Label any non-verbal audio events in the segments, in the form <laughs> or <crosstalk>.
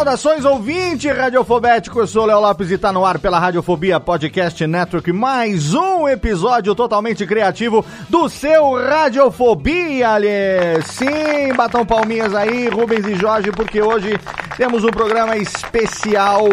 Saudações, ouvinte radiofobético, eu sou Léo Lopes e tá no ar pela Radiofobia Podcast Network, mais um episódio totalmente criativo do seu Radiofobia, aliás. Sim, batam palminhas aí, Rubens e Jorge, porque hoje temos um programa especial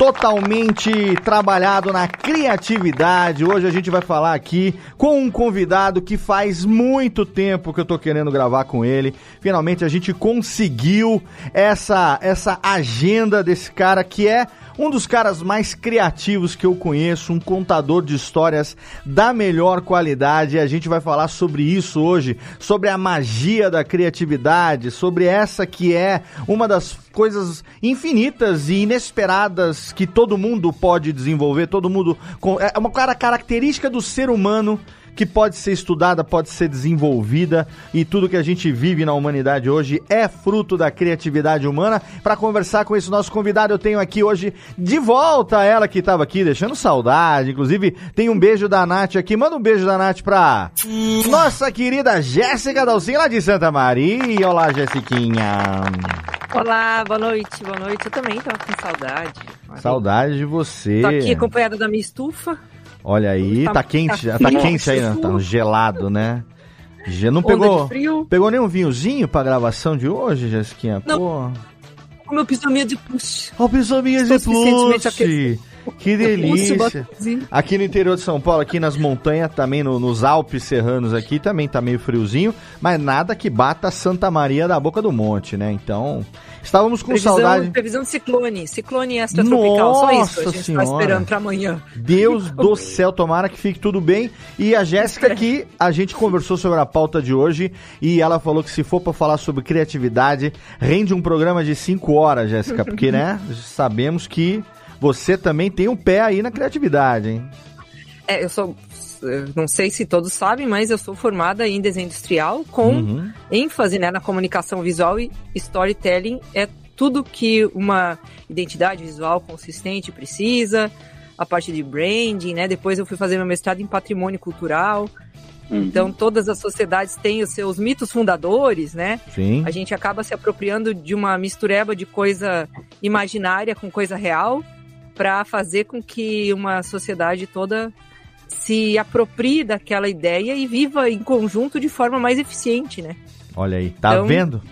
totalmente trabalhado na criatividade. Hoje a gente vai falar aqui com um convidado que faz muito tempo que eu tô querendo gravar com ele. Finalmente a gente conseguiu essa essa agenda desse cara que é um dos caras mais criativos que eu conheço, um contador de histórias da melhor qualidade. A gente vai falar sobre isso hoje, sobre a magia da criatividade, sobre essa que é uma das coisas infinitas e inesperadas que todo mundo pode desenvolver, todo mundo é uma cara característica do ser humano que pode ser estudada, pode ser desenvolvida e tudo que a gente vive na humanidade hoje é fruto da criatividade humana. Para conversar com esse nosso convidado, eu tenho aqui hoje de volta ela que estava aqui deixando saudade. Inclusive, tem um beijo da Nath aqui. Manda um beijo da Nath pra nossa querida Jéssica Dalcin lá de Santa Maria. Olá, Jessiquinha. Olá, boa noite, boa noite. Eu também tava com saudade. Saudade de você. Tô aqui acompanhada da minha estufa. Olha aí, Tá- tá quente, tá tá quente aí, né? tá gelado, né? Já não pegou, de pegou nenhum vinhozinho pra gravação de hoje, Jéssiquinha? Não. Pô. Com meu pijaminha de puxa. Ó, pisominhas de Estou suficientemente plush. Que delícia. Aqui no interior de São Paulo, aqui nas montanhas, também no- nos Alpes serranos aqui, também tá meio friozinho, mas nada que bata Santa Maria da Boca do Monte, né? Então, estávamos com Previsão, saudade. previsão de ciclone, ciclone extratropical, só isso a Nossa gente Senhora. tá esperando pra amanhã. Deus <laughs> do céu, tomara que fique tudo bem. E a Jéssica aqui, a gente conversou sobre a pauta de hoje e ela falou que se for pra falar sobre criatividade, rende um programa de 5 horas, Jéssica, porque, <laughs> né, sabemos que você também tem um pé aí na criatividade, hein? É, eu sou, não sei se todos sabem, mas eu sou formada em desenho industrial com Uhum. ênfase né, na comunicação visual e storytelling é tudo que uma identidade visual consistente precisa, a parte de branding, né? Depois eu fui fazer meu mestrado em patrimônio cultural. Então todas as sociedades têm os seus mitos fundadores, né? Sim. A gente acaba se apropriando de uma mistureba de coisa imaginária com coisa real para fazer com que uma sociedade toda se aproprie daquela ideia e viva em conjunto de forma mais eficiente, né? Olha aí, tá Então, vendo?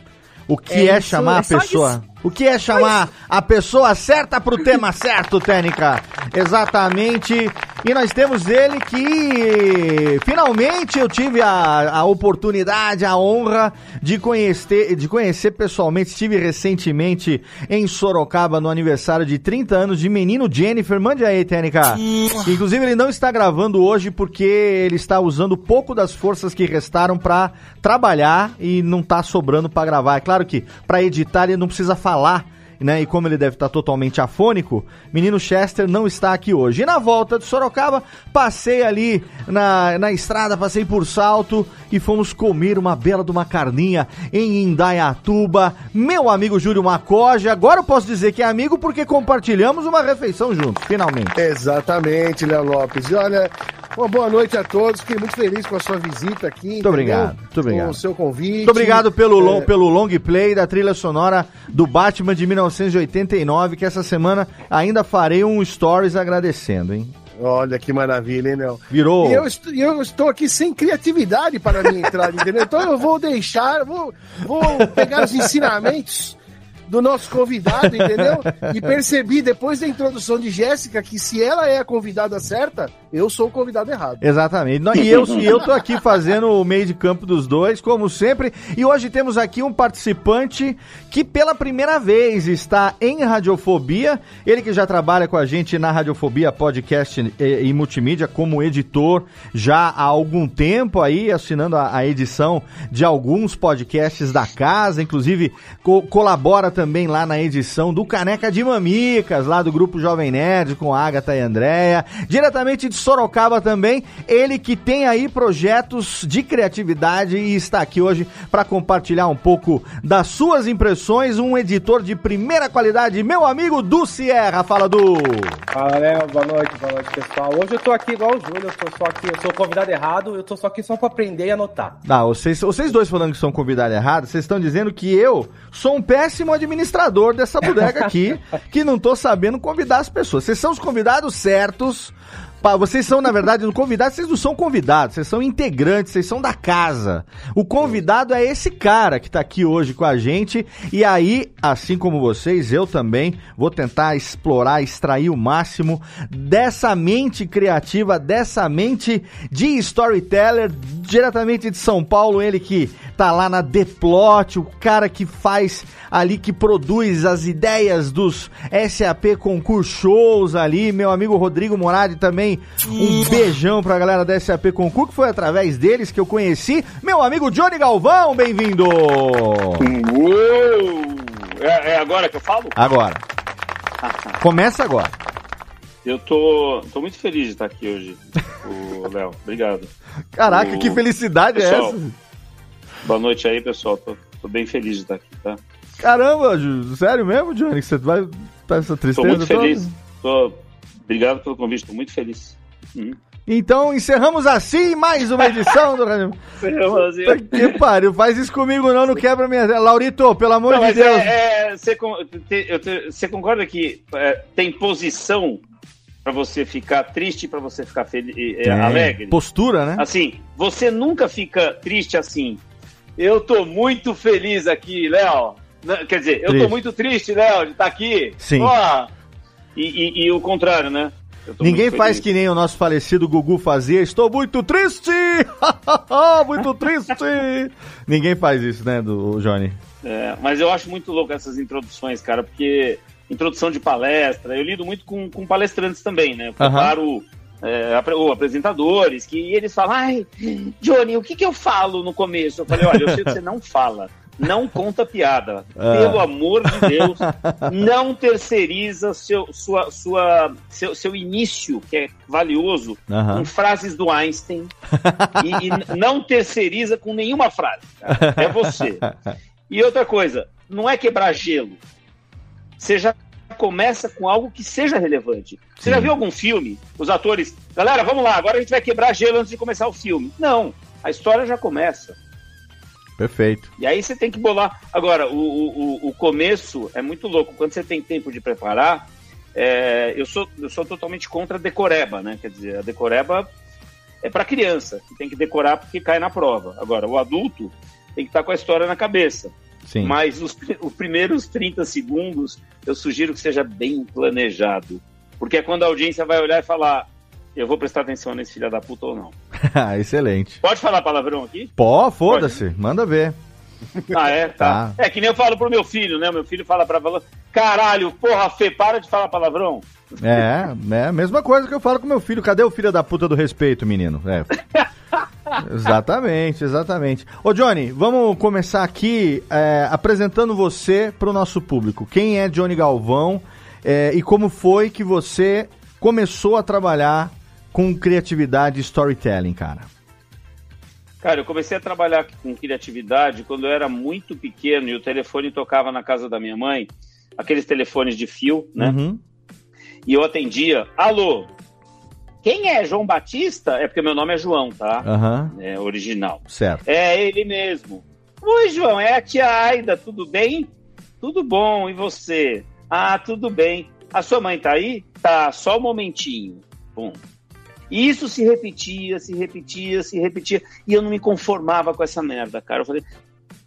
O que é, é isso, chamar é a pessoa? O que é chamar a pessoa certa pro tema certo, Tênica? Exatamente. E nós temos ele que finalmente eu tive a, a oportunidade, a honra de conhecer, de conhecer pessoalmente. Estive recentemente em Sorocaba no aniversário de 30 anos de menino Jennifer. Mande aí, Tênica. Inclusive, ele não está gravando hoje porque ele está usando pouco das forças que restaram para trabalhar e não tá sobrando para gravar. É claro que para editar ele não precisa falar né? E como ele deve estar totalmente afônico, menino Chester não está aqui hoje. E na volta de Sorocaba, passei ali na, na estrada, passei por Salto e fomos comer uma bela de uma carninha em Indaiatuba. Meu amigo Júlio Macoja, agora eu posso dizer que é amigo porque compartilhamos uma refeição juntos, finalmente. Exatamente, Léo Lopes. E olha, uma boa noite a todos. Fiquei muito feliz com a sua visita aqui. Muito obrigado, muito obrigado. Com o seu convite. Muito obrigado pelo, É, long, pelo long play da trilha sonora do Batman de 1989, que essa semana ainda farei um stories agradecendo, hein? Olha que maravilha, hein, Léo? Virou. E eu, eu estou aqui sem criatividade para minha entrada, <laughs> entendeu? Então eu vou deixar, vou, vou pegar os ensinamentos do nosso convidado, entendeu? E percebi depois da introdução de Jéssica que se ela é a convidada certa, eu sou o convidado errado. Exatamente. E eu, e eu tô aqui fazendo o meio de campo dos dois, como sempre. E hoje temos aqui um participante que pela primeira vez está em Radiofobia. Ele que já trabalha com a gente na Radiofobia Podcast e, e Multimídia como editor já há algum tempo aí, assinando a, a edição de alguns podcasts da casa. Inclusive, co- colabora também lá na edição do Caneca de Mamicas, lá do Grupo Jovem Nerd, com a Agatha e Andréia. Diretamente de Sorocaba também, ele que tem aí projetos de criatividade e está aqui hoje para compartilhar um pouco das suas impressões. Um editor de primeira qualidade, meu amigo Du Sierra. Fala, Du! Fala, Léo. Boa noite, boa noite, pessoal. Hoje eu tô aqui igual o Júlio, eu tô só aqui, eu sou convidado errado, eu tô só aqui só pra aprender e anotar. Ah, vocês, vocês dois falando que são convidados errados, vocês estão dizendo que eu sou um péssimo administrador dessa bodega aqui, <laughs> que não tô sabendo convidar as pessoas. Vocês são os convidados certos. Vocês são, na verdade, convidados, vocês não são convidados, vocês são integrantes, vocês são da casa. O convidado é esse cara que tá aqui hoje com a gente. E aí, assim como vocês, eu também vou tentar explorar, extrair o máximo dessa mente criativa, dessa mente de storyteller, diretamente de São Paulo, ele que tá lá na The Plot, o cara que faz ali, que produz as ideias dos SAP Concurso Shows ali, meu amigo Rodrigo Moradi também, um beijão pra galera da SAP Concurso, que foi através deles que eu conheci, meu amigo Johnny Galvão, bem-vindo! É, é agora que eu falo? Agora, <laughs> começa agora. Eu tô, tô muito feliz de estar aqui hoje, <laughs> Léo. Obrigado. Caraca, O- que felicidade é Pessoal, essa? Boa noite aí, pessoal. Tô, tô bem feliz de estar aqui, tá? Caramba, sério mesmo, Johnny, que você vai tá essa Tô tristeza muito toda? feliz. Tô... Obrigado pelo convite, tô muito feliz. Uhum. Então encerramos assim mais uma edição do Rádio. <laughs> Puta Que pariu, faz isso comigo não, não quebra minha. Laurito, pelo amor Não, de mas Deus. é, é, você, eu te- você concorda que é, tem posição pra você ficar triste pra você ficar feliz, é, alegre? Postura, né? Assim, você nunca fica triste assim. Eu tô muito feliz aqui, Léo. Quer dizer, eu Triste. tô muito triste, Léo, de estar aqui. Sim. E, e- e o contrário, né? Ninguém faz que nem o nosso falecido Gugu fazia. Estou muito triste! <laughs> muito triste! Ninguém faz isso, né, do Johnny? É, mas eu acho muito louco essas introduções, cara, porque introdução de palestra, eu lido muito com, com palestrantes também, né? Eu preparo é, apre- ou apresentadores que eles falam, ai, Johnny, o que, que eu falo no começo? Eu falei, olha, eu sei que você não fala. Não conta piada. <laughs> Ah. Pelo amor de Deus, não terceiriza seu, sua, sua, seu, seu início, que é valioso, com frases do Einstein. <laughs> e, e não terceiriza com nenhuma frase. cara. É você. E outra coisa, não é quebrar gelo. Você já começa com algo que seja relevante. Você já viu algum filme? Os atores, galera, vamos lá, agora a gente vai quebrar gelo antes de começar o filme. Não, a história já começa. Perfeito. E aí você tem que bolar. Agora, o, o, o- começo é muito louco. Quando você tem tempo de preparar, é, eu, sou, eu sou totalmente contra a decoreba, né? Quer dizer, a decoreba é para criança, que tem que decorar porque cai na prova. Agora, o adulto tem que estar com a história na cabeça. Sim. Mas os, os primeiros 30 segundos, eu sugiro que seja bem planejado. Porque é quando a audiência vai olhar e falar: eu vou prestar atenção nesse filho da puta ou não. <laughs> Excelente. Pode falar palavrão aqui? Pô, foda-se, manda ver. <laughs> Ah, é? Tá. É que nem eu falo pro meu filho, né? Meu filho fala pra falar: caralho, porra, Fê, para de falar palavrão. É, é a mesma coisa que eu falo com meu filho. Cadê o filho da puta do respeito, menino? É. <laughs> Exatamente, exatamente. Ô Johnny, vamos começar aqui é, apresentando você para o nosso público. Quem é Johnny Galvão é, e como foi que você começou a trabalhar com criatividade e storytelling, cara? Cara, eu comecei a trabalhar com criatividade quando eu era muito pequeno e o telefone tocava na casa da minha mãe, aqueles telefones de fio, né? Uhum. E eu atendia, alô, quem é João Batista? É porque meu nome é João, tá? Aham, É original. certo. É ele mesmo. Oi, João, é a tia Aida, tudo bem? Tudo bom, e você? Ah, tudo bem. A sua mãe tá aí? Tá, só um momentinho. Bom. E isso se repetia, se repetia, se repetia. E eu não me conformava com essa merda, cara. Eu falei,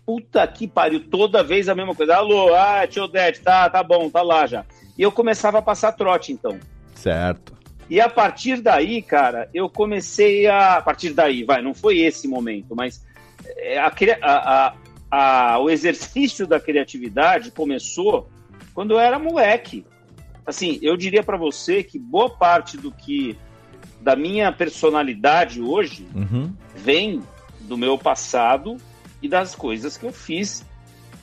puta que pariu, toda vez a mesma coisa. Alô, ah, tio Odete, tá, tá bom, tá lá já. E eu começava a passar trote, então. Certo. E a partir daí, cara, eu comecei a. A partir daí, vai, não foi esse momento, mas é, a a- a- o exercício da criatividade começou quando eu era moleque. Assim, eu diria pra você que boa parte do que. Da minha personalidade hoje Uhum. vem do meu passado e das coisas que eu fiz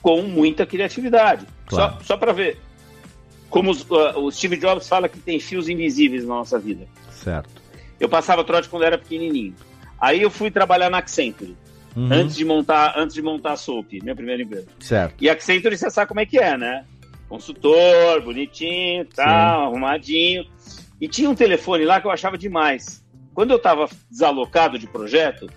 com muita criatividade. Claro. Só, só para ver como os- uh, o Steve Jobs fala que tem fios invisíveis na nossa vida. Certo. Eu passava trote quando era pequenininho. Aí eu fui trabalhar na Accenture, Uhum. antes de montar antes de montar a Soap, minha primeira empresa. Certo. E a Accenture você sabe como é que é, né? Consultor, bonitinho, tal, arrumadinho. E tinha um telefone lá que eu achava demais. Quando eu estava desalocado de projeto,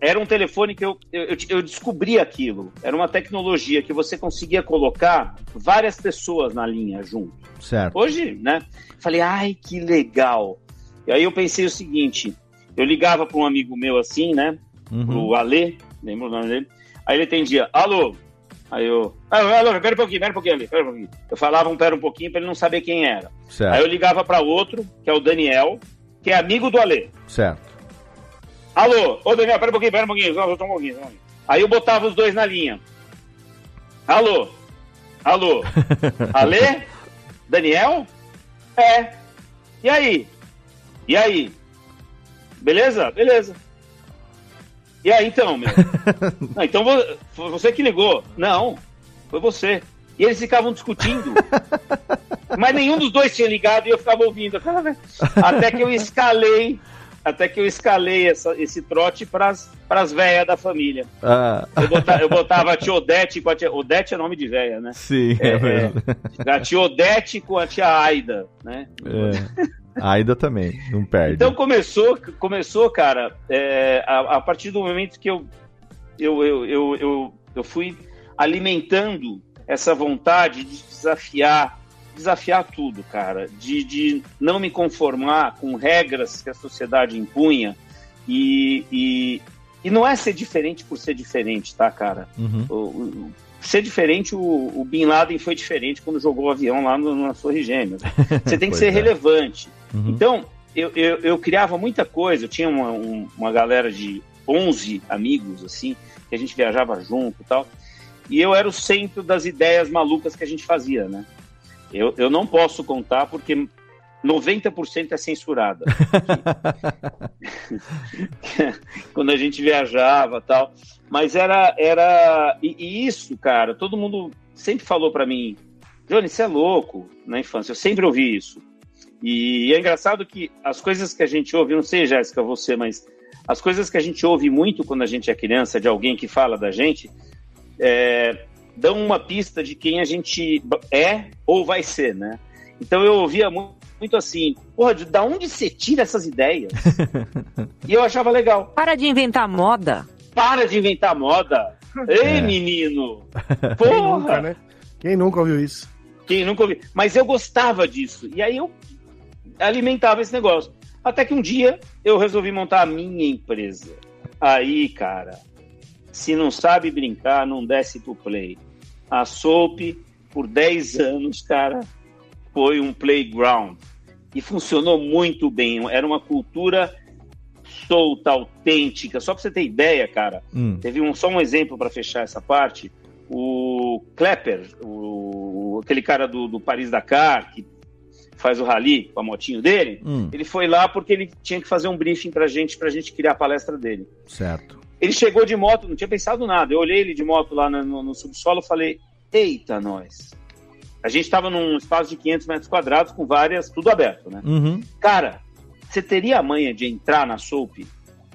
era um telefone que eu, eu, eu- descobri aquilo. Era uma tecnologia que você conseguia colocar várias pessoas na linha junto. Certo. Hoje, né? Falei, ai, que legal. E aí eu pensei o seguinte: eu ligava para um amigo meu assim, né? Uhum. Pro Alê, lembra o nome dele? Aí ele atendia, alô. Aí eu, alô, alô, pera um pouquinho, pera um pouquinho, Ali, pera um pouquinho. Eu falava um pera um pouquinho para ele não saber quem era. Certo. Aí eu ligava para outro, que é o Daniel, que é amigo do Alê. Certo. Alô, ô Daniel, pera um pouquinho, pera um pouquinho, só, só um pouquinho, só um pouquinho. Aí eu botava os dois na linha. Alô, alô, <laughs> Alê? Daniel? É. E aí? E aí? Beleza? Beleza. E aí, então, meu? Não, <laughs> então vo- foi você que ligou. Não, foi você. E eles ficavam discutindo. <laughs> Mas nenhum dos dois tinha ligado e eu ficava ouvindo. Até que eu escalei, até que eu escalei essa- esse trote para as velhas da família. Ah, Eu botava, eu botava a tia Odete com a tia. Odete é nome de velha, né? sim, é, É, mesmo. A tia Odete com a tia Aida, né? É. Ainda também, não perde. Então começou, começou, cara, é, a, a partir do momento que eu, eu, eu, eu, eu, eu fui alimentando essa vontade de desafiar, desafiar tudo, cara, de, de não me conformar com regras que a sociedade impunha e, e, e não é ser diferente por ser diferente, tá, cara? Uhum. O- o- ser diferente, o, o Bin Laden foi diferente quando jogou o avião lá no, nas Torres Gêmeas. <laughs> Você tem que ser é. relevante. Uhum. Então, eu, eu, eu criava muita coisa. Eu tinha uma, um- uma galera de 11 amigos, assim, que a gente viajava junto e tal. E eu era o centro das ideias malucas que a gente fazia, né? Eu, eu não posso contar porque 90% é censurada. <laughs> Quando a gente viajava tal. Mas era. era e, e isso, cara, todo mundo sempre falou pra mim: Johnny, você é louco na infância. Eu sempre ouvi isso. E é engraçado que as coisas que a gente ouve, não sei, Jéssica, você, mas as coisas que a gente ouve muito quando a gente é criança, de alguém que fala da gente, é, dão uma pista de quem a gente é ou vai ser, né? Então eu ouvia mu- muito assim, porra, de da onde você tira essas ideias? <laughs> e eu achava legal. Para de inventar moda. Para de inventar moda. Ei, É. menino! <laughs> Quem Porra! nunca, né? Quem nunca ouviu isso? Quem nunca ouviu. Mas eu gostava disso. E aí eu alimentava esse negócio. Até que um dia eu resolvi montar a minha empresa. Aí, cara, se não sabe brincar, não desce pro play. A Soap, por 10 anos, cara, foi um playground. E funcionou muito bem. Era uma cultura solta, autêntica. Só pra você ter ideia, cara, Hum. Teve um, só um exemplo para fechar essa parte. O Klepper, o, aquele cara do, do Paris Dakar, que faz o rally com a motinho dele, Hum. ele foi lá porque ele tinha que fazer um briefing pra gente, pra gente criar a palestra dele. Certo. Ele chegou de moto, não tinha pensado nada. Eu olhei ele de moto lá no, no- subsolo e falei: Eita, nós. A gente estava num espaço de 500 metros quadrados com várias, tudo aberto, né? Uhum. Cara, você teria a manha de entrar na Soap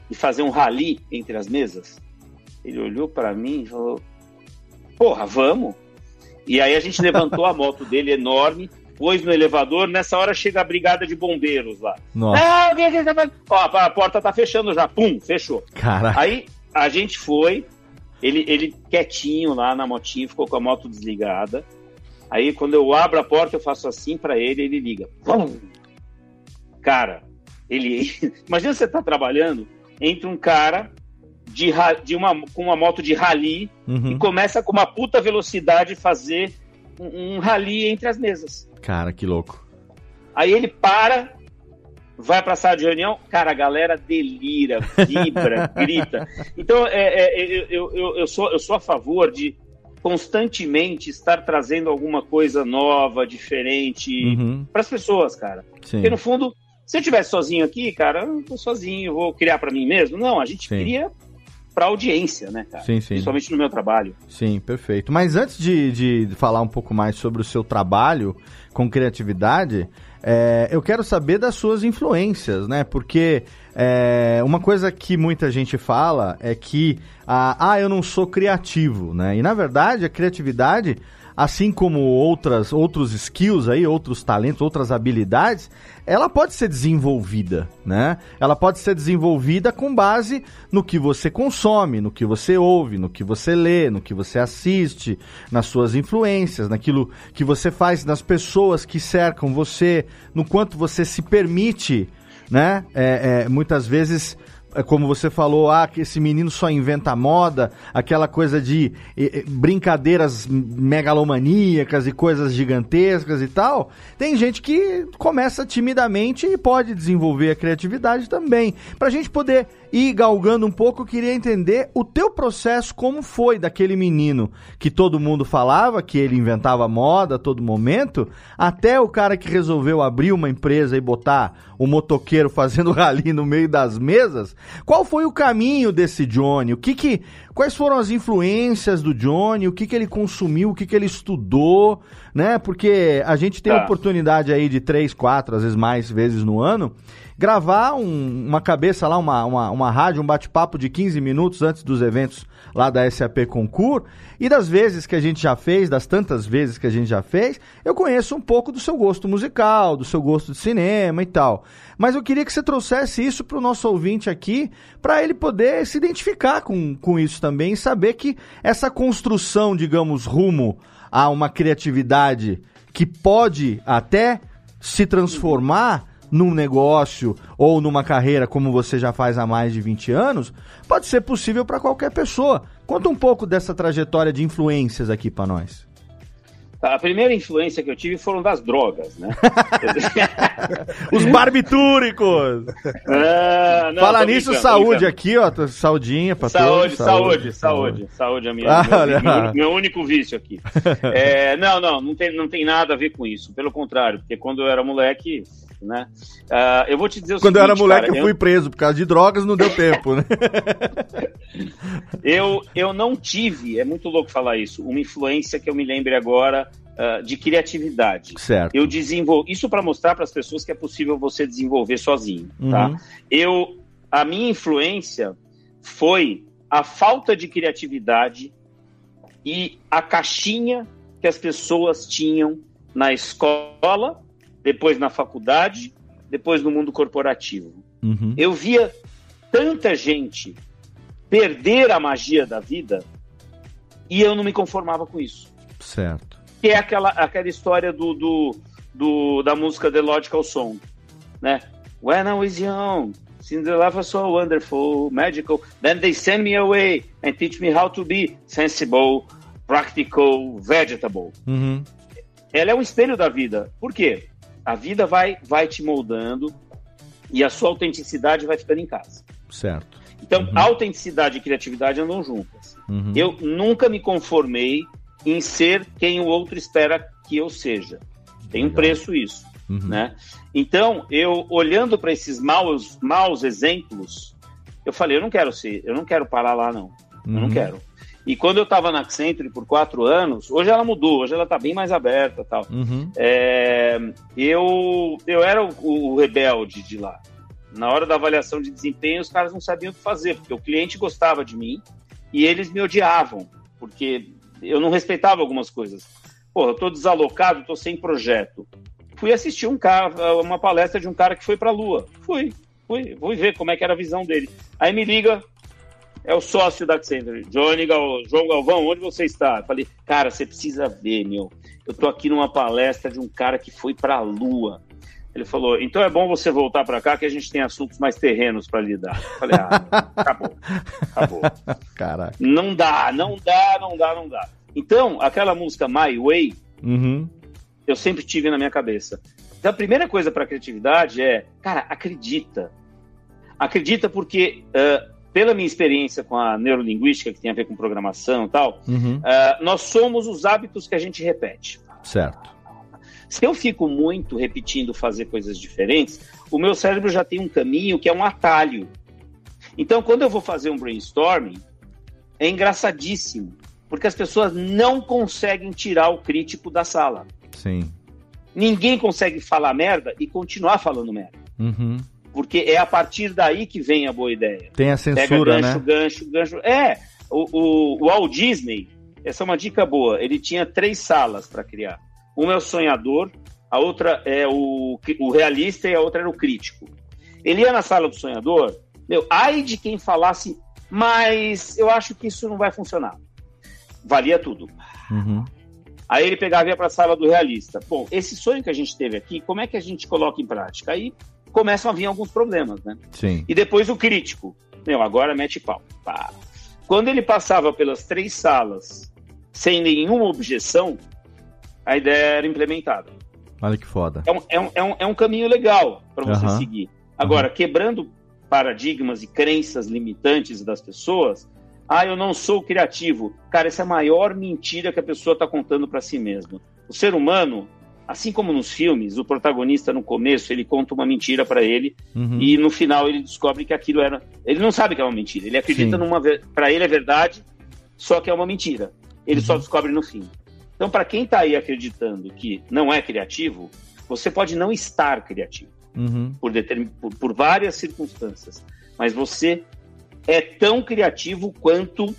e fazer um rally entre as mesas? Ele olhou pra mim e falou: Porra, vamos. E aí a gente levantou a moto dele enorme, pôs no elevador. Nessa hora chega a brigada de bombeiros lá. Nossa. Ah, o que você tá fazendo? Ó, a porta tá fechando já. Pum, fechou. Caraca. Aí a gente foi, ele, ele quietinho lá na motinha, ficou com a moto desligada. Aí quando eu abro a porta, eu faço assim pra ele, ele liga. Pum! Cara, ele. <laughs> Imagina você tá trabalhando, entra um cara de, de uma, com uma moto de rally Uhum. e começa com uma puta velocidade fazer um, um rally entre as mesas. Cara, que louco. Aí ele para, vai pra sala de reunião, cara, a galera delira, vibra, <laughs> grita. Então, é, é, eu, eu, eu, eu sou, eu sou a favor de constantemente estar trazendo alguma coisa nova, diferente Uhum. para as pessoas, cara. Sim. Porque no fundo, se eu estivesse sozinho aqui, cara, eu tô sozinho, vou criar para mim mesmo. Não, a gente Sim. cria para audiência, né, cara? Sim, sim. Principalmente no meu trabalho. Sim, perfeito. Mas antes de, de falar um pouco mais sobre o seu trabalho com criatividade, é, eu quero saber das suas influências, né? Porque é, uma coisa que muita gente fala é que ah, ah, eu não sou criativo, né? E na verdade a criatividade, assim como outras, outros skills aí, outros talentos, outras habilidades, ela pode ser desenvolvida, né? Ela pode ser desenvolvida com base no que você consome, no que você ouve, no que você lê, no que você assiste, nas suas influências, naquilo que você faz, nas pessoas que cercam você, no quanto você se permite, né? É, é, muitas vezes como você falou, ah, que esse menino só inventa moda, aquela coisa de eh, brincadeiras megalomaníacas e coisas gigantescas e tal. Tem gente que começa timidamente e pode desenvolver a criatividade também. Pra gente poder ir galgando um pouco, eu queria entender o teu processo, como foi daquele menino que todo mundo falava, que ele inventava moda a todo momento, até o cara que resolveu abrir uma empresa e botar o motoqueiro <laughs> fazendo rali no meio das mesas. Qual foi o caminho desse Johnny? O que que, quais foram as influências do Johnny? O que que ele consumiu? O que que ele estudou? Né? Porque a gente tem a Tá. oportunidade aí de três, quatro, às vezes mais vezes no ano, gravar um- uma cabeça lá, uma, uma, uma rádio, um bate-papo de 15 minutos antes dos eventos lá da SAP Concur. E das vezes que a gente já fez, das tantas vezes que a gente já fez, eu conheço um pouco do seu gosto musical, do seu gosto de cinema e tal. Mas eu queria que você trouxesse isso para o nosso ouvinte aqui, para ele poder se identificar com, com isso também e saber que essa construção, digamos, rumo a uma criatividade que pode até se transformar num negócio ou numa carreira como você já faz há mais de 20 anos, pode ser possível para qualquer pessoa. Conta um pouco dessa trajetória de influências aqui para nós. Tá, A primeira influência que eu tive foram das drogas, né? <laughs> Os barbitúricos! <laughs> Ah, não, Fala nisso, brincando, saúde brincando. aqui, ó. Saudinha pra Saúde, todos. saúde, saúde, saúde, é minha, Ah, meu, meu- meu único vício aqui. <laughs> É, não, não, não tem, não tem nada a ver com isso. Pelo contrário, porque quando eu era moleque, né? ah, eu vou te dizer o Quando eu era seguinte, moleque, cara, eu fui preso por causa de drogas, não deu tempo, né? Eu, eu não tive, é muito louco falar isso, uma influência que eu me lembre agora ah, de criatividade. Certo. Eu desenvolvo isso para mostrar para as pessoas que é possível você desenvolver sozinho, tá? Uhum. Eu, a minha influência foi a falta de criatividade e a caixinha que as pessoas tinham na escola, depois na faculdade, depois no mundo corporativo. Uhum. Eu via tanta gente perder a magia da vida e eu não me conformava com isso. Certo. Que é aquela, aquela história do, do, do- da música The Logical Song, né? When I was young, Cinderella was so wonderful, magical. Then they send me away and teach me how to be sensible, practical, vegetable. Uhum. Ela é um espelho da vida. Por quê? A vida vai, vai te moldando e a sua autenticidade vai ficando em casa. Certo. Então, autenticidade e criatividade andam juntas. Uhum. Eu nunca me conformei em ser quem o outro espera que eu seja. Tem um preço isso. Uhum. né? Então, eu olhando para esses maus, maus exemplos, eu falei, eu não quero ser, eu não quero parar lá não, eu não Uhum. quero. E quando eu estava na Accenture por quatro anos, hoje ela mudou, hoje ela está bem mais aberta, tal. Uhum. É, eu, eu era o, o rebelde de lá. Na hora da avaliação de desempenho, os caras não sabiam o que fazer, porque o cliente gostava de mim e eles me odiavam, porque eu não respeitava algumas coisas. Pô, eu tô desalocado, tô sem projeto. Fui assistir um cara, uma palestra de um cara que foi para a Lua. Fui, fui, fui ver como é que era a visão dele. Aí me liga, é o sócio da Accenture, Johnny Gal, João Galvão, onde você está? Eu falei, cara, você precisa ver, meu. Eu tô aqui numa palestra de um cara que foi para a Lua. Ele falou, então é bom você voltar para cá que a gente tem assuntos mais terrenos para lidar. Eu falei, ah, acabou, acabou. <laughs> Caraca. Não dá, não dá, não dá, não dá. Então, aquela música My Way, Uhum. eu sempre tive na minha cabeça. Então, a primeira coisa para criatividade é, cara, acredita. Acredita porque, ah, pela minha experiência com a neurolinguística, que tem a ver com programação e tal, Uhum. ah, nós somos os hábitos que a gente repete. Certo. Se eu fico muito repetindo fazer coisas diferentes, o meu cérebro já tem um caminho que é um atalho. Então, quando eu vou fazer um brainstorming, é engraçadíssimo, porque as pessoas não conseguem tirar o crítico da sala. Sim. Ninguém consegue falar merda e continuar falando merda. Uhum. Porque é a partir daí que vem a boa ideia. Tem a censura, Pega gancho, né? gancho, gancho. É, o, o, o Walt Disney, essa é uma dica boa. Ele tinha três salas para criar. Uma é o sonhador, a outra é o, o realista e a outra era o crítico. Ele ia na sala do sonhador, meu, ai de quem falasse, mas eu acho que isso não vai funcionar. Valia tudo. Uhum. Aí ele pegava e ia para a sala do realista. Bom, esse sonho que a gente teve aqui, como é que a gente coloca em prática? Aí começam a vir alguns problemas, né? Sim. E depois o crítico. Meu, agora mete pau. Pá. Quando ele passava pelas três salas sem nenhuma objeção, a ideia era implementada. Olha que foda. É um, é um, é um, é um caminho legal para você Aham. seguir. Agora, quebrando paradigmas e crenças limitantes das pessoas, ah, eu não sou criativo. Cara, essa é a maior mentira que a pessoa está contando para si mesma. O ser humano, assim como nos filmes, o protagonista no começo ele conta uma mentira para ele Uhum. e no final ele descobre que aquilo era. Ele não sabe que é uma mentira. Ele acredita Sim. numa. Para ele é verdade, só que é uma mentira. Ele Uhum. só descobre no fim. Então, para quem está aí acreditando que não é criativo, você pode não estar criativo Uhum. por, determin... por, por várias circunstâncias, mas você é tão criativo quanto.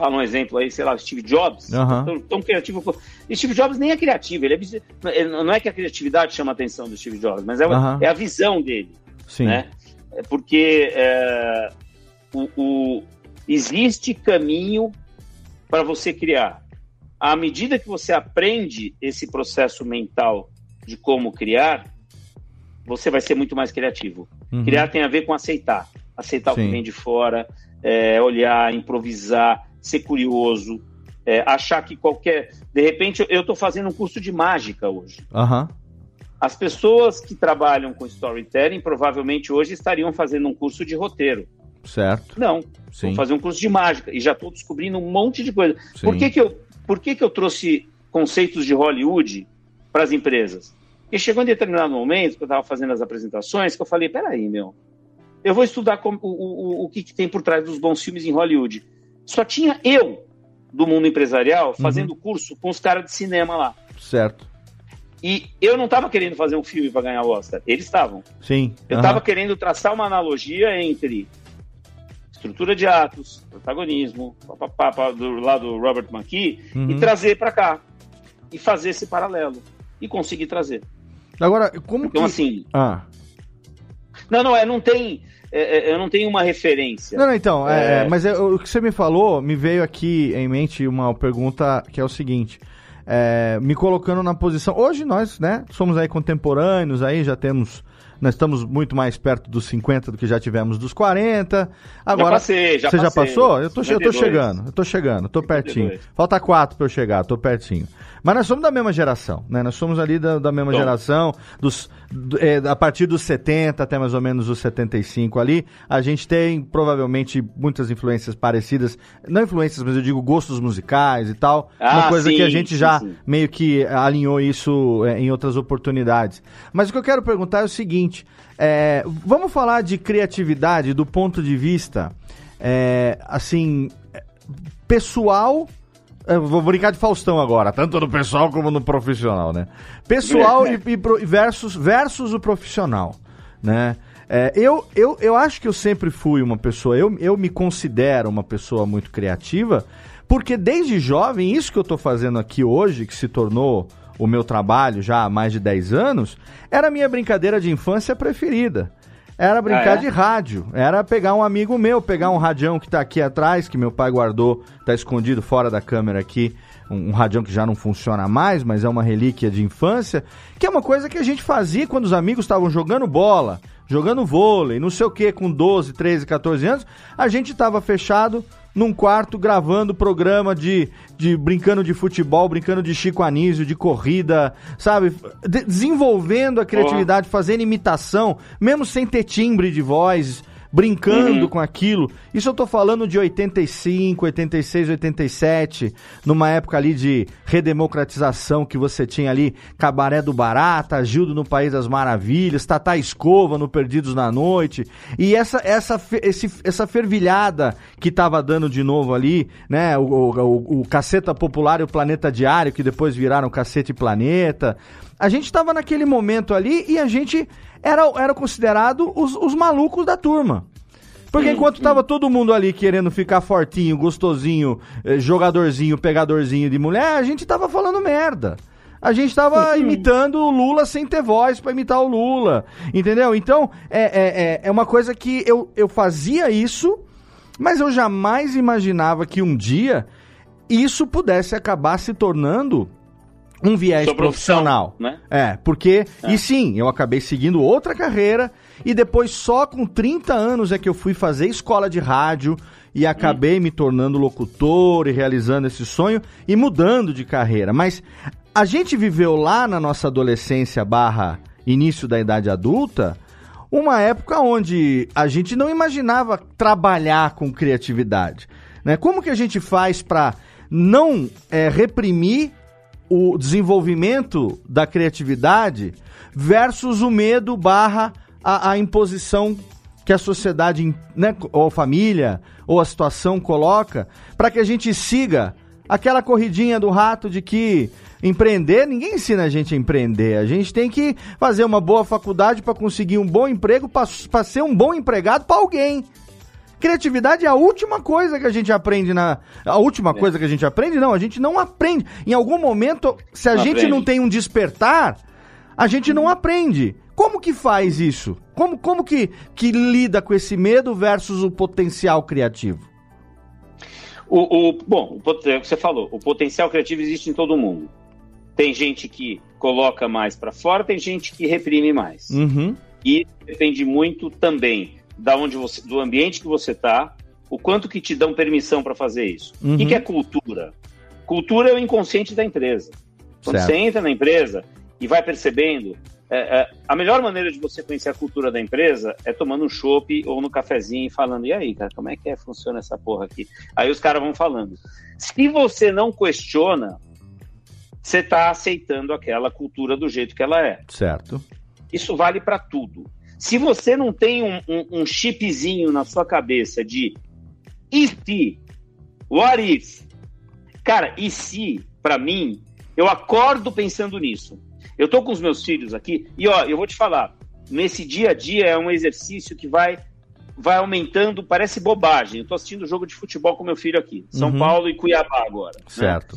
Fala um exemplo aí, sei lá, Steve Jobs. Aham. Tão, tão criativo. E Steve Jobs nem é criativo. Ele é... Não é que a criatividade chama a atenção do Steve Jobs, mas é, o- Aham. é a visão dele Sim. né? É porque é, o, o- existe caminho para você criar. À medida que você aprende esse processo mental de como criar, você vai ser muito mais criativo. Uhum. Criar tem a ver com aceitar. Aceitar o Sim. que vem de fora, é, olhar, improvisar, ser curioso, é, achar que qualquer. De repente, eu estou fazendo um curso de mágica hoje. Aham. As pessoas que trabalham com storytelling provavelmente hoje estariam fazendo um curso de roteiro. Certo. Não, Sim. vou fazer um curso de mágica e já estou descobrindo um monte de coisa. Sim. Por que, que, eu, por que, que eu trouxe conceitos de Hollywood para as empresas? Porque chegou em determinado momento, que eu estava fazendo as apresentações, que eu falei, peraí, meu, eu vou estudar como- o, o, o que, que tem por trás dos bons filmes em Hollywood. Só tinha eu, do mundo empresarial, fazendo curso com os caras de cinema lá. Certo. E eu não estava querendo fazer um filme para ganhar o Oscar, eles estavam. Sim. Eu estava querendo traçar uma analogia entre estrutura de atos, protagonismo, pá, do lado do Robert McKee, Uhum. e trazer para cá. E fazer esse paralelo. E conseguir trazer. Agora, como Então, que... assim. Ah. Não, não, é, não tem. É, é, eu não tenho uma referência. Não, não, então, é, É. mas é, o que você me falou, me veio aqui em mente uma pergunta que é o seguinte. é, me colocando na posição. Hoje nós, né, somos aí contemporâneos, aí já temos Nós estamos muito mais perto dos 50 do que já tivemos dos 40. Agora, passei, já você já passei. passou? Eu tô, eu tô 52. chegando, eu tô chegando, eu tô pertinho. 52. Falta quatro pra eu chegar, tô pertinho. Mas nós somos da mesma geração, né? Nós somos ali da, da mesma Somos. geração, dos, do- é, a partir dos 70 até mais ou menos os 75 ali, a gente tem provavelmente muitas influências parecidas, não influências, mas eu digo gostos musicais e tal, uma Ah, coisa sim, que a gente sim, já sim. meio que alinhou isso é, em outras oportunidades. Mas o que eu quero perguntar é o seguinte: é, vamos falar de criatividade do ponto de vista, é, assim, é, pessoal. eu vou brincar de Faustão agora, tanto no pessoal como no profissional, né? Pessoal <laughs> e, e versus, versus o profissional, né? É, eu, eu, eu acho que eu sempre fui uma pessoa, eu, eu me considero uma pessoa muito criativa, porque desde jovem, isso que eu tô fazendo aqui hoje, que se tornou o meu trabalho já há mais de 10 anos, era a minha brincadeira de infância preferida. Era brincar Ah, é? de rádio. Era pegar um amigo meu, pegar um radião que tá aqui atrás, que meu pai guardou, tá escondido fora da câmera aqui. Um, um radião que já não funciona mais, mas é uma relíquia de infância. Que é uma coisa que a gente fazia quando os amigos estavam jogando bola, jogando vôlei, não sei o que, com 12, 13, 14 anos. A gente tava fechado num quarto gravando programa de, de brincando de futebol, brincando de Chico Anísio, de corrida, sabe? De- desenvolvendo a criatividade, fazendo imitação, mesmo sem ter timbre de voz, brincando Uhum. com aquilo. Isso eu tô falando de 85, 86, 87, numa época ali de redemocratização que você tinha ali Cabaré do Barata, Gildo no País das Maravilhas, Tata Escova no Perdidos na Noite. E essa essa esse, essa fervilhada que tava dando de novo ali, né, o, o, o Caceta Popular e o Planeta Diário, que depois viraram Cacete e Planeta. A gente tava naquele momento ali e a gente era, era considerado os, os malucos da turma. Porque enquanto tava todo mundo ali querendo ficar fortinho, gostosinho, eh, jogadorzinho, pegadorzinho de mulher, a gente tava falando merda. A gente tava imitando o Lula sem ter voz pra imitar o Lula. Entendeu? Então, é, é, é, é uma coisa que eu, eu fazia isso, mas eu jamais imaginava que um dia isso pudesse acabar se tornando um viés Sua profissional. né? É, porque. E sim, eu acabei seguindo outra carreira e depois só com 30 anos é que eu fui fazer escola de rádio e acabei me tornando locutor e realizando esse sonho e mudando de carreira. Mas a gente viveu lá na nossa adolescência barra início da idade adulta uma época onde a gente não imaginava trabalhar com criatividade. Né? Como que a gente faz para não é, reprimir o desenvolvimento da criatividade versus o medo barra a, a imposição que a sociedade, né, ou a família, ou a situação coloca, para que a gente siga aquela corridinha do rato de que empreender, ninguém ensina a gente a empreender. A gente tem que fazer uma boa faculdade para conseguir um bom emprego, para ser um bom empregado para alguém. Criatividade é a última coisa que a gente aprende na. A última coisa que a gente aprende, não, a gente não aprende. Em algum momento, se a Não gente aprende. não tem um despertar, a gente não aprende. Como que faz isso? Como, como que, que lida com esse medo versus o potencial criativo? O, o- bom, é você falou, o potencial criativo existe em todo mundo. Tem gente que coloca mais para fora, tem gente que reprime mais. Uhum. E depende muito também da onde você, do ambiente que você está, o quanto que te dão permissão para fazer isso. Uhum. O que, que é cultura? Cultura é o inconsciente da empresa. Quando Certo. você entra na empresa e vai percebendo, é, é, a melhor maneira de você conhecer a cultura da empresa é tomando um chopp ou no cafezinho e falando, e aí, cara, como é que é, funciona essa porra aqui? Aí os caras vão falando. Se você não questiona, você está aceitando aquela cultura do jeito que ela é. Certo. Isso vale para tudo. Se você não tem um, um- um chipzinho na sua cabeça de e se, what if, cara, e se, para mim, eu acordo pensando nisso. Eu tô com os meus filhos aqui e ó, eu vou te falar, nesse dia a dia é um exercício que vai vai aumentando, parece bobagem. Eu tô assistindo jogo de futebol com meu filho aqui, São Uhum. Paulo e Cuiabá agora. né? Certo.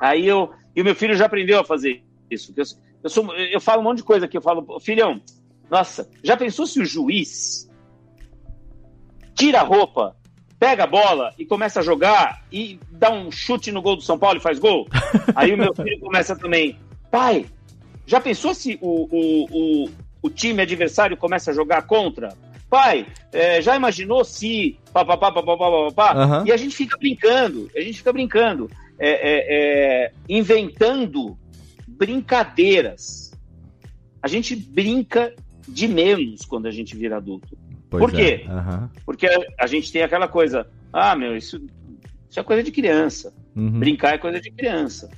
Aí eu. E o meu filho já aprendeu a fazer isso. Eu, eu, sou, eu falo um monte de coisa aqui. Eu falo, filhão, nossa, já pensou se o juiz tira a roupa, pega a bola e começa a jogar e dá um chute no gol do São Paulo e faz gol? <laughs> Aí o meu filho começa também, pai, já pensou se o, o, o, o time adversário começa a jogar contra? Pai, é, já imaginou se. Pá, pá, pá, pá, pá, pá, pá, Aham. E a gente fica brincando, a gente fica brincando, é, é, é, inventando brincadeiras. A gente brinca de menos quando a gente vira adulto. Pois Por quê? é, aham. Porque a gente tem aquela coisa, ah, meu, isso, isso é coisa de criança. Uhum. Brincar é coisa de criança.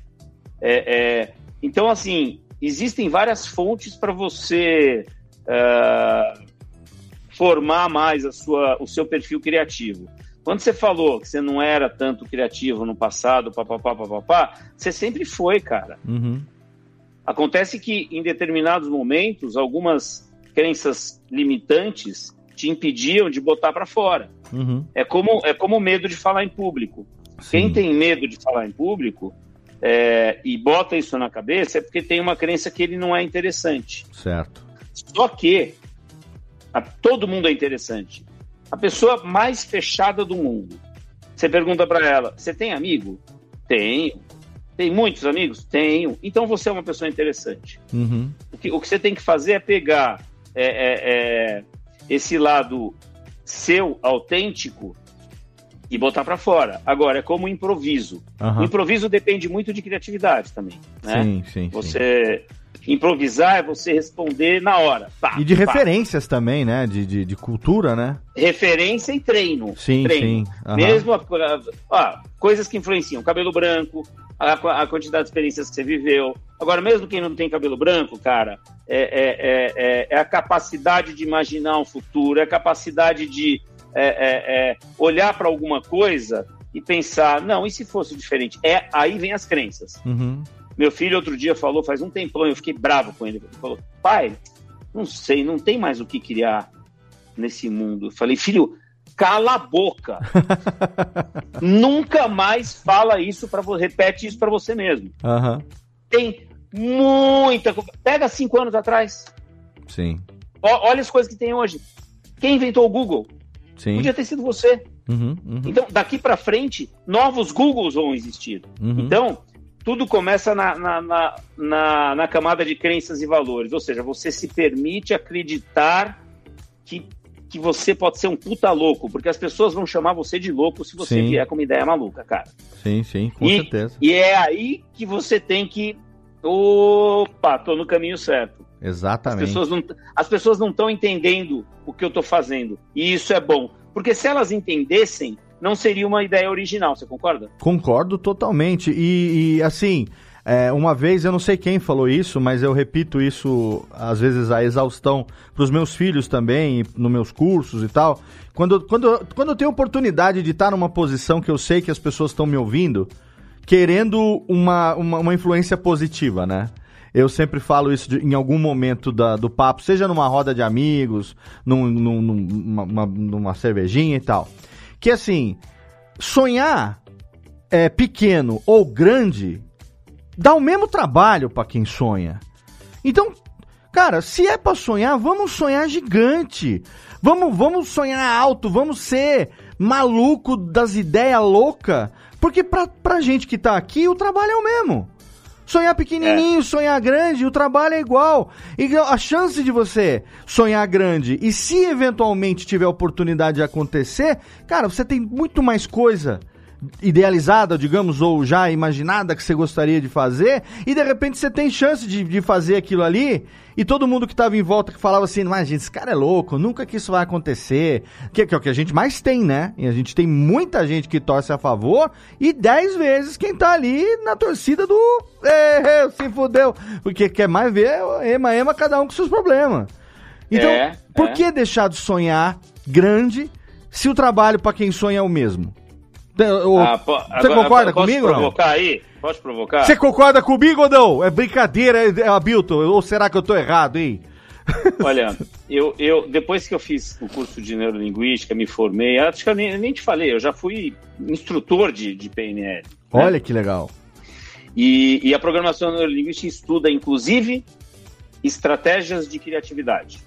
É, é, então, assim, existem várias fontes para você ah, formar mais a sua, o seu perfil criativo. Quando você falou que você não era tanto criativo no passado, papapá, papapá, você sempre foi, cara. Uhum. Acontece que em determinados momentos, algumas crenças limitantes te impediam de botar para fora. Uhum. É como é como o medo de falar em público. Quem tem medo de falar em público é, e bota isso na cabeça é porque tem uma crença que ele não é interessante. Certo. Só que a- todo mundo é interessante. A pessoa mais fechada do mundo. Você pergunta para ela: "Você tem amigo?" Tenho. Tem muitos amigos? Tenho. Então você é uma pessoa interessante. Uhum. O que, o que você tem que fazer é pegar é, é, é, esse lado seu, autêntico, e botar para fora. Agora, é como improviso. Aham. O improviso depende muito de criatividade também. Né? Sim, sim, sim. Você improvisar é você responder na hora. Pá, E de pá. referências também, né? De, de, de cultura, né? Referência e treino. Sim, treino. sim. Aham. Mesmo a- ó, coisas que influenciam. Cabelo branco, a, a quantidade de experiências que você viveu. Agora, mesmo quem não tem cabelo branco, cara, é, é, é, é- é a capacidade de imaginar um futuro, é a capacidade de é, é, é, olhar para alguma coisa e pensar, não, e se fosse diferente? É, aí vem as crenças. Uhum. Meu filho outro dia falou, faz um tempão, eu fiquei bravo com ele. Ele falou, pai, não sei, não tem mais o que criar nesse mundo. Eu falei, filho, cala a boca. <laughs> Nunca mais fala isso para você, repete isso para você mesmo. Aham. Tem muita coisa. Pega cinco anos atrás. Sim. Ó- olha as coisas que tem hoje. Quem inventou o Google? Sim. Podia ter sido você. Uhum, uhum. Então, daqui para frente, novos Googles vão existir. Uhum. Então, tudo começa na, na, na, na, na camada de crenças e valores. Ou seja, você se permite acreditar que, que você pode ser um puta louco, porque as pessoas vão chamar você de louco se você Sim. vier com uma ideia maluca, cara. Sim, sim, com e, certeza. E é aí que você tem que. Opa, tô no caminho certo. As Exatamente. pessoas não as pessoas não estão entendendo o que eu estou fazendo. E isso é bom. Porque se elas entendessem, não seria uma ideia original, você concorda? Concordo totalmente. E, e, assim, é, uma vez, eu não sei quem falou isso, mas eu repito isso, às vezes, a exaustão para os meus filhos também, nos meus cursos e tal. Quando, quando, quando eu tenho oportunidade de estar numa posição que eu sei que as pessoas estão me ouvindo, querendo uma, uma, uma influência positiva, né? Eu sempre falo isso de- em algum momento da- do papo, seja numa roda de amigos, num, num- numa, uma- numa cervejinha e tal. Que assim, sonhar é pequeno ou grande dá o mesmo trabalho pra quem sonha. Então, cara, se é pra sonhar, vamos sonhar gigante. Vamos, vamos sonhar alto, vamos ser maluco das ideias loucas, porque pra, pra gente que tá aqui, o trabalho é o mesmo. Sonhar pequenininho, sonhar grande, o trabalho é igual. E a chance de você sonhar grande e se eventualmente tiver oportunidade de acontecer, cara, você tem muito mais coisa idealizada, digamos, ou já imaginada que você gostaria de fazer, e de repente você tem chance de, de fazer aquilo ali, e todo mundo que estava em volta que falava assim, mas gente, esse cara é louco, nunca que isso vai acontecer, que, que é o que a gente mais tem, né? E a gente tem muita gente que torce a favor, e dez vezes quem tá ali na torcida do "É, se fudeu, porque quer mais ver ema, ema, cada um com seus problemas. Então, É, por é. que deixar de sonhar grande se o trabalho para quem sonha é o mesmo? Ah, você agora- concorda posso comigo não? provocar aí? Pode provocar? Você concorda comigo ou não? É brincadeira, é, é, Abilton? Ou será que eu tô errado, hein? <laughs> Olha, eu, eu depois que eu fiz o curso de neurolinguística, me formei, acho que eu nem, nem te falei, eu já fui instrutor de, de PNL. né? Olha que legal. E, e a programação neurolinguística estuda, inclusive, estratégias de criatividade.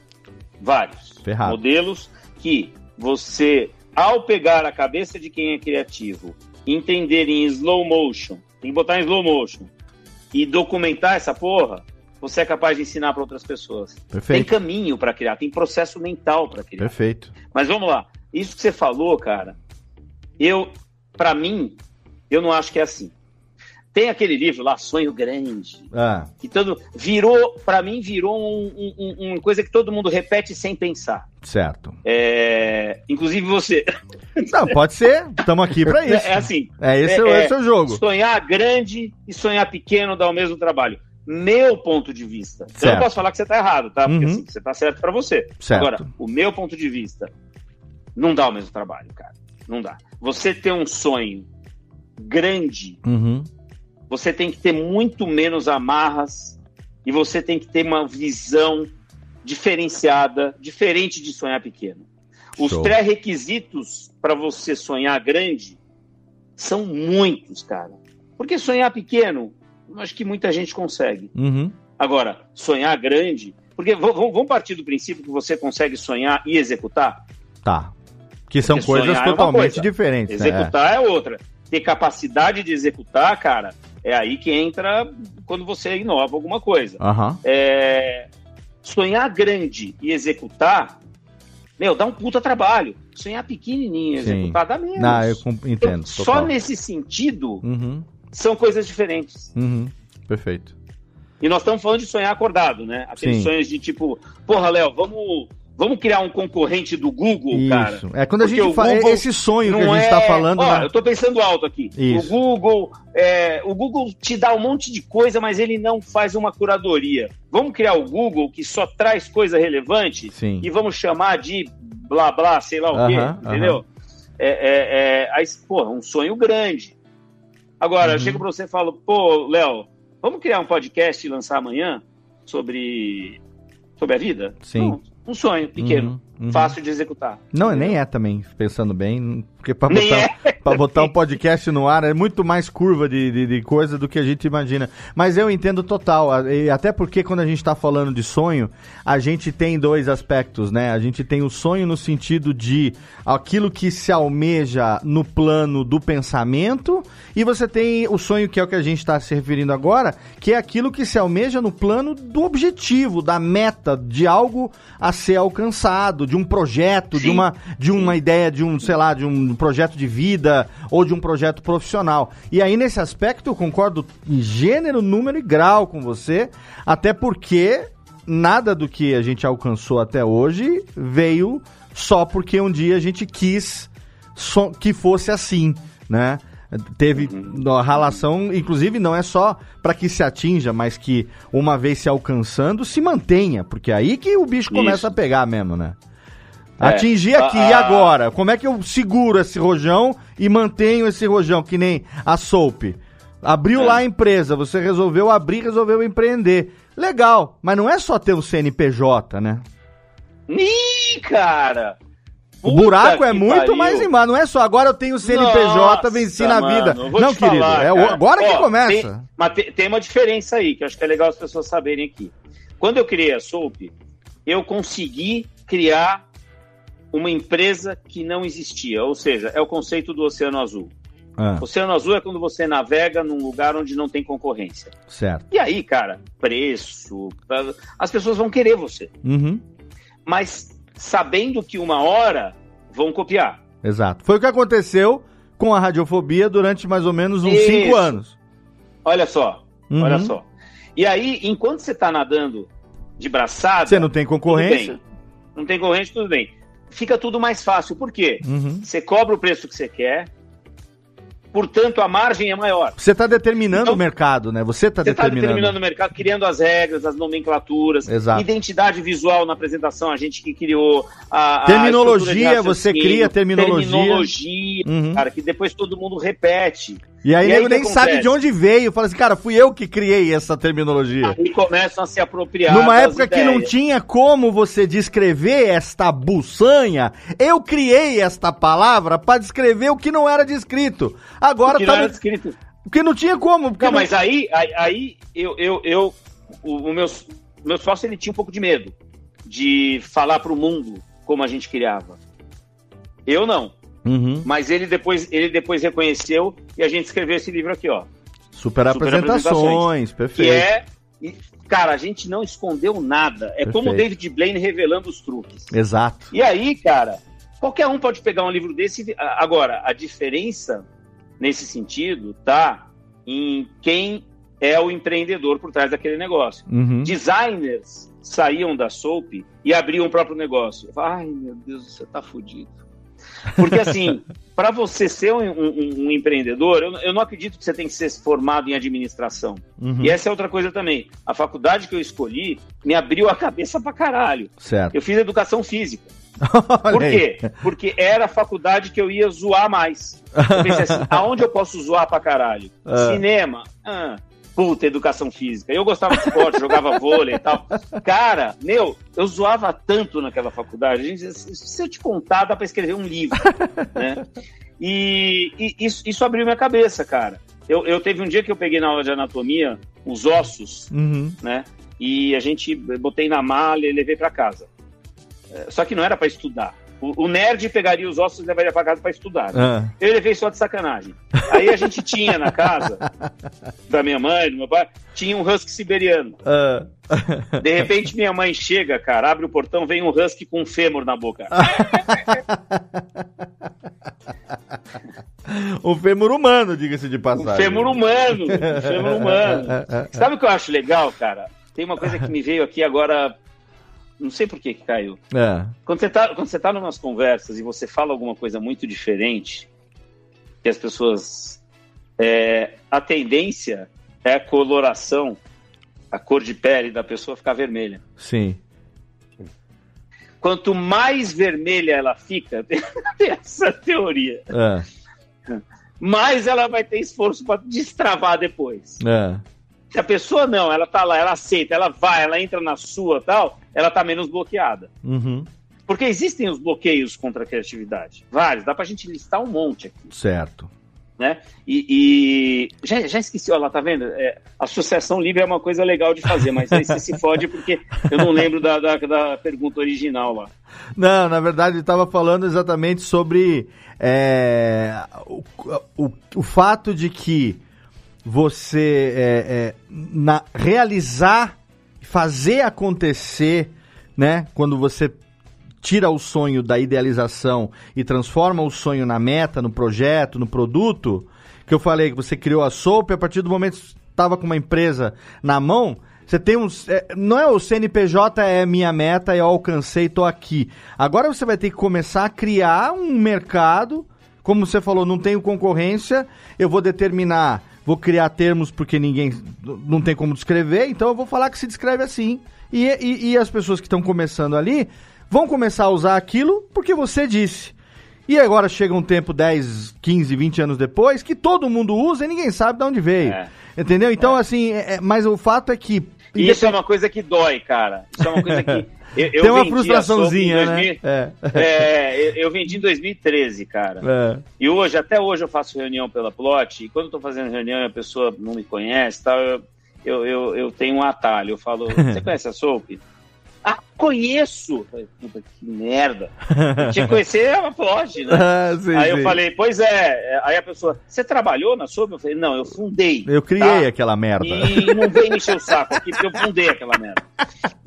Vários. Ferrado. Modelos que você, ao pegar a cabeça de quem é criativo, entender em slow motion, tem que botar em slow motion, e documentar essa porra, você é capaz de ensinar para outras pessoas. Tem Perfeito. caminho para criar, tem processo mental para criar. Perfeito. Mas vamos lá. Isso que você falou, cara, eu, para mim, eu não acho que é assim. Tem aquele livro lá, Sonho Grande, Ah, que todo virou, para mim, virou um- um- um- uma coisa que todo mundo repete sem pensar. certo. É, inclusive você. <laughs> Não, pode ser. Estamos aqui pra isso. É, é assim. É esse, é, esse é o jogo. Sonhar grande e sonhar pequeno dá o mesmo trabalho. Meu ponto de vista. Eu Certo. não posso falar que você tá errado, tá? Porque Uhum. assim, você tá certo pra você. Certo. Agora, o meu ponto de vista não dá o mesmo trabalho, cara. Não dá. Você ter um sonho grande, Uhum. Você tem que ter muito menos amarras e você tem que ter uma visão diferenciada, diferente de sonhar pequeno. Os pré-requisitos para você sonhar grande são muitos, cara. Porque sonhar pequeno, eu acho que muita gente consegue. Uhum. Agora, sonhar grande. Porque vamos partir do princípio que você consegue sonhar e executar? Tá. Que são Porque coisas é totalmente coisa, diferentes. né? Executar é outra. Ter capacidade de executar, cara, é aí que entra quando você inova alguma coisa. Aham. É, sonhar grande e executar, meu, dá um puta trabalho. Sonhar pequenininho e executar dá menos. Não, eu entendo. Só total. nesse sentido Uhum. são coisas diferentes. Uhum. Perfeito. E nós estamos falando de sonhar acordado, né? Aqueles Sim. sonhos de tipo, porra, Léo, vamos, vamos criar um concorrente do Google, cara. Isso. É quando a gente fala. Google Esse sonho que a não gente é- tá falando. Ó, né? eu tô pensando alto aqui. Isso. O Google, é, o Google te dá um monte de coisa, mas ele não faz uma curadoria. Vamos criar o Google que só traz coisa relevante Sim. e vamos chamar de blá blá, sei lá o quê, Aham, entendeu? É, é, é, aí, porra, um sonho grande. Agora, eu Uhum. chego pra você e falo, pô, Léo, vamos criar um podcast e lançar amanhã sobre, sobre a vida? Sim. Não, um sonho pequeno, Uhum, uhum. fácil de executar. Não, nem é também, pensando bem, porque Nem botar, é. botar um <laughs> podcast no ar é muito mais curva de, de, de coisa do que a gente imagina. Mas eu entendo total, e até porque quando a gente tá falando de sonho, a gente tem dois aspectos, né? A gente tem o sonho no sentido de aquilo que se almeja no plano do pensamento, e você tem o sonho que é o que a gente está se referindo agora, que é aquilo que se almeja no plano do objetivo, da meta, de algo a ser alcançado, de um projeto, de Sim. uma, de uma ideia, de um, sei lá, de um projeto de vida ou de um projeto profissional. E aí, nesse aspecto, eu concordo em gênero, número e grau com você, até porque nada do que a gente alcançou até hoje veio só porque um dia a gente quis que fosse assim, né? Teve a relação, inclusive não é só para que se atinja, mas que uma vez se alcançando se mantenha, porque é aí que o bicho começa Isso. a pegar mesmo, né? É. Atingir aqui Ah, e agora? Como é que eu seguro esse rojão e mantenho esse rojão, que nem a Soap? Abriu É. lá a empresa, você resolveu abrir, resolveu empreender. Legal, mas não é só ter o CNPJ, né? Ih, cara! O Puta buraco é que muito pariu. mais embaixo. Não é só agora eu tenho o CNPJ, Nossa, venci na mano, vida. Não, querido, falar, é o- cara. agora que Ó, começa. Tem, mas tem, tem uma diferença aí, que eu acho que é legal as pessoas saberem aqui. Quando eu criei a Soap, eu consegui criar uma empresa que não existia. Ou seja, é o conceito do Oceano Azul. Ah, Oceano Azul é quando você navega num lugar onde não tem concorrência. certo. E aí, cara, preço, as pessoas vão querer você. Uhum, Mas sabendo que uma hora vão copiar. exato. Foi o que aconteceu com a radiofobia durante mais ou menos uns Isso. cinco anos. Olha só, Uhum. olha só. E aí, enquanto você tá nadando de braçada. Você não tem concorrência? Não tem concorrência, tudo bem. Fica tudo mais fácil. Por quê? Uhum. Você cobra o preço que você quer, portanto, a margem é maior. Você está determinando Então, o mercado, né? Você está está determinando. determinando o mercado, criando as regras, as nomenclaturas, Exato. identidade visual na apresentação, a gente que criou a, a Terminologia, de você cria terminologia. terminologia, Uhum. cara, que depois todo mundo repete. E aí, E aí o nem sabe acontece? de onde veio. Fala assim, cara, fui eu que criei essa terminologia. Aí começam a se apropriar. Numa época que não ideias. tinha como você descrever esta buçanha, eu criei esta palavra para descrever o que não era descrito. Agora que tá não era no- escrito. Porque não tinha como. porque Não, mas aí, aí, aí eu, eu, eu o, o meu, meu sócio ele tinha um pouco de medo de falar para o mundo como a gente criava. Eu não, Uhum. mas ele depois, ele depois reconheceu e a gente escreveu esse livro aqui, ó. Super, Super apresentações, Que perfeito. é, cara, a gente não escondeu nada. É como o Perfeito. David Blaine revelando os truques. Exato. E aí, cara, qualquer um pode pegar um livro desse. Agora, a diferença nesse sentido tá em quem é o empreendedor por trás daquele negócio. Uhum. Designers saíam da Soap e abriam o próprio negócio. Ai, meu Deus, você tá fudido. Porque assim, para você ser um, um- um empreendedor, eu, eu não acredito que você tem que ser formado em administração. Uhum. E essa é outra coisa também. A faculdade que eu escolhi me abriu a cabeça pra caralho. Certo. Eu fiz educação física. <laughs> Por quê? Porque era a faculdade que eu ia zoar mais. Eu pensei assim, <laughs> aonde eu posso zoar pra caralho? Ah. Cinema? Ah, puta, educação física. Eu gostava de esporte, <laughs> jogava vôlei e tal. Cara, meu, eu zoava tanto naquela faculdade. Gente, se eu te contar, dá pra escrever um livro. né? E, e isso, isso abriu minha cabeça, cara. Eu, eu teve um dia que eu peguei na aula de anatomia os ossos, Uhum. né? E a gente botei na malha e levei pra casa. É, Só que não era pra estudar. O, o nerd pegaria os ossos e levaria pra casa pra estudar. né? Ah. Eu levei só de sacanagem. Aí a gente tinha na casa, <laughs> da minha mãe, do meu pai, tinha um husky siberiano. Ah. De repente minha mãe chega, cara, abre o portão, vem um husky com um fêmur na boca. <laughs> Um fêmur humano, diga-se de Um passagem. fêmur humano. Um fêmur humano. <laughs> Sabe o que eu acho legal, cara? Tem uma coisa que me veio aqui agora, não sei por que que caiu. É. Quando você tá, quando você tá numas conversas e você fala alguma coisa muito diferente, que as pessoas. é, a tendência é a coloração, a cor de pele da pessoa ficar vermelha. Sim. Quanto mais vermelha ela fica, <laughs> tem essa teoria, É. mais ela vai ter esforço para destravar depois. É. Se a pessoa não, ela tá lá, ela aceita, ela vai, ela entra na sua tal, ela tá menos bloqueada. Uhum. Porque existem os bloqueios contra a criatividade. Vários, dá pra gente listar um monte aqui. Certo. né? E, e- já, já esqueci, olha lá, tá vendo? É, associação livre é uma coisa legal de fazer, mas aí você se fode porque eu não lembro da, da, da pergunta original lá. Não, na verdade, ele estava falando exatamente sobre é, o, o, o fato de que você é, é, na, realizar, fazer acontecer, né? Quando você tira o sonho da idealização e transforma o sonho na meta, no projeto, no produto, que eu falei que você criou a Soap, a partir do momento que estava com uma empresa na mão, você tem uns. é, não é o CNPJ é minha meta, eu alcancei, tô aqui. Agora você vai ter que começar a criar um mercado. Como você falou, não tenho concorrência, eu vou determinar, vou criar termos porque ninguém não tem como descrever, então eu vou falar que se descreve assim. E, e, e as pessoas que estão começando ali vão começar a usar aquilo porque você disse. E agora chega um tempo, 10, 15, 20 anos depois, que todo mundo usa e ninguém sabe de onde veio. É. Entendeu? Então, assim, é- é- mas o fato é que. Isso é uma coisa que dói, cara. Isso é uma coisa que. <laughs> Eu, eu Tem uma frustraçãozinha, né? 2000 É. É, eu, eu vendi em 2013, cara. É. E hoje, até hoje, eu faço reunião pela Plot, e quando eu tô fazendo reunião e a pessoa não me conhece, tal, eu, eu, eu, eu tenho um atalho. Eu falo, você <laughs> conhece a Soap? Ah, conheço! Falei, Puta, que merda. Eu tinha que conhecer a Plot, né? <laughs> Ah, sim, aí sim. eu falei, pois é. Aí a pessoa, você trabalhou na Soap? Eu falei, não, eu fundei. Eu criei tá? aquela merda. E não vem me encher o saco aqui, porque eu fundei aquela merda.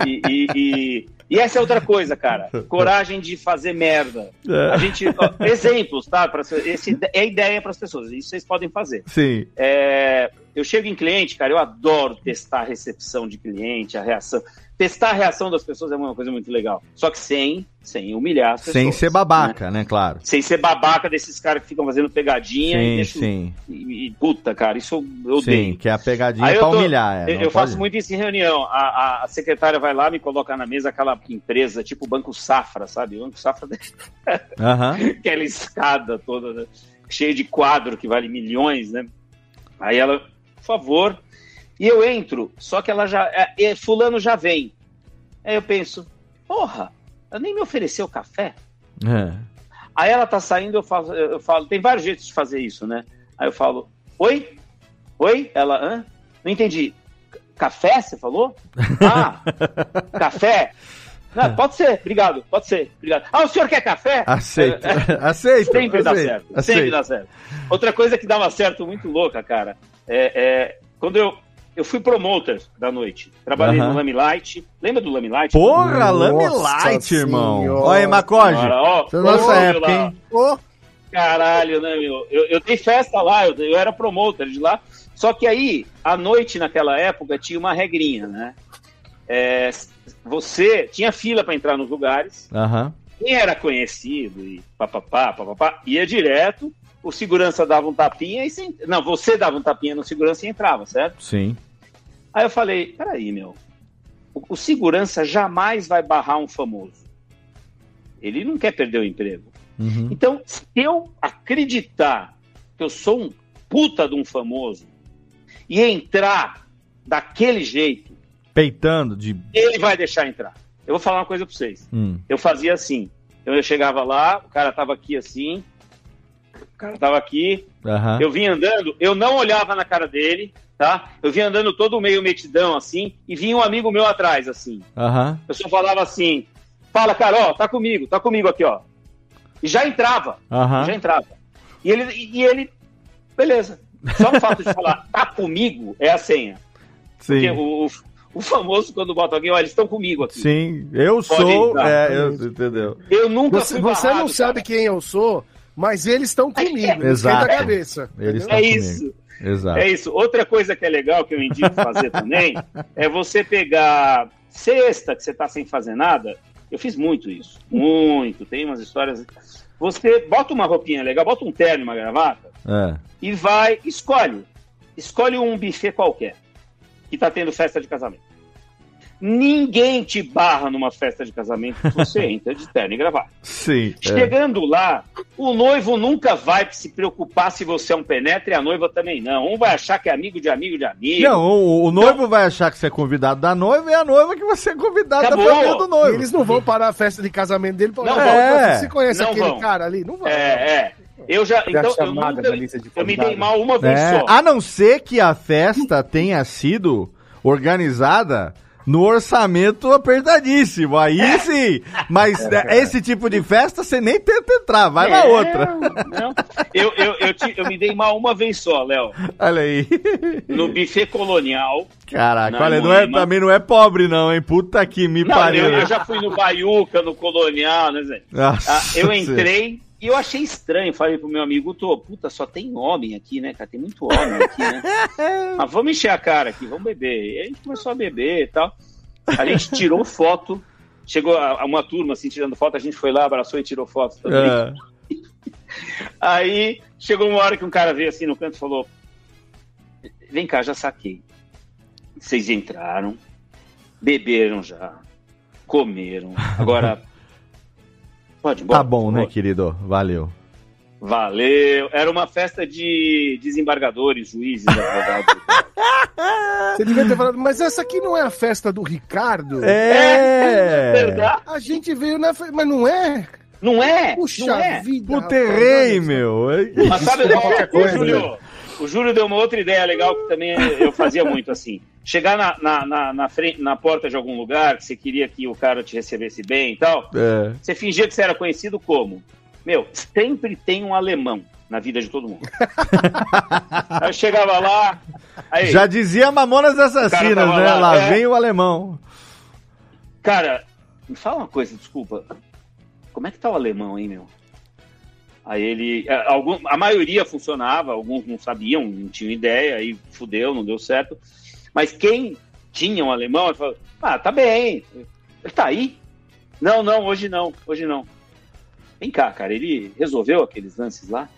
E, e, e- e essa é outra coisa, cara. Coragem de fazer merda. É. A gente. ó, exemplos, tá? Pra, esse é a ideia para as pessoas. Isso vocês podem fazer. Sim. É, eu chego em cliente, cara, eu adoro testar a recepção de cliente, a reação. Testar a reação das pessoas é uma coisa muito legal. Só que sem, sem humilhar as pessoas. Sem ser babaca, né? Claro. Sem ser babaca desses caras que ficam fazendo pegadinha e Sim, deixam. sim. E, e, puta, cara, isso eu odeio. Sim, que é a pegadinha Aí pra eu tô- humilhar. é, eu eu faço muito isso em reunião. A, a- a secretária vai lá, me coloca na mesa aquela empresa, tipo Banco Safra, sabe? O Banco Safra <laughs> Aham. aquela escada toda, né? cheia de quadro que vale milhões, né? Aí ela, por favor. E eu entro, só que ela já. É, é, fulano já vem. Aí eu penso, porra, ela nem me ofereceu café. É. Aí ela tá saindo, eu falo, eu falo, tem vários jeitos de fazer isso, né? Aí eu falo, oi? Oi? Ela, hã? Não entendi. Café, você falou? <laughs> Ah, café? Não, pode ser, obrigado, pode ser, obrigado. Ah, o senhor quer café? Aceito. <laughs> É, <laughs> Aceito. Sempre dá aceito, certo, aceito. sempre dá certo. Outra coisa que dava certo muito louca, cara, é, é quando eu eu fui promoter da noite. Trabalhei Aham. no Lamelight. Lembra do Lamelight? Porra, Nossa Lame Light, irmão. Olha aí, Macode. Cara, ó, Essa é nossa época, lá. hein? Caralho, né, meu? Eu, eu dei festa lá, eu, eu era promoter de lá. Só que aí, à noite, naquela época, tinha uma regrinha, né? É, você tinha fila para entrar nos lugares. Aham. Quem era conhecido e papapá, papapá, ia direto. O segurança dava um tapinha e você... ent- Não, você dava um tapinha no segurança e entrava, certo? Sim. Aí eu falei, peraí, meu. O, o segurança jamais vai barrar um famoso. Ele não quer perder o emprego. Uhum. Então, se eu acreditar que eu sou um puta de um famoso e entrar daquele jeito, Peitando de. ele vai deixar entrar. Eu vou falar uma coisa pra vocês. Hum. Eu fazia assim. Eu chegava lá, o cara tava aqui assim, o cara tava aqui, Aham. eu vinha andando, eu não olhava na cara dele, tá? Eu vinha andando todo meio metidão assim, e vinha um amigo meu atrás, assim. Aham. Eu só falava assim: fala, cara, ó, tá comigo, tá comigo aqui, ó. E já entrava, Aham. já entrava. E ele, e ele, beleza. Só o fato de falar, <laughs> tá comigo, é a senha. Porque Sim. o, o, o famoso, quando bota alguém, ó, eles estão comigo aqui. Sim. Eu Pode sou. entrar. É, eu, entendeu? Eu nunca você, fui você barrado, não sabe cara. quem eu sou, mas eles estão comigo. Exato. Esquenta a cabeça. Eles É comigo. isso. Exato. É isso. Outra coisa que é legal que eu indico fazer <laughs> também é você pegar sexta que você tá sem fazer nada. Eu fiz muito isso. Muito. Tem umas histórias. Você bota uma roupinha legal, bota um terno e uma gravata É. e vai, escolhe. Escolhe um buffet qualquer que tá tendo festa de casamento. Ninguém te barra numa festa de casamento se você <laughs> entra de terno e gravata. Sim. é. Chegando lá, o noivo nunca vai se preocupar se você é um penetra e a noiva também não. Um vai achar que é amigo de amigo de amigo. Não, o, o noivo vai achar que você é convidado da noiva e a noiva que você é convidado Acabou. da família do E noivo. eles não vão parar a festa de casamento dele pra Não falar, vão. "Pô, É. Você conhece Não aquele vão. cara ali? Não vai. É, é. Eu já. Então, eu, nunca, da lista de eu me dei mal uma vez É, só. a não ser que a festa tenha sido organizada no orçamento apertadíssimo. Aí sim. Mas é, esse tipo de festa você nem tenta entrar, vai na É, outra. Não. Eu, eu, eu, te- eu me dei mal uma vez só, Léo. Olha aí. No buffet colonial. Caraca, Na olha, não é, também não é pobre não, hein? Puta que me Não, pariu. eu, eu já fui no Baiuca, no colonial, né, Zé? Nossa Ah, eu entrei e eu achei estranho. Falei pro meu amigo, tô, puta, só tem homem aqui, né, cara? Tem muito homem aqui, né? Mas <laughs> vamos encher a cara aqui, vamos beber. E a gente começou a beber e tal. A gente tirou foto. Chegou uma turma assim tirando foto, a gente foi lá, abraçou e tirou foto também. É. <laughs> Aí chegou uma hora que um cara veio assim no canto e falou: Vem cá, já saquei. Vocês entraram, beberam já, comeram. Agora. Pode ir embora. Tá bom, né, querido? Valeu. Valeu. Era uma festa de desembargadores, juízes, advogados. <laughs> Você devia ter falado, mas essa aqui não é a festa do Ricardo? É. Verdade? A gente veio na festa, mas não é? Não é? Puxa não é? vida. Meu. Mas sabe, qualquer o, coisa, Júlio, o Júlio deu uma outra ideia legal que também eu fazia muito assim. Chegar na, na, na, na frente, na porta de algum lugar, que você queria que o cara te recebesse bem e tal, É. você fingia que você era conhecido como? Meu, sempre tem um alemão na vida de todo mundo. <laughs> aí eu chegava lá, aí, Já dizia Mamonas Assassinas, né? lá, Lá é. vem o alemão. cara, me fala uma coisa, desculpa. Como é que tá o alemão, hein, meu? Aí ele. é, Algum, a maioria funcionava, alguns não sabiam, não tinham ideia, aí fudeu, não deu certo. Mas quem tinha um alemão, falou: Ah, tá bem. Ele tá aí? Não, não, hoje não, hoje não. Vem cá, cara, ele resolveu aqueles lances lá.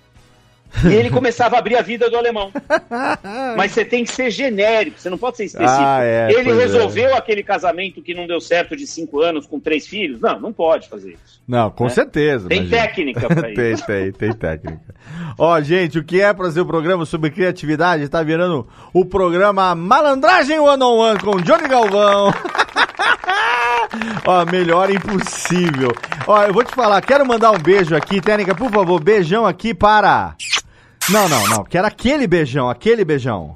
E ele começava a abrir a vida do alemão. <laughs> Mas você tem que ser genérico, você não pode ser específico. Ah, é, ele é. resolveu aquele casamento que não deu certo de cinco anos com três filhos? Não, não pode fazer isso. Não, com É. certeza. Tem imagina. técnica pra <laughs> tem, isso. tem, tem técnica. Ó, gente, o que é pra ser o programa sobre criatividade tá virando o programa Malandragem One on One com Johnny Galvão. <laughs> <laughs> Ó, melhor impossível. Ó, eu vou te falar, quero mandar um beijo aqui, técnica, por favor, beijão aqui para Não, não, não. Quero aquele beijão, aquele beijão.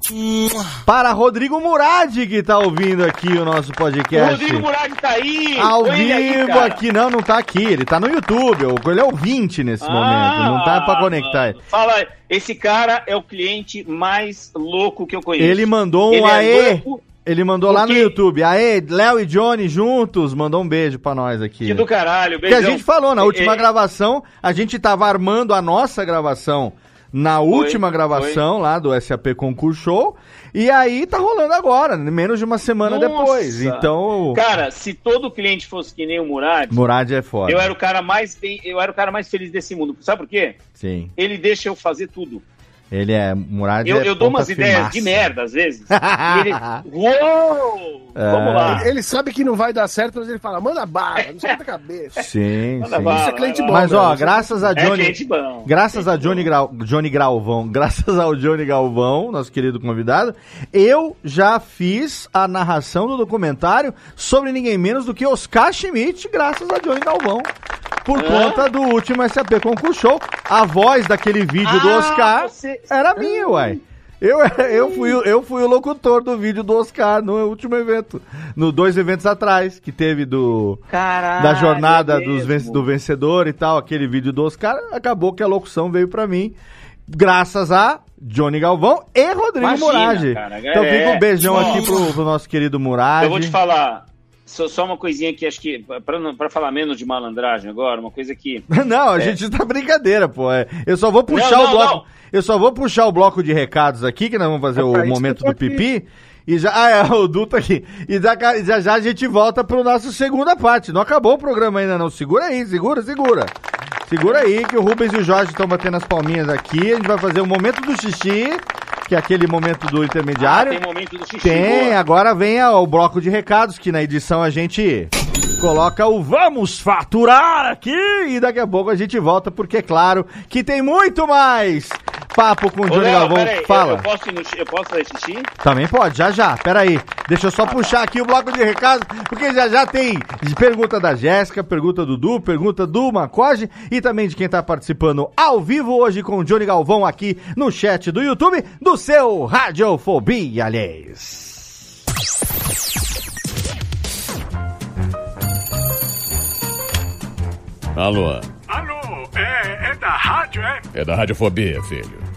Para Rodrigo Murad, que tá ouvindo aqui o nosso O podcast. Rodrigo Murad tá aí! Ao aí, vivo cara. aqui, não, não tá aqui. Ele tá no YouTube. Ele é ouvinte nesse Ah, momento. Não tá pra conectar. Fala, aí, esse cara é o cliente mais louco que eu conheço. Ele mandou um Ele é aê. louco, Ele mandou lá no Porque- YouTube. Aê, Léo e Johnny juntos. Mandou um beijo pra nós aqui. que do caralho, Que a beijão. gente falou na última gravação, a gente tava armando a nossa gravação na última gravação lá do SAP Concurso Show. E aí tá rolando agora, menos de uma semana Nossa. depois. Então, Cara, se todo cliente fosse que nem o Murad, Murad é foda. eu era o cara mais bem, eu era o cara mais feliz desse mundo. Sabe por quê? Sim. Ele deixa eu fazer tudo. Ele é. Murad Eu, é eu dou ponta umas ideias firmaça. de merda às vezes. <laughs> e ele, uou! É. Vamos lá. Ele sabe que não vai dar certo, mas ele fala, manda bala, não esquenta a cabeça. Sim, Manda sim. bala, Isso é cliente vai bom. Mas ó, velho. graças a É Johnny. cliente bom. Graças a Johnny, Grau, Johnny Galvão, <laughs> graças ao Johnny Galvão, nosso querido convidado, eu já fiz a narração do documentário sobre ninguém menos do que Oscar Schmidt, graças a Johnny Galvão. Por Hã? conta do último SAP Concurso Show. A voz daquele vídeo do Ah, Oscar você- era minha, uai. Eu, eu, fui, o- eu fui o locutor do vídeo do Oscar no último evento. No dois eventos atrás, que teve do Caralho, da jornada é dos do vencedor e tal, aquele vídeo do Oscar, acabou que a locução veio pra mim, graças a Johnny Galvão e Rodrigo Imagina, cara, Então é. fica um beijão aqui pro, pro nosso querido Murad. Eu vou te falar. Só, só uma coisinha que acho que, pra falar menos de malandragem agora, uma coisa que. <laughs> Não, a É. gente tá brincadeira, pô. É, Eu só vou puxar Não, o não, bloco. não. Eu só vou puxar o bloco de recados aqui, que nós vamos fazer É o momento do aqui. pipi. E já, ah, é, <laughs> o Du tá aqui. E já, já já a gente volta pro nosso segunda parte. Não acabou o programa ainda, não. Segura aí, segura, segura. Segura aí que o Rubens e o Jorge estão batendo as palminhas aqui. A gente vai fazer o momento do xixi, que é aquele momento do intermediário. Ah, tem momento do xixi. Tem, boa. agora vem o bloco de recados, que na edição a gente coloca o Vamos Faturar aqui e daqui a pouco a gente volta, porque é claro que tem muito mais papo com o Ô, Johnny Léo, Galvão. eu- Fala. Eu, posso ir no, eu posso fazer xixi? Também pode, já já, peraí. Deixa eu só puxar aqui o bloco de recados, porque já já tem pergunta da Jéssica, pergunta do Du, pergunta do Macoge e também de quem tá participando ao vivo hoje com o Johnny Galvão aqui no chat do YouTube do seu Radiofobia, aliás. Alô, Alô, é, é da rádio, é? é da Radiofobia, filho.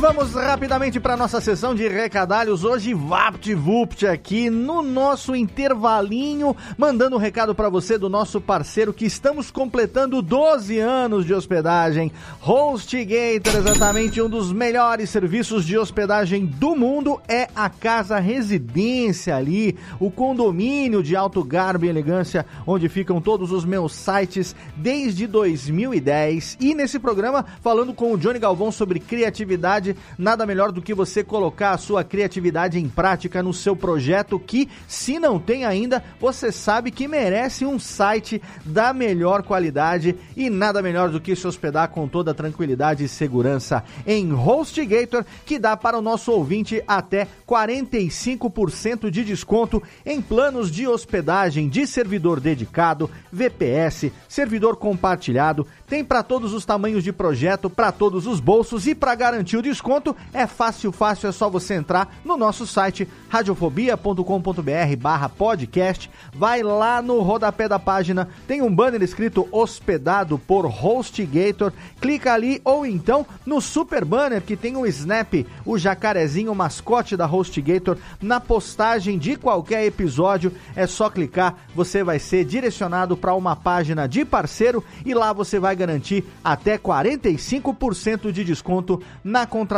Vamos rapidamente para nossa sessão de recadalhos. Hoje, VaptVupt aqui no nosso intervalinho, mandando um recado para você do nosso parceiro que estamos completando 12 anos de hospedagem. HostGator, exatamente um dos melhores serviços de hospedagem do mundo, é a casa residência ali, o condomínio de alto garbo e elegância, onde ficam todos os meus sites desde 2010. E nesse programa, falando com o Johnny Galvão sobre criatividade, nada melhor do que você colocar a sua criatividade em prática no seu projeto que, se não tem ainda, você sabe que merece um site da melhor qualidade e nada melhor do que se hospedar com toda tranquilidade e segurança em HostGator, que dá para o nosso ouvinte até 45% de desconto em planos de hospedagem de servidor dedicado, VPS, servidor compartilhado, tem para todos os tamanhos de projeto, para todos os bolsos e para garantir o desconto desconto. É fácil, fácil, é só você entrar no nosso site radiofobia.com.br barra podcast, vai lá no rodapé da página, tem um banner escrito hospedado por HostGator, clica ali ou então no super banner que tem o Snap, o jacarezinho, mascote da HostGator, na postagem de qualquer episódio, é só clicar, você vai ser direcionado para uma página de parceiro e lá você vai garantir até 45% de desconto na contratação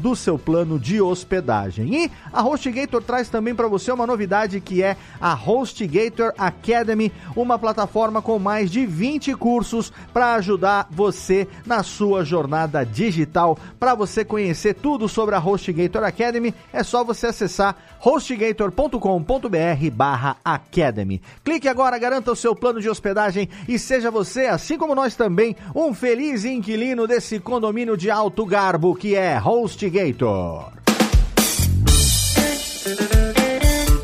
do seu plano de hospedagem. E a HostGator traz também para você uma novidade que é a HostGator Academy, uma plataforma com mais de 20 cursos para ajudar você na sua jornada digital. Para você conhecer tudo sobre a HostGator Academy, é só você acessar hostgator.com.br/academy. Clique agora, garanta o seu plano de hospedagem e seja você, assim como nós também, um feliz inquilino desse condomínio de alto garbo que é HostGator.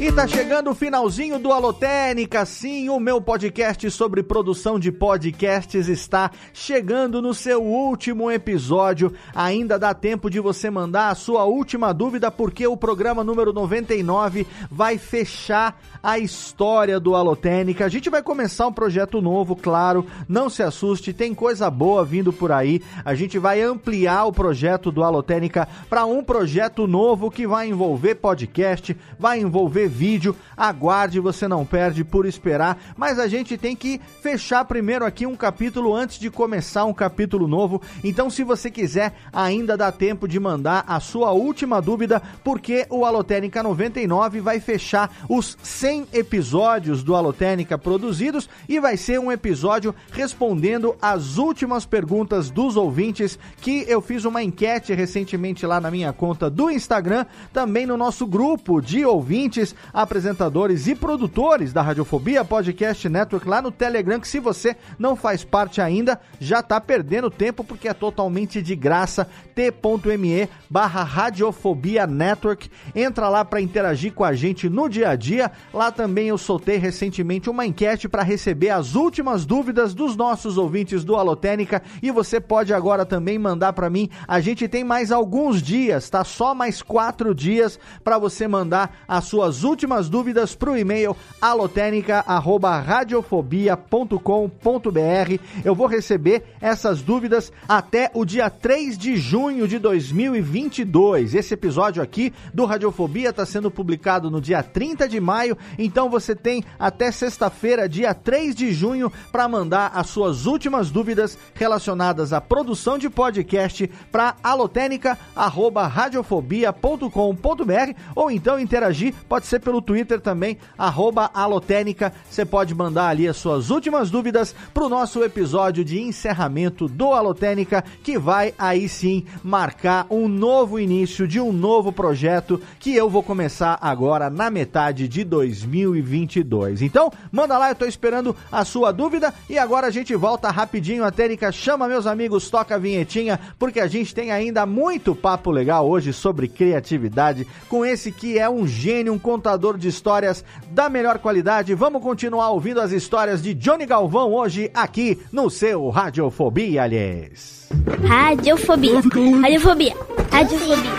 E tá chegando o finalzinho do Alotênica, sim, o meu podcast sobre produção de podcasts está chegando no seu último episódio. Ainda dá tempo de você mandar a sua última dúvida, porque o programa número 99 vai fechar a história do Alotênica. A gente vai começar um projeto novo, claro, não se assuste, tem coisa boa vindo por aí. A gente vai ampliar o projeto do Alotênica para um projeto novo que vai envolver podcast, vai envolver vídeo. Aguarde, você não perde por esperar. Mas a gente tem que fechar primeiro aqui um capítulo antes de começar um capítulo novo. Então, se você quiser, ainda dá tempo de mandar a sua última dúvida, porque o Alotênica 99 vai fechar os 100 episódios do Alotênica produzidos e vai ser um episódio respondendo as últimas perguntas dos ouvintes que eu fiz uma enquete recentemente lá na minha conta do Instagram, também no nosso grupo de ouvintes, apresentadores e produtores da Radiofobia Podcast Network lá no Telegram, que se você não faz parte ainda, já tá perdendo tempo porque é totalmente de graça, t.me barra Radiofobia Network. Entra lá para interagir com a gente no dia a dia. Lá também eu soltei recentemente uma enquete para receber as últimas dúvidas dos nossos ouvintes do Alotênica e você pode agora também mandar para mim. A gente tem mais alguns dias, tá? Só mais quatro dias para você mandar as suas últimas dúvidas para o e-mail alotênica@radiofobia.com.br. Eu vou receber essas dúvidas até o dia 3 de junho de 2022. Esse episódio aqui do Radiofobia está sendo publicado no dia 30 de maio, então você tem até sexta-feira, dia 3 de junho, para mandar as suas últimas dúvidas relacionadas à produção de podcast para alotênica@radiofobia.com.br ou então interagir, pode ser pelo Twitter também, alotênica. Você pode mandar ali as suas últimas dúvidas pro nosso episódio de encerramento do Alotênica, que vai aí sim marcar um novo início de um novo projeto que eu vou começar agora na metade de 2022. Então, manda lá, eu tô esperando a sua dúvida e agora a gente volta rapidinho. A Tênica chama meus amigos, toca a vinhetinha, porque a gente tem ainda muito papo legal hoje sobre criatividade com esse que é um gênio, um contador de histórias da melhor qualidade. Vamos continuar ouvindo as histórias de Johnny Galvão hoje aqui no seu Radiofobia, aliás. Radiofobia. Radiofobia. Radiofobia. Radiofobia.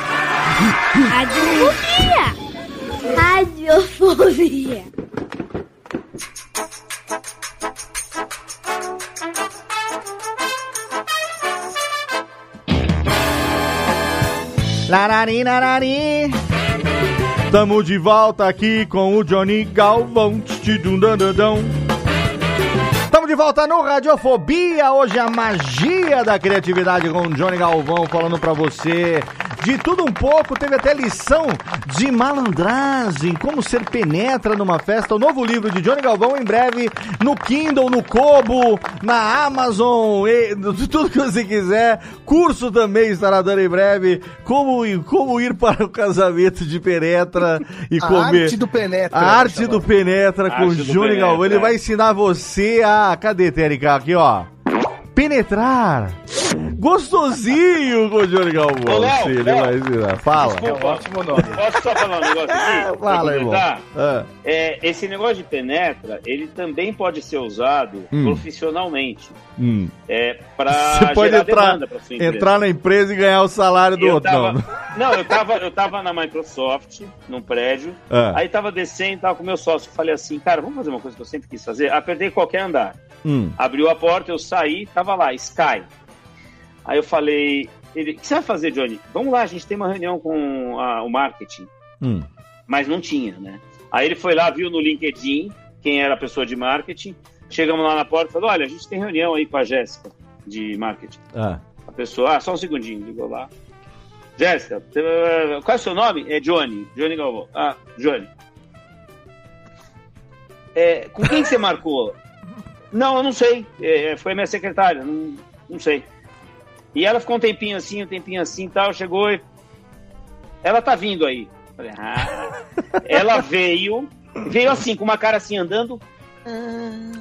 Radiofobia. Larari, larari. Tamo de volta aqui com o Johnny Galvão. Tchidundandandão. Estamos de volta no Radiofobia. Hoje a magia da criatividade com o Johnny Galvão falando pra você de tudo um pouco. Teve até lição de malandragem, como ser penetra numa festa. O novo livro de Johnny Galvão em breve no Kindle, no Kobo, na Amazon, e, tudo que você quiser. Curso também estará dando em breve. Como, como ir para o casamento de penetra e A comer. arte do penetra. A arte do penetra com o Johnny penetra. Galvão. Ele vai ensinar você a. Cadê, Térica? Aqui, ó. Penetrar. Gostosinho com o Johnny Galvão. Ô, Léo, Sim, ele Léo, vai ensinar. Fala. Desculpa, ótimo nome. <laughs> Posso só falar um negócio aqui? Fala, Pra irmão. Ah. É, esse negócio de penetra, ele também pode ser usado Hum. profissionalmente. Hum. É, pra Você pode entrar, demanda pra sua empresa. entrar na empresa e ganhar o salário do Eu outro. tava- Não, <laughs> Não, eu tava, eu tava na Microsoft, num prédio, Ah. aí tava descendo, tava com meu sócio, falei assim, cara, vamos fazer uma coisa que eu sempre quis fazer? Apertei qualquer andar. Hum. Abriu a porta, eu saí, tava lá, Sky. Aí eu falei, ele, o que você vai fazer, Johnny? Vamos lá, a gente tem uma reunião com a- o marketing. Hum. Mas não tinha, né? Aí ele foi lá, viu no LinkedIn quem era a pessoa de marketing. Chegamos lá na porta e falou: olha, a gente tem reunião aí com a Jéssica de marketing. Ah. A pessoa, ah, só um segundinho, ligou lá. Jéssica, qual é o seu nome? É Johnny. Johnny Galvão. Ah, Johnny. É, com quem você marcou? Não, eu não sei. É, foi a minha secretária, não, não sei. E ela ficou um tempinho assim, um tempinho assim e tal, chegou e. Ela tá vindo aí. Falei, ah. <laughs> Ela veio, veio assim, com uma cara assim, andando.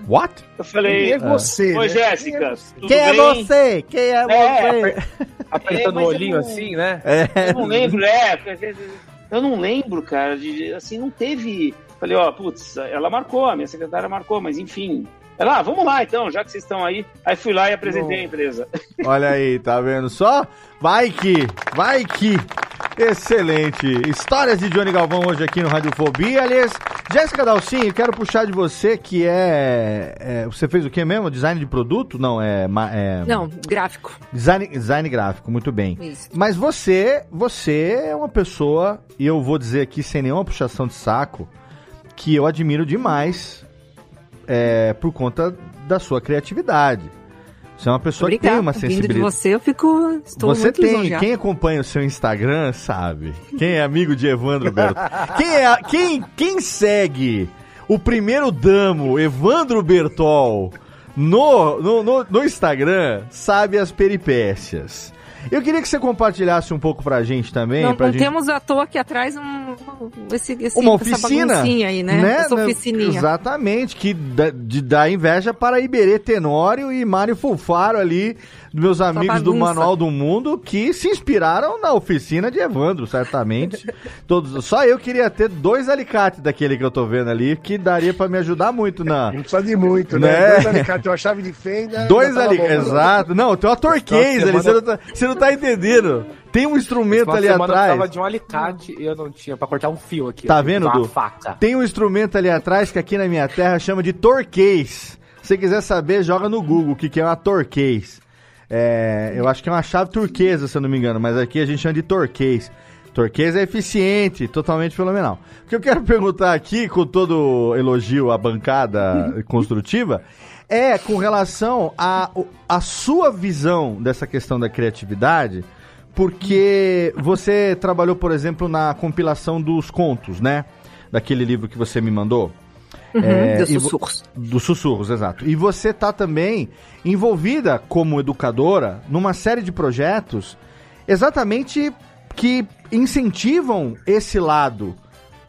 What? Eu falei, Quem é você, Oi, né? Jéssica. tudo Quem é bem?" você? Quem é É, você? <laughs> Apertando mas o olhinho não- assim, né? É. Eu não lembro, é. Eu não lembro, cara. de- assim, não teve. Falei, ó, putz, ela marcou, a minha secretária marcou, mas enfim. Ela, ah, vamos lá então, já que vocês estão aí. Aí fui lá e apresentei a empresa. <laughs> Olha aí, tá vendo só? Vai que, vai que. Excelente. Histórias de Johnny Galvão hoje aqui no Radiofobia. Aliás, Jéssica Dalcinho, quero puxar de você que é, é, Você fez o que mesmo? Design de produto? Não, é. ma- é Não, gráfico. Design, design gráfico, muito bem. Isso. Mas você, você é uma pessoa, e eu vou dizer aqui sem nenhuma puxação de saco, que eu admiro demais é, por conta da sua criatividade. Você é uma pessoa que tem Obrigada. uma Vindo de sensibilidade. você, eu fico. Estou Você muito tem, quem acompanha o seu Instagram sabe. Quem é amigo de Evandro Bertol. quem, é, quem, quem segue o primeiro damo, Evandro Bertol, no, no, no, no Instagram, sabe as peripécias. Eu queria que você compartilhasse um pouco pra gente também. Não, pra não gente... temos à toa aqui atrás um, esse, esse, uma oficina, aí, né? Essa oficininha. Exatamente, que dá, dá inveja para Iberê Tenório e Mário Fulfaro ali, meus amigos do. Manual do Mundo, que se inspiraram na oficina de Evandro, certamente. <laughs> Todos, só eu queria ter dois alicates daquele que eu tô vendo ali, que daria para me ajudar muito na... Não precisa de muito, né? Né? Dois alicates, uma chave de fenda. Dois já tava ali, bom, né? exato. Não, tem uma torquês ali, você não, tá, você não tá entendendo. Tem um instrumento ali semana eu atrás. tava de um alicate e eu não tinha pra cortar um fio aqui. Tá vendo, Du? uma faca. Tem um instrumento ali atrás que aqui na minha terra chama de torquês. Se você quiser saber, joga no Google o que, que é uma torquês. É, eu acho que é uma chave turquesa, se eu não me engano, mas aqui a gente chama de torquês. Torquês é eficiente, totalmente fenomenal. O que eu quero <laughs> perguntar aqui, com todo elogio à bancada <laughs> construtiva, é com relação à a, sua visão dessa questão da criatividade, porque você trabalhou, por exemplo, na compilação dos contos, né? Daquele livro que você me mandou. Uhum, dos e vo- sussurros. Dos sussurros, exato. E você tá também envolvida como educadora numa série de projetos exatamente que incentivam esse lado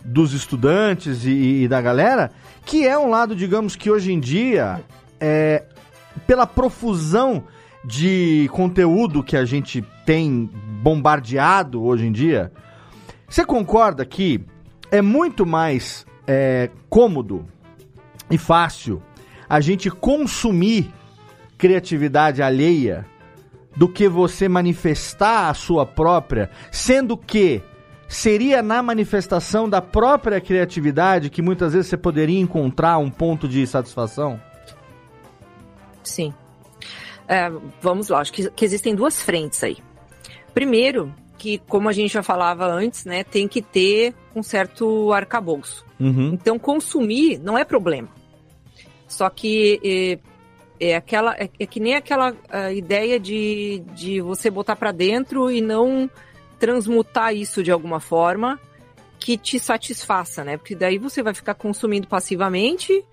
dos estudantes e, e da galera, que é um lado, digamos que hoje em dia, é, pela profusão de conteúdo que a gente tem bombardeado hoje em dia, você concorda que é muito mais é, cômodo e fácil a gente consumir criatividade alheia do que você manifestar a sua própria, sendo que seria na manifestação da própria criatividade que muitas vezes você poderia encontrar um ponto de satisfação? Sim. É, vamos lá, acho que, que existem duas frentes aí. Primeiro, que como a gente já falava antes, né, tem que ter um certo arcabouço. Uhum. Então, consumir não é problema. Só que é, é aquela é, é que nem aquela ideia de, de você botar para dentro e não transmutar isso de alguma forma que te satisfaça, né? Porque daí você vai ficar consumindo passivamente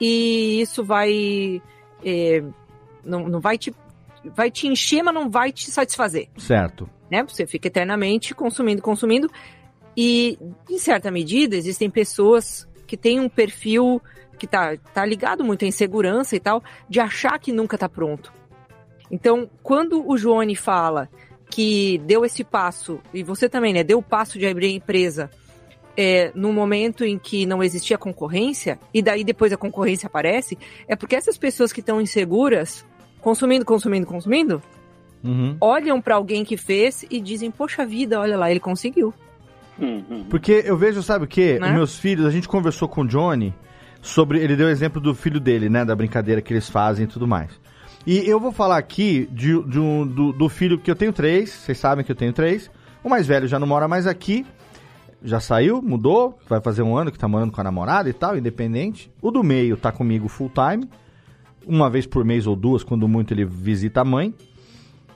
e isso vai é, não, não vai te vai te encher, mas não vai te satisfazer Certo. né? Você fica eternamente consumindo, consumindo. E, em certa medida, existem pessoas que têm um perfil que tá, tá ligado muito à insegurança e tal, de achar que nunca tá pronto. Então, quando o Joone fala que deu esse passo, e você também, né, deu o passo de abrir a empresa é, no momento em que não existia concorrência, e daí depois a concorrência aparece, é porque essas pessoas que estão inseguras, consumindo, consumindo, consumindo, Uhum. olham para alguém que fez e dizem, poxa vida, olha lá, ele conseguiu. Porque eu vejo, sabe o quê? Né? Os meus filhos, a gente conversou com o Johnny sobre. Ele deu o exemplo do filho dele, né? Da brincadeira que eles fazem e tudo mais. E eu vou falar aqui de, de um, do, do filho que eu tenho três, vocês sabem que eu tenho três. O mais velho já não mora mais aqui, já saiu, mudou, vai fazer um ano que tá morando com a namorada e tal, independente. O do meio tá comigo full time, uma vez por mês ou duas, quando muito ele visita a mãe.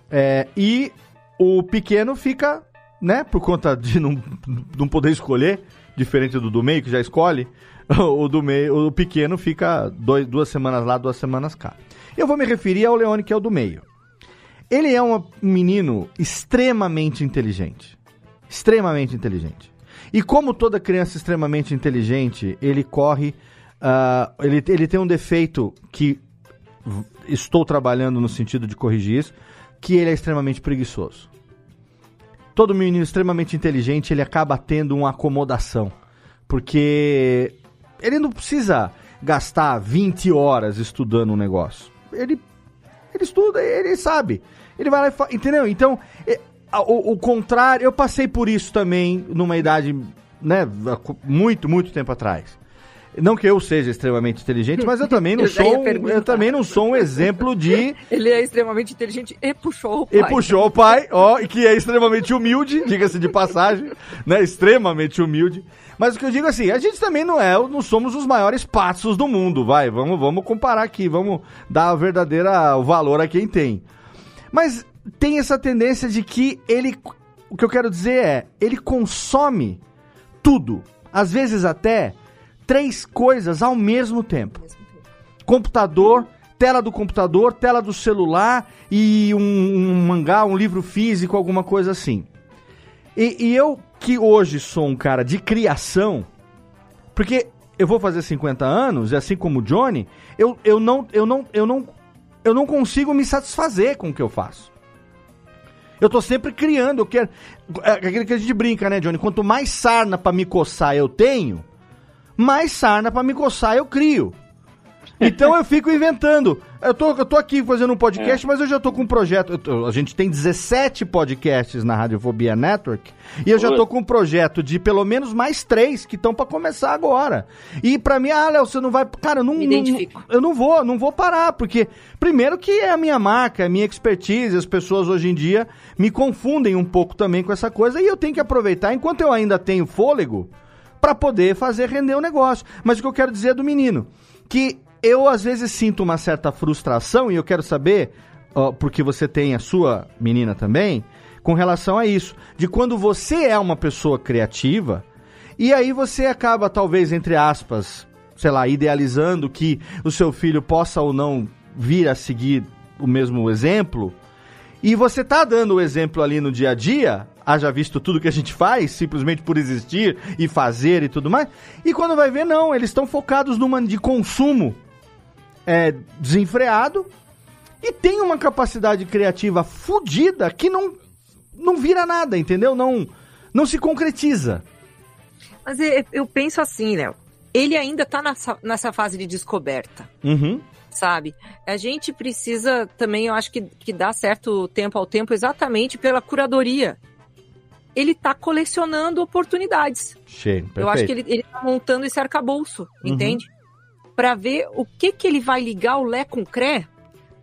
É, e o pequeno fica, né, por conta de não, não poder escolher, diferente do do meio, que já escolhe, <laughs> o do meio, o pequeno fica dois, duas semanas lá, duas semanas cá. Eu vou me referir ao Leone, que é o do meio. Ele é um menino extremamente inteligente. Extremamente inteligente. E como toda criança extremamente inteligente, ele corre. ah, ele, ele tem um defeito que estou trabalhando no sentido de corrigir isso, que ele é extremamente preguiçoso. Todo menino extremamente inteligente, ele acaba tendo uma acomodação. Porque ele não precisa gastar 20 horas estudando um negócio. Ele, ele estuda, ele sabe. Ele vai lá e faz. Entendeu? Então, o, o contrário, eu passei por isso também numa idade, né, muito, muito tempo atrás. Não que eu seja extremamente inteligente, mas eu também <laughs> não Eu sou, um- eu também não sou um exemplo de <laughs> Ele é extremamente inteligente e puxou o e pai. puxou o pai, ó, e que é extremamente humilde, diga-se de passagem, <laughs> né? Extremamente humilde. Mas o que eu digo assim, a gente também não é, não somos os maiores passos do mundo, vai. Vamos, vamos comparar aqui, vamos dar a verdadeira o valor a quem tem. Mas tem essa tendência de que ele, o que eu quero dizer é, ele consome tudo, às vezes até três coisas ao mesmo tempo computador, tela do computador, tela do celular e um, um mangá, um livro físico, alguma coisa assim. E, e eu, que hoje sou um cara de criação, porque eu vou fazer 50 anos, e assim como o Johnny, eu, eu, não, eu, não, eu, não, eu não consigo me satisfazer com o que eu faço. Eu tô sempre criando, eu quero. É aquele que a gente brinca, né, Johnny? Quanto mais sarna pra me coçar eu tenho, mais sarna pra me coçar eu crio. Então eu fico inventando. Eu tô, eu tô aqui fazendo um podcast, mas eu já tô com um projeto. tô- a gente tem 17 podcasts na Radiofobia Network. E eu já tô com um projeto de pelo menos mais três que estão pra começar agora. E pra mim, ah, Léo, você não vai. Cara, eu não. Me não- identifico. eu não vou, não vou parar, porque primeiro que é a minha marca, é a minha expertise, as pessoas hoje em dia me confundem um pouco também com essa coisa e eu tenho que aproveitar enquanto eu ainda tenho fôlego para poder fazer render o negócio. Mas o que eu quero dizer é do menino, que eu às vezes sinto uma certa frustração e eu quero saber, ó, porque você tem a sua menina também, com relação a isso, de quando você é uma pessoa criativa e aí você acaba talvez entre aspas, sei lá, idealizando que o seu filho possa ou não vir a seguir o mesmo exemplo. E você tá dando o exemplo ali no dia a dia, haja visto tudo que a gente faz, simplesmente por existir e fazer e tudo mais. E quando vai ver, não, eles estão focados numa de consumo é, desenfreado e tem uma capacidade criativa fodida que não, não vira nada, entendeu? Não, não se concretiza. Mas eu, eu penso assim, Léo. Ele ainda tá nessa, nessa fase de descoberta. Uhum. sabe? A gente precisa também, eu acho que, que dá certo tempo ao tempo, exatamente pela curadoria. Ele tá colecionando oportunidades. Cheio, Eu acho que ele, ele tá montando esse arcabouço, Uhum. entende? Pra ver o que que ele vai ligar o Lé com o Cré,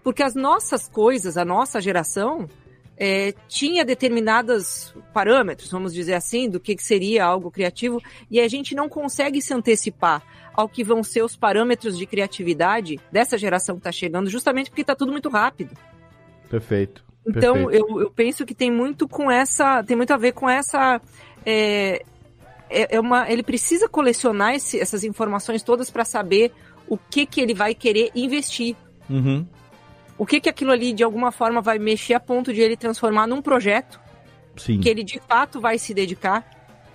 porque as nossas coisas, a nossa geração, é, tinha determinados parâmetros, vamos dizer assim, do que, que seria algo criativo, e a gente não consegue se antecipar ao que vão ser os parâmetros de criatividade dessa geração que está chegando, justamente porque está tudo muito rápido. Perfeito. Então, eu, eu penso que tem muito com essa. Tem muito a ver com essa. É, é, é uma, ele precisa colecionar esse- essas informações todas para saber o que, que ele vai querer investir. Uhum. O que, que aquilo ali, de alguma forma, vai mexer a ponto de ele transformar num projeto Sim, que ele de fato vai se dedicar,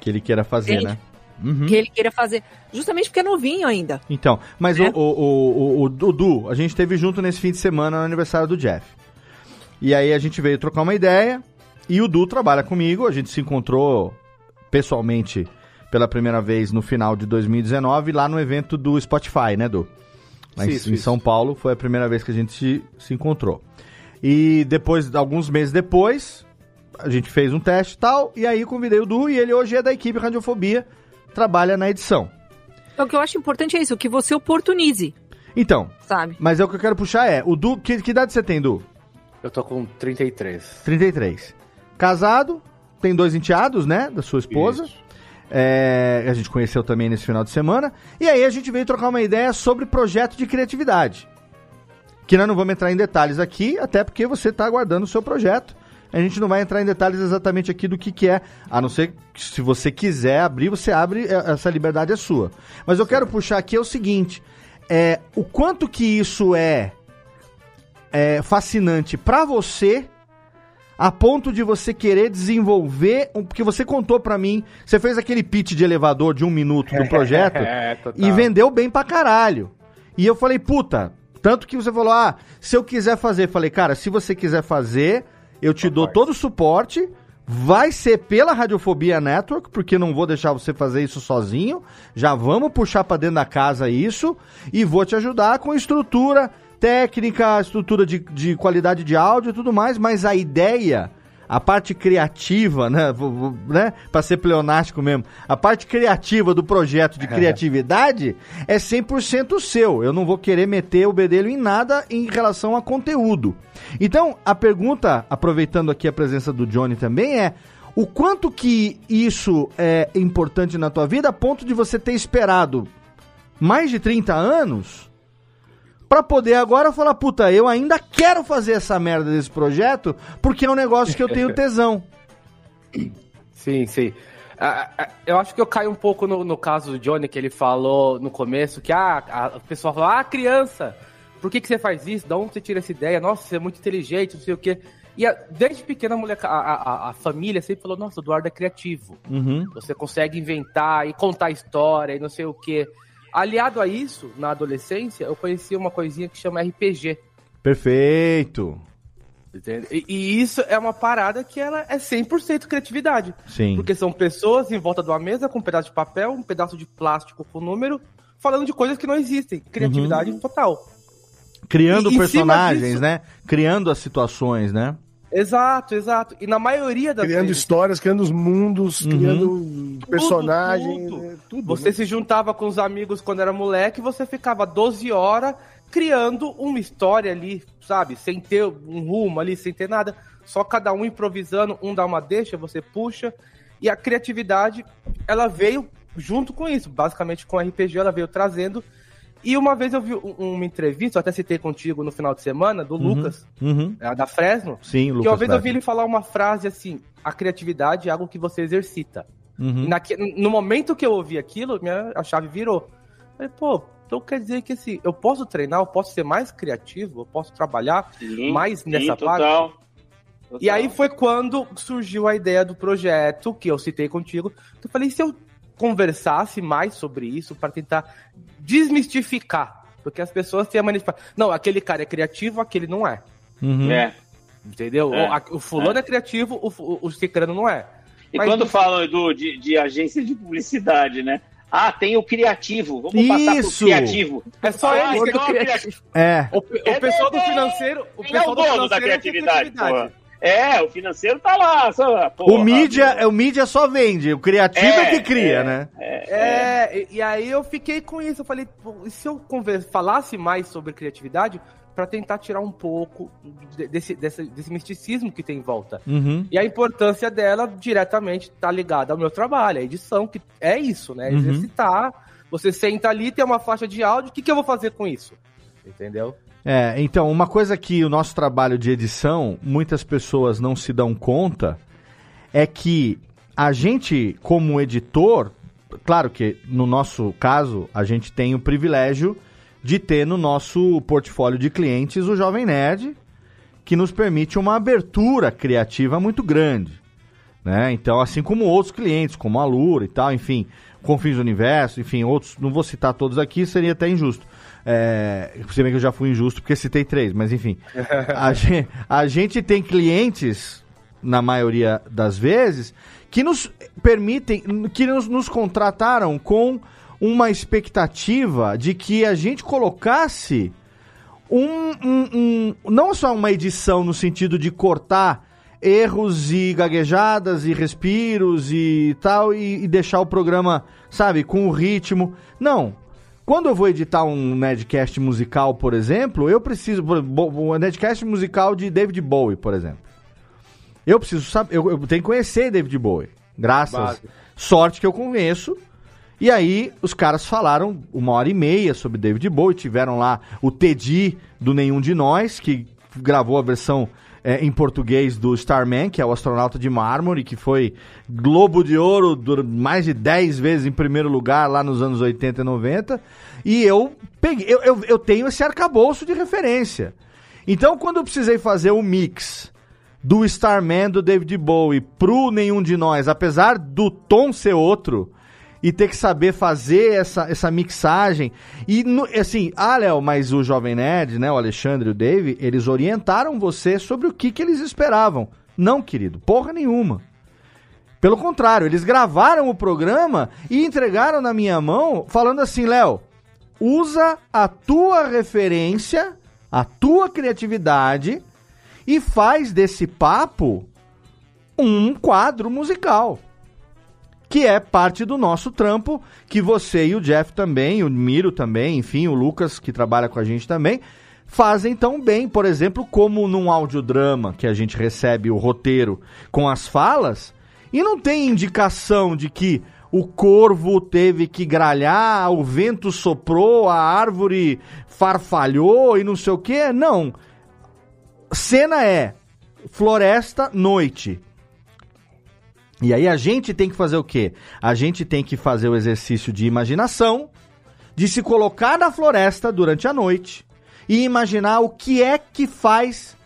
que ele queira fazer, Entende? né? Uhum. que ele queira fazer. Justamente porque é novinho ainda. Então, mas É. o, o, o, o, o Dudu, a gente esteve junto nesse fim de semana no aniversário do Jeff. E aí a gente veio trocar uma ideia. E o Du trabalha comigo. A gente se encontrou pessoalmente pela primeira vez no final de 2019, lá no evento do Spotify, né, Du? Lá em, Isso, em. São Paulo, foi a primeira vez que a gente se, se encontrou. E depois, alguns meses depois, a gente fez um teste e tal, e aí convidei o Du, e ele hoje é da equipe Radiofobia, trabalha na edição. Então, o que eu acho importante é isso, que você oportunize, Então, sabe? mas é o que eu quero puxar é, o Du, que, que idade você tem, Du? Eu tô com 33. 33. Casado, tem dois enteados, né, da sua esposa. É, a gente conheceu também nesse final de semana. E aí a gente veio trocar uma ideia sobre projeto de criatividade. Que nós não vamos entrar em detalhes aqui, até porque você está aguardando o seu projeto. A gente não vai entrar em detalhes exatamente aqui do que, que é, a não ser que se você quiser abrir, você abre, é, essa liberdade é sua. Mas eu quero puxar aqui é o seguinte: é, o quanto que isso é, é fascinante para você a ponto de você querer desenvolver, um- porque você contou pra mim, você fez aquele pitch de elevador de um minuto do <laughs> projeto É, e vendeu bem pra caralho. E eu falei, puta, tanto que você falou, ah, se eu quiser fazer, falei, cara, se você quiser fazer, eu te dou todo o suporte, vai ser pela Radiofobia Network, porque não vou deixar você fazer isso sozinho, já vamos puxar pra dentro da casa isso, e vou te ajudar com estrutura técnica, estrutura de, de qualidade de áudio e tudo mais, mas a ideia, a parte criativa, né, né, para ser pleonástico mesmo, a parte criativa do projeto de <laughs> criatividade é 100% seu. Eu não vou querer meter o bedelho em nada em relação a conteúdo. Então, a pergunta, aproveitando aqui a presença do Johnny também é o quanto que isso é importante na tua vida a ponto de você ter esperado mais de 30 anos Pra poder agora falar, puta, eu ainda quero fazer essa merda desse projeto porque é um negócio que eu tenho <laughs> tesão. Sim, sim. Ah, eu acho que eu caio um pouco no, no caso do Johnny, que ele falou no começo que ah, a, o pessoal falou, ah, criança, por que, que você faz isso? De onde você tira essa ideia? Nossa, você é muito inteligente, não sei o quê. E a- desde pequena a, a, a- a família sempre falou, nossa, o Eduardo é criativo. Uhum. Você consegue inventar e contar história e não sei o quê. Aliado a isso, na adolescência, eu conheci uma coisinha que chama RPG. Perfeito. E, e isso é uma parada que ela é 100% criatividade. Sim. Porque são pessoas em volta de uma mesa com um pedaço de papel, um pedaço de plástico com número, falando de coisas que não existem. Criatividade total. Criando E- personagens, disso- né? Criando as situações, né? Exato, exato. E na maioria das Criando vezes, histórias, criando os mundos, Uhum. criando personagens. tudo. é, tudo, você né? se juntava com os amigos quando era moleque, você ficava 12 horas criando uma história ali, sabe? Sem ter um rumo ali, sem ter nada. Só cada um improvisando, um dá uma deixa, você puxa. E a criatividade, ela veio junto com isso. Basicamente, com o RPG, ela veio trazendo. E uma vez eu vi um- uma entrevista, eu até citei contigo no final de semana, do Uhum. Lucas, Uhum. é, da Fresno. Sim, que Lucas. uma vez eu vi ele falar uma frase assim: a criatividade é algo que você exercita. Uhum. E naque- no momento que eu ouvi aquilo, minha, a chave virou. Falei, pô, então quer dizer que assim, eu posso treinar, eu posso ser mais criativo, eu posso trabalhar Sim, mais sim, nessa total. parte. E aí foi quando surgiu a ideia do projeto, que eu citei contigo. que Eu falei, e se eu conversasse mais sobre isso para tentar desmistificar? Porque as pessoas têm a mania de falar, não, aquele cara é criativo, aquele não é. Uhum. É. Entendeu? É, O, a- o fulano é, criativo, o, fu- o cicrano não é. E Mas quando isso- falam, Edu, de, de agência de publicidade, né? Ah, tem o criativo. Vamos passar pro Isso! criativo. É só Ah, ele que é o criativo. É. O, o pessoal do financeiro. O Ele é pessoal o do dono da financeiro é é criatividade, criatividade. porra. É, o financeiro tá lá. Só, porra, o mídia, é o mídia só vende, o criativo é, É, que cria, é. né? É, e, e aí eu fiquei com isso. Eu falei, pô, e se eu falasse mais sobre criatividade pra tentar tirar um pouco de- desse, desse, desse misticismo que tem em volta? Uhum. E a importância dela diretamente tá ligada ao meu trabalho, a edição, que é isso, né? Uhum. Exercitar. Você senta ali, tem uma faixa de áudio, o que, que eu vou fazer com isso? Entendeu? É, então, uma coisa que o nosso trabalho de edição, muitas pessoas não se dão conta, é que a gente, como editor, claro que no nosso caso, a gente tem o privilégio de ter no nosso portfólio de clientes o Jovem Nerd, que nos permite uma abertura criativa muito grande. Né? Então, assim como outros clientes, como a Lura e tal, enfim, Confins do Universo, enfim, outros, não vou citar todos aqui, seria até injusto. É, se bem que eu já fui injusto porque citei três, mas enfim. <laughs> a, gente, a gente tem clientes, na maioria das vezes, que nos permitem, que nos, nos contrataram com uma expectativa de que a gente colocasse um, um, um- não só uma edição no sentido de cortar erros e gaguejadas e respiros e tal e, e deixar o programa, sabe, com o ritmo. Não. Quando eu vou editar um Nedcast musical, por exemplo, eu preciso. Um Nedcast musical de David Bowie, por exemplo. Eu preciso saber. Eu, eu tenho que conhecer David Bowie. Graças. Básico. Sorte que eu conheço. E aí, os caras falaram uma hora e meia sobre David Bowie. Tiveram lá o Teddy do Nenhum de Nós, que gravou a versão é, em português do Starman, que é o astronauta de mármore, que foi Globo de Ouro mais de 10 vezes em primeiro lugar lá nos anos 80 e 90. E eu peguei, eu, eu, eu tenho esse arcabouço de referência. Então, quando eu precisei fazer o mix do Starman do David Bowie pro Nenhum de Nós, apesar do tom ser outro, e ter que saber fazer essa, essa mixagem. E no- assim, ah, Léo, mas o Jovem Nerd, né, o Alexandre e o Dave, eles orientaram você sobre o que, que eles esperavam. Não, querido, porra nenhuma. Pelo contrário, eles gravaram o programa e entregaram na minha mão, falando assim, Léo, usa a tua referência, a tua criatividade e faz desse papo um quadro musical. Que é parte do nosso trampo, que você e o Jeff também, o Miro também, enfim, o Lucas, que trabalha com a gente também, fazem tão bem. Por exemplo, como num audiodrama que a gente recebe o roteiro com as falas, e não tem indicação de que o corvo teve que gralhar, o vento soprou, a árvore farfalhou e não sei o que. Não. Cena é floresta, noite. E aí a gente tem que fazer o quê? A gente tem que fazer o exercício de imaginação, de se colocar na floresta durante a noite e imaginar o que é que faz,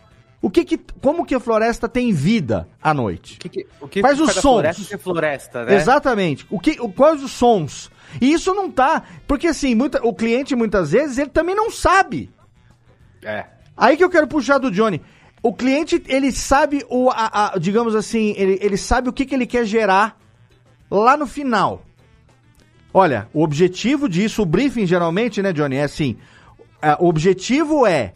o que que, como que a floresta tem vida à noite. O que faz os faz a sons. floresta ser floresta, né? Exatamente. O que, o, quais os sons? E isso não tá, porque assim, muita, o cliente muitas vezes ele também não sabe. É. Aí que eu quero puxar do Johnny. O cliente, ele sabe o, a, a- digamos assim, ele, ele sabe o que, que ele quer gerar lá no final. Olha, o objetivo disso, o briefing geralmente, né, Johnny, é assim, é, o objetivo é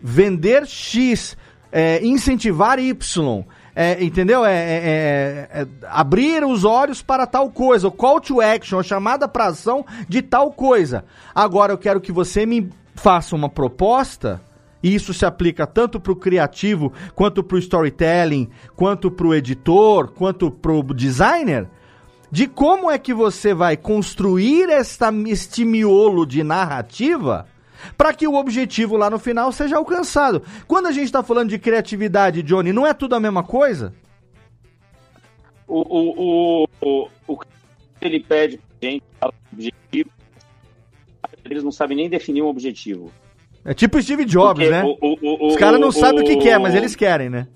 vender X, é, incentivar Y, é, entendeu? É, é- é- é abrir os olhos para tal coisa, o call to action, a chamada para ação de tal coisa. Agora eu quero que você me faça uma proposta, e isso se aplica tanto para o criativo, quanto para o storytelling, quanto para o editor, quanto para o designer, de como é que você vai construir esta, este miolo de narrativa para que o objetivo lá no final seja alcançado. Quando a gente está falando de criatividade, Johnny, não é tudo a mesma coisa? O, o, o, o, ele pede pra gente, objetivo, eles não sabem nem definir um objetivo. É tipo Steve Jobs, né? o- o- o- Os caras não o- sabem o que o- quer, mas eles querem, né?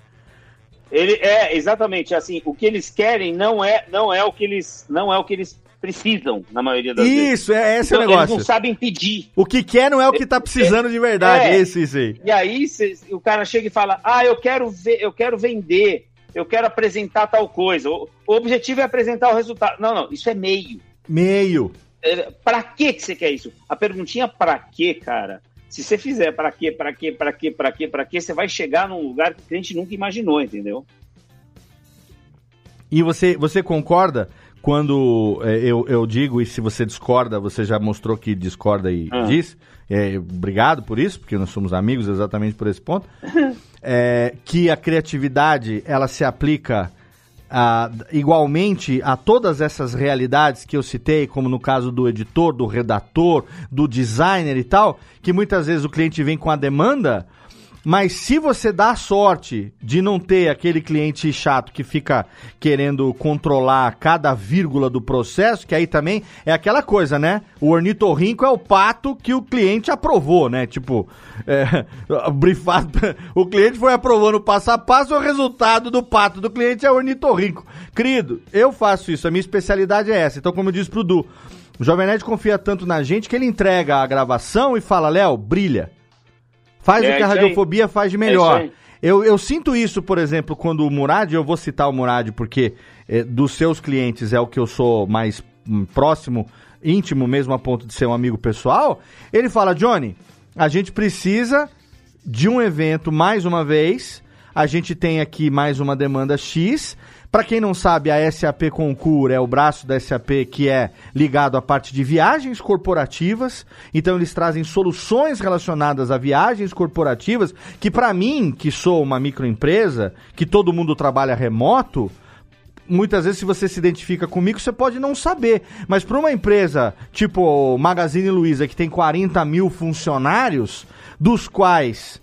Ele é exatamente assim. O que eles querem não é não é o que eles não é o que eles precisam na maioria das vezes. Isso, é esse é o Então, negócio. Eles não sabem pedir. O que quer não é o que tá precisando de verdade. É. Isso, isso aí. E aí cê- o cara chega e fala: "Ah, eu quero ver, eu quero vender, eu quero apresentar tal coisa". O, o objetivo é apresentar o resultado. Não, não, isso é meio. Meio. É, Pra que que você quer isso? A perguntinha pra quê, cara? Se você fizer pra quê, pra quê, pra quê, pra quê, pra quê, você vai chegar num lugar que o cliente nunca imaginou, entendeu? E você, você concorda quando é, eu, eu digo, e se você discorda, você já mostrou que discorda e Ah. diz, é, obrigado por isso, porque nós somos amigos exatamente por esse ponto, <laughs> é, que a criatividade, ela se aplica igualmente a todas essas realidades que eu citei, como no caso do editor, do redator, do designer e tal, que muitas vezes o cliente vem com a demanda, mas se você dá a sorte de não ter aquele cliente chato que fica querendo controlar cada vírgula do processo, que aí também é aquela coisa, né? O ornitorrinco é o pato que o cliente aprovou, né? Tipo, é, <laughs> brifado, <laughs> o cliente foi aprovando passo a passo, o resultado do pato do cliente é o ornitorrinco. Querido, eu faço isso, a minha especialidade é essa. Então, como eu disse pro Du, O Jovem Nerd confia tanto na gente que ele entrega a gravação e fala, Léo, brilha. Faz É o que a radiofobia faz de É melhor. eu, eu sinto isso, por exemplo, quando o Murad, eu vou citar o Murad porque eh, dos seus clientes é o que eu sou mais hum, próximo, íntimo mesmo, a ponto de ser um amigo pessoal. Ele fala, Johnny, a gente precisa de um evento mais uma vez. A gente tem aqui mais uma demanda X. Para quem não sabe, a SAP Concur é o braço da SAP que é ligado à parte de viagens corporativas. Então eles trazem soluções relacionadas a viagens corporativas que para mim, que sou uma microempresa, que todo mundo trabalha remoto, muitas vezes se você se identifica comigo, você pode não saber. Mas para uma empresa tipo Magazine Luiza, que tem 40 mil funcionários, dos quais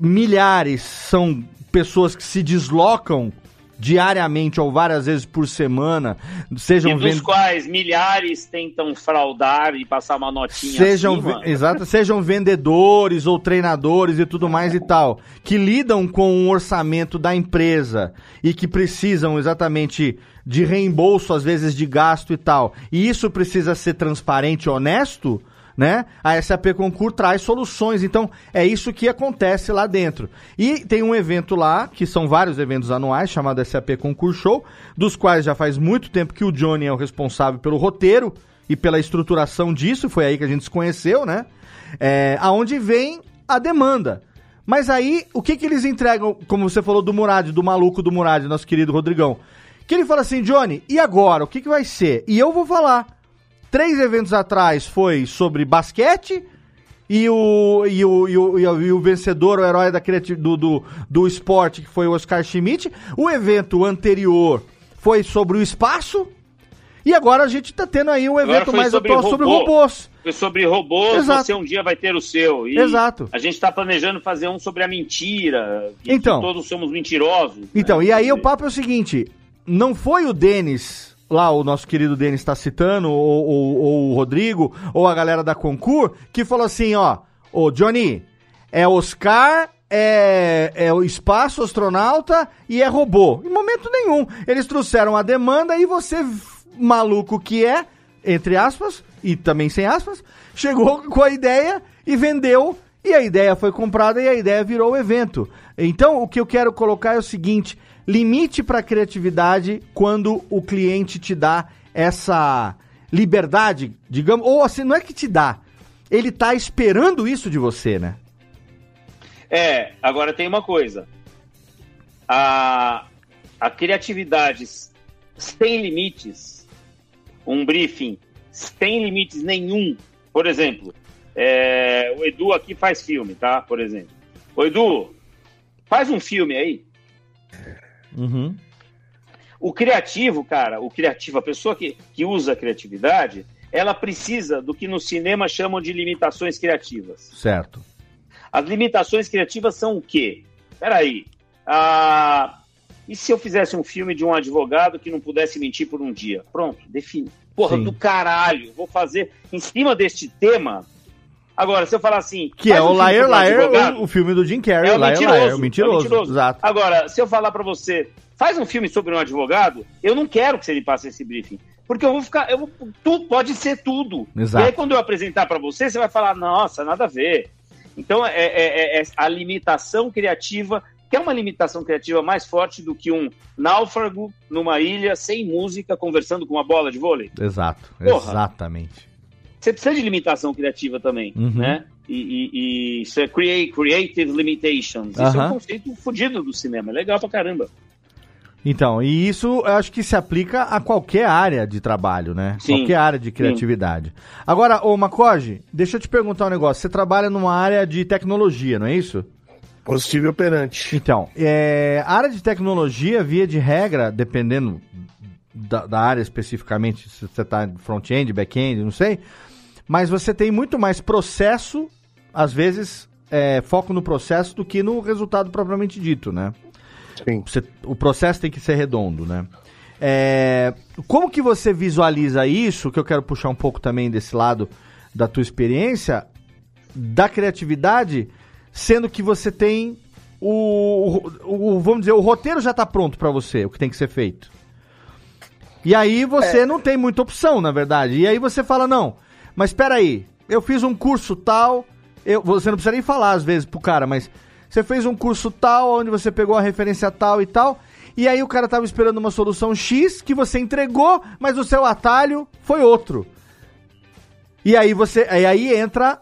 milhares são pessoas que se deslocam diariamente ou várias vezes por semana, sejam e dos vendo quais milhares tentam fraudar e passar uma notinha sejam, acima. exato, sejam vendedores ou treinadores e tudo mais e tal, que lidam com o orçamento da empresa e que precisam exatamente de reembolso, às vezes de gasto e tal, e isso precisa ser transparente e honesto, né? A SAP Concur traz soluções, então é isso que acontece lá dentro. E tem um evento lá, que são vários eventos anuais, chamado SAP Concur Show, dos quais já faz muito tempo que o Johnny é o responsável pelo roteiro e pela estruturação disso, foi aí que a gente se conheceu, né? É, aonde vem a demanda. Mas aí, o que que eles entregam, como você falou do Murad, do maluco do Murad, nosso querido Rodrigão? Que ele fala assim, Johnny, e agora? O que que vai ser? E eu vou falar. Três eventos atrás foi sobre basquete e o, e o, e o, e o, o vencedor, o herói da do, do, do esporte, que foi o Oscar Schmidt. O evento anterior foi sobre o espaço. E agora a gente tá tendo aí um evento mais atual sobre robô. robôs. Foi sobre robôs, Exato. você um dia vai ter o seu. E Exato. A gente está planejando fazer um sobre a mentira. Então. todos somos mentirosos. Então, né? e aí o papo é o seguinte: não foi o Denis, lá o nosso querido Denis está citando, ou, ou- ou o Rodrigo, ou a galera da Concur, que falou assim: ó, ô Johnny, é Oscar. É, é o espaço astronauta e é robô. Em momento nenhum. Eles trouxeram a demanda e você, maluco que é, entre aspas, e também sem aspas, chegou com a ideia e vendeu. E a ideia foi comprada e a ideia virou o evento. Então, o que eu quero colocar é o seguinte: limite para criatividade quando o cliente te dá essa liberdade, digamos, ou assim, não é que te dá, ele tá esperando isso de você, né? É, agora tem uma coisa. A, a criatividade sem limites, um briefing sem limites nenhum. Por exemplo, é, o Edu aqui faz filme, tá? Por exemplo. Ô Edu, faz um filme aí. Uhum. O criativo, cara, o criativo, a pessoa que, que usa a criatividade, ela precisa do que no cinema chamam de limitações criativas. Certo. As limitações criativas são o quê? Peraí. Ah, e se eu fizesse um filme de um advogado que não pudesse mentir por um dia? Pronto, define. Porra, Sim. do caralho. Vou fazer em cima deste tema. Agora, se eu falar assim. Que é o um Liar Liar, o, o filme do Jim Carrey, é o Liar mentiroso, Liar, o mentiroso. é o mentiroso. Exato. Agora, se eu falar pra você, faz um filme sobre um advogado, eu não quero que você me passe esse briefing. Porque eu vou ficar. Eu vou, tudo pode ser tudo. Exato. E aí, quando eu apresentar pra você, você vai falar, nossa, nada a ver. Então, é, é- é- é a limitação criativa, que é uma limitação criativa mais forte do que um náufrago numa ilha sem música conversando com uma bola de vôlei. Exato, Porra. exatamente. Você precisa de limitação criativa também, Uhum. né? E, e- e isso é create, creative limitations. Isso é Aham. um conceito fodido do cinema. É legal pra caramba. Então, e isso eu acho que se aplica a qualquer área de trabalho, né? Sim. Qualquer área de criatividade. Agora, ô Macoge, deixa eu te perguntar um negócio. Você trabalha numa área de tecnologia, não é isso? Positivo e operante. Então, é, a área de tecnologia, via de regra, dependendo da, da área especificamente, se você está front-end, back-end, não sei, mas você tem muito mais processo, às vezes, é, foco no processo do que no resultado propriamente dito, né? Sim. Você- o processo tem que ser redondo, né? É, como que você visualiza isso, que eu quero puxar um pouco também desse lado da tua experiência, da criatividade, sendo que você tem o, o- o- vamos dizer, o roteiro já está pronto para você, o que tem que ser feito. E aí você não tem muita opção, na verdade. E aí você fala, não, mas espera aí, eu fiz um curso tal, eu, você não precisa nem falar às vezes pro cara, mas você fez um curso tal, onde você pegou a referência tal e tal, e aí o cara tava esperando uma solução X que você entregou, mas o seu atalho foi outro. E aí você, e aí entra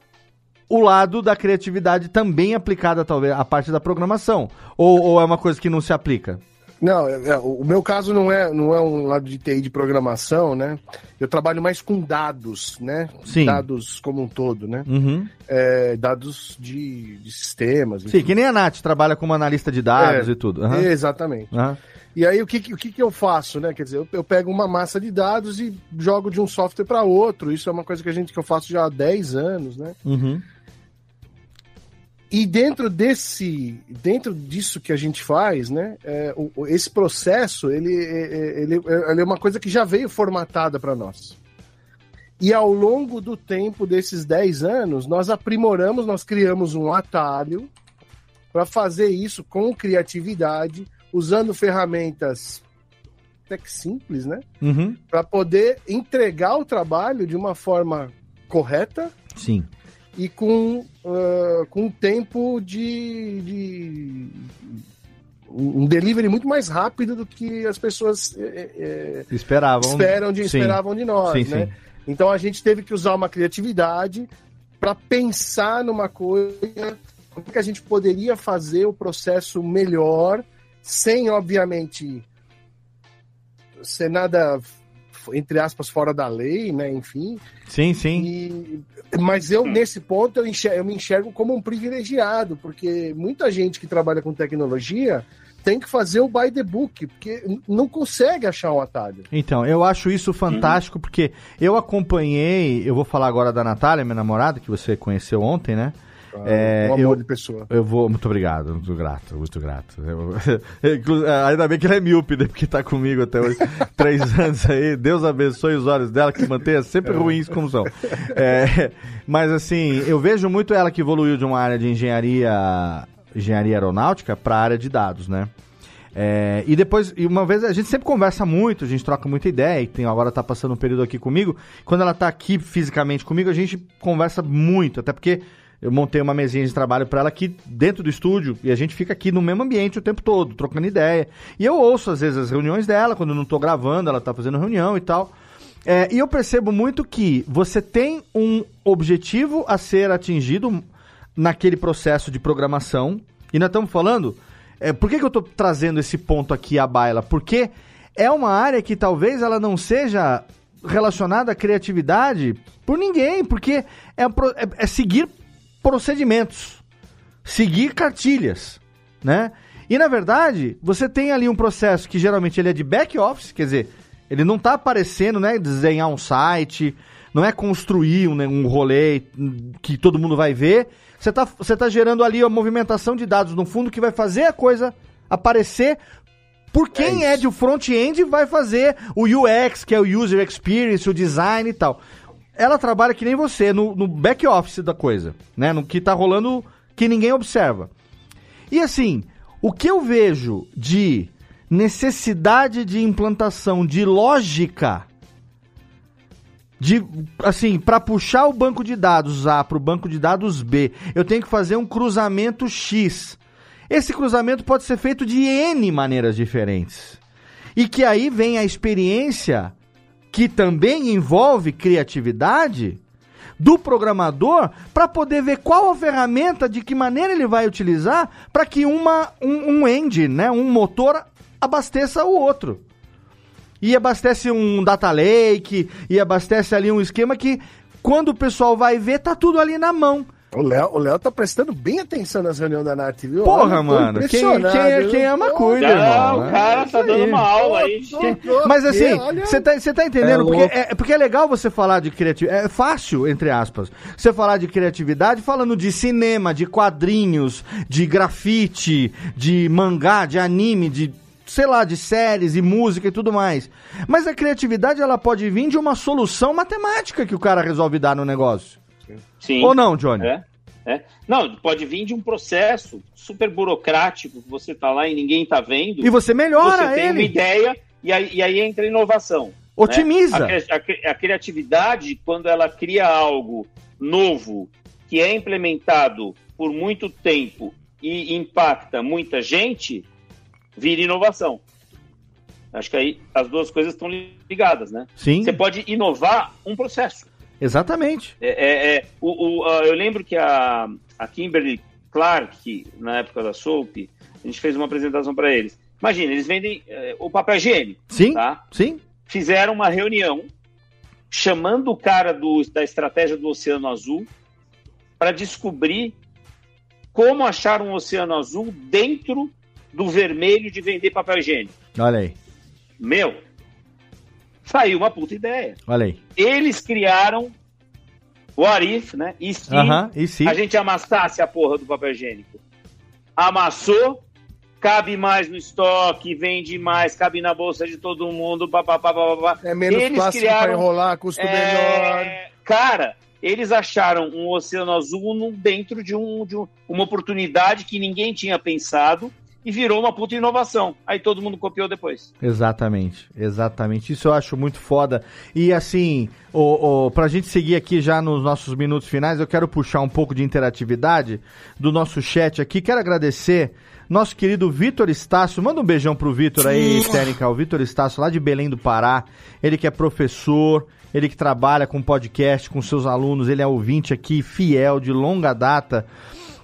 o lado da criatividade também aplicada talvez à parte da programação, ou, ou é uma coisa que não se aplica? Não, é- é, o meu caso não é, não é um lado de TI de programação, né? Eu trabalho mais com dados, né? Sim. Dados como um todo, né? Uhum. É, dados de, de sistemas. Sim, que nem a Nath trabalha como analista de dados É, e tudo. Aham. Exatamente. Aham. E aí o que, que- o que, que eu faço, né? Quer dizer, eu, eu pego uma massa de dados e jogo de um software para outro. Isso é uma coisa que a gente que eu faço já há 10 anos, né? Uhum. E dentro desse, dentro disso que a gente faz, né, é, o- esse processo ele, é- é- ele, é- ele é uma coisa que já veio formatada para nós. E ao longo do tempo desses 10 anos, nós aprimoramos, nós criamos um atalho para fazer isso com criatividade, usando ferramentas até que simples, né, Uhum. para poder entregar o trabalho de uma forma correta Sim. E com, ah, com um tempo de, de- um delivery muito mais rápido do que as pessoas eh, eh, Esperavam. esperam de, Sim. esperavam de nós, Sim, né? sim. Então a gente teve que usar uma criatividade para pensar numa coisa, como que a gente poderia fazer o processo melhor, sem obviamente ser nada entre aspas fora da lei, né? Enfim, Sim, sim. e- mas eu, nesse ponto, eu, enxer- eu me enxergo como um privilegiado, porque muita gente que trabalha com tecnologia tem que fazer o by the book, porque não consegue achar um atalho. Então, eu acho isso fantástico, porque eu acompanhei, eu vou falar agora da Natália, minha namorada, que você conheceu ontem, né? É, um amor eu, de pessoa. eu vou, muito obrigado, muito grato, muito grato. Eu- <laughs> inclu- ainda bem que ele é míope, né, porque tá comigo até hoje, <laughs> três anos aí. Deus abençoe os olhos dela, que mantenha sempre ruins como são. É, mas assim, eu vejo muito ela que evoluiu de uma área de engenharia, engenharia aeronáutica para a área de dados, né? É, e depois, e uma vez, a gente sempre conversa muito, a gente troca muita ideia, e tem, agora tá passando um período aqui comigo. Quando ela tá aqui fisicamente comigo, a gente conversa muito, até porque eu montei uma mesinha de trabalho para ela aqui dentro do estúdio, e a gente fica aqui no mesmo ambiente o tempo todo, trocando ideia. E eu ouço, às vezes, as reuniões dela, quando eu não tô gravando, ela tá fazendo reunião e tal. É, e eu percebo muito que você tem um objetivo a ser atingido naquele processo de programação. E nós estamos falando. É, por que, que eu estou trazendo esse ponto aqui à baila? Porque é uma área que talvez ela não seja relacionada à criatividade por ninguém, porque é, é- é seguir procedimentos, seguir cartilhas, né? E na verdade, você tem ali um processo que geralmente ele é de back office, quer dizer, ele não está aparecendo, né, desenhar um site, não é construir um, né, um rolê que todo mundo vai ver. Você está você tá gerando ali a movimentação de dados no fundo que vai fazer a coisa aparecer por quem é, de front-end vai fazer o UX, que é o User Experience, o design e tal. Ela trabalha que nem você, no, no back office da coisa, né? No que tá rolando que ninguém observa. E assim, o que eu vejo de necessidade de implantação de lógica de assim, para puxar o banco de dados A para o banco de dados B, eu tenho que fazer um cruzamento X. Esse cruzamento pode ser feito de N maneiras diferentes. E que aí vem a experiência que também envolve criatividade do programador para poder ver qual a ferramenta, de que maneira ele vai utilizar para que uma, um, um engine, né, um motor abasteça o outro. E abastece um data lake, e abastece ali um esquema que quando o pessoal vai ver, tá tudo ali na mão. O Léo, o Léo tá prestando bem atenção nas reuniões da Nath, viu? Porra, Olha, mano, quem, quem, viu? quem ama Pô, cuida, Não, irmão. o cara É tá dando uma aula aí. Mas assim, você tá, você tá entendendo? É porque, louco. é, porque é legal você falar de criatividade. É fácil, entre aspas, você falar de criatividade falando de cinema, de quadrinhos, de grafite, de mangá, de anime, de sei lá, de séries e música e tudo mais. Mas a criatividade ela pode vir de uma solução matemática que o cara resolve dar no negócio. Sim. Ou não, Johnny? É, é. Não, pode vir de um processo super burocrático que você tá lá e ninguém tá vendo. E você melhora Você tem ele. uma ideia E aí, e aí entra a inovação. né? Otimiza. A, cri- a cri- a criatividade, quando ela cria algo novo, que é implementado por muito tempo e impacta muita gente, vira inovação. Acho que aí as duas coisas estão ligadas, né? Sim. Você pode inovar um processo. Exatamente. É, é- é, o, o- eu lembro que a, a Kimberly Clark, na época da Soap, a gente fez uma apresentação para eles. Imagina, eles vendem é, o papel higiênico. Sim, Tá? sim. Fizeram uma reunião chamando o cara do- da estratégia do Oceano Azul para descobrir como achar um Oceano Azul dentro do vermelho de vender papel higiênico. Olha aí, Meu, saiu uma puta ideia. olha aí. Eles criaram o Arif, né? E se Aham, e se? a gente amassasse a porra do papel higiênico? Amassou, cabe mais no estoque, vende mais, cabe na bolsa de todo mundo, papapá, papapá. É menos Eles plástico criaram- pra enrolar, custo É, menor. Cara, eles acharam um oceano azul dentro de, um, de um- uma oportunidade que ninguém tinha pensado e virou uma puta inovação. Aí todo mundo copiou depois. Exatamente, exatamente. Isso eu acho muito foda. E assim, o, o, pra gente seguir aqui já nos nossos minutos finais, eu quero puxar um pouco de interatividade do nosso chat aqui. Quero agradecer nosso querido Vitor Estácio. Manda um beijão pro Vitor aí, técnica. O Vitor Estácio, lá de Belém do Pará. Ele que é professor, ele que trabalha com podcast, com seus alunos. Ele é ouvinte aqui, fiel, de longa data.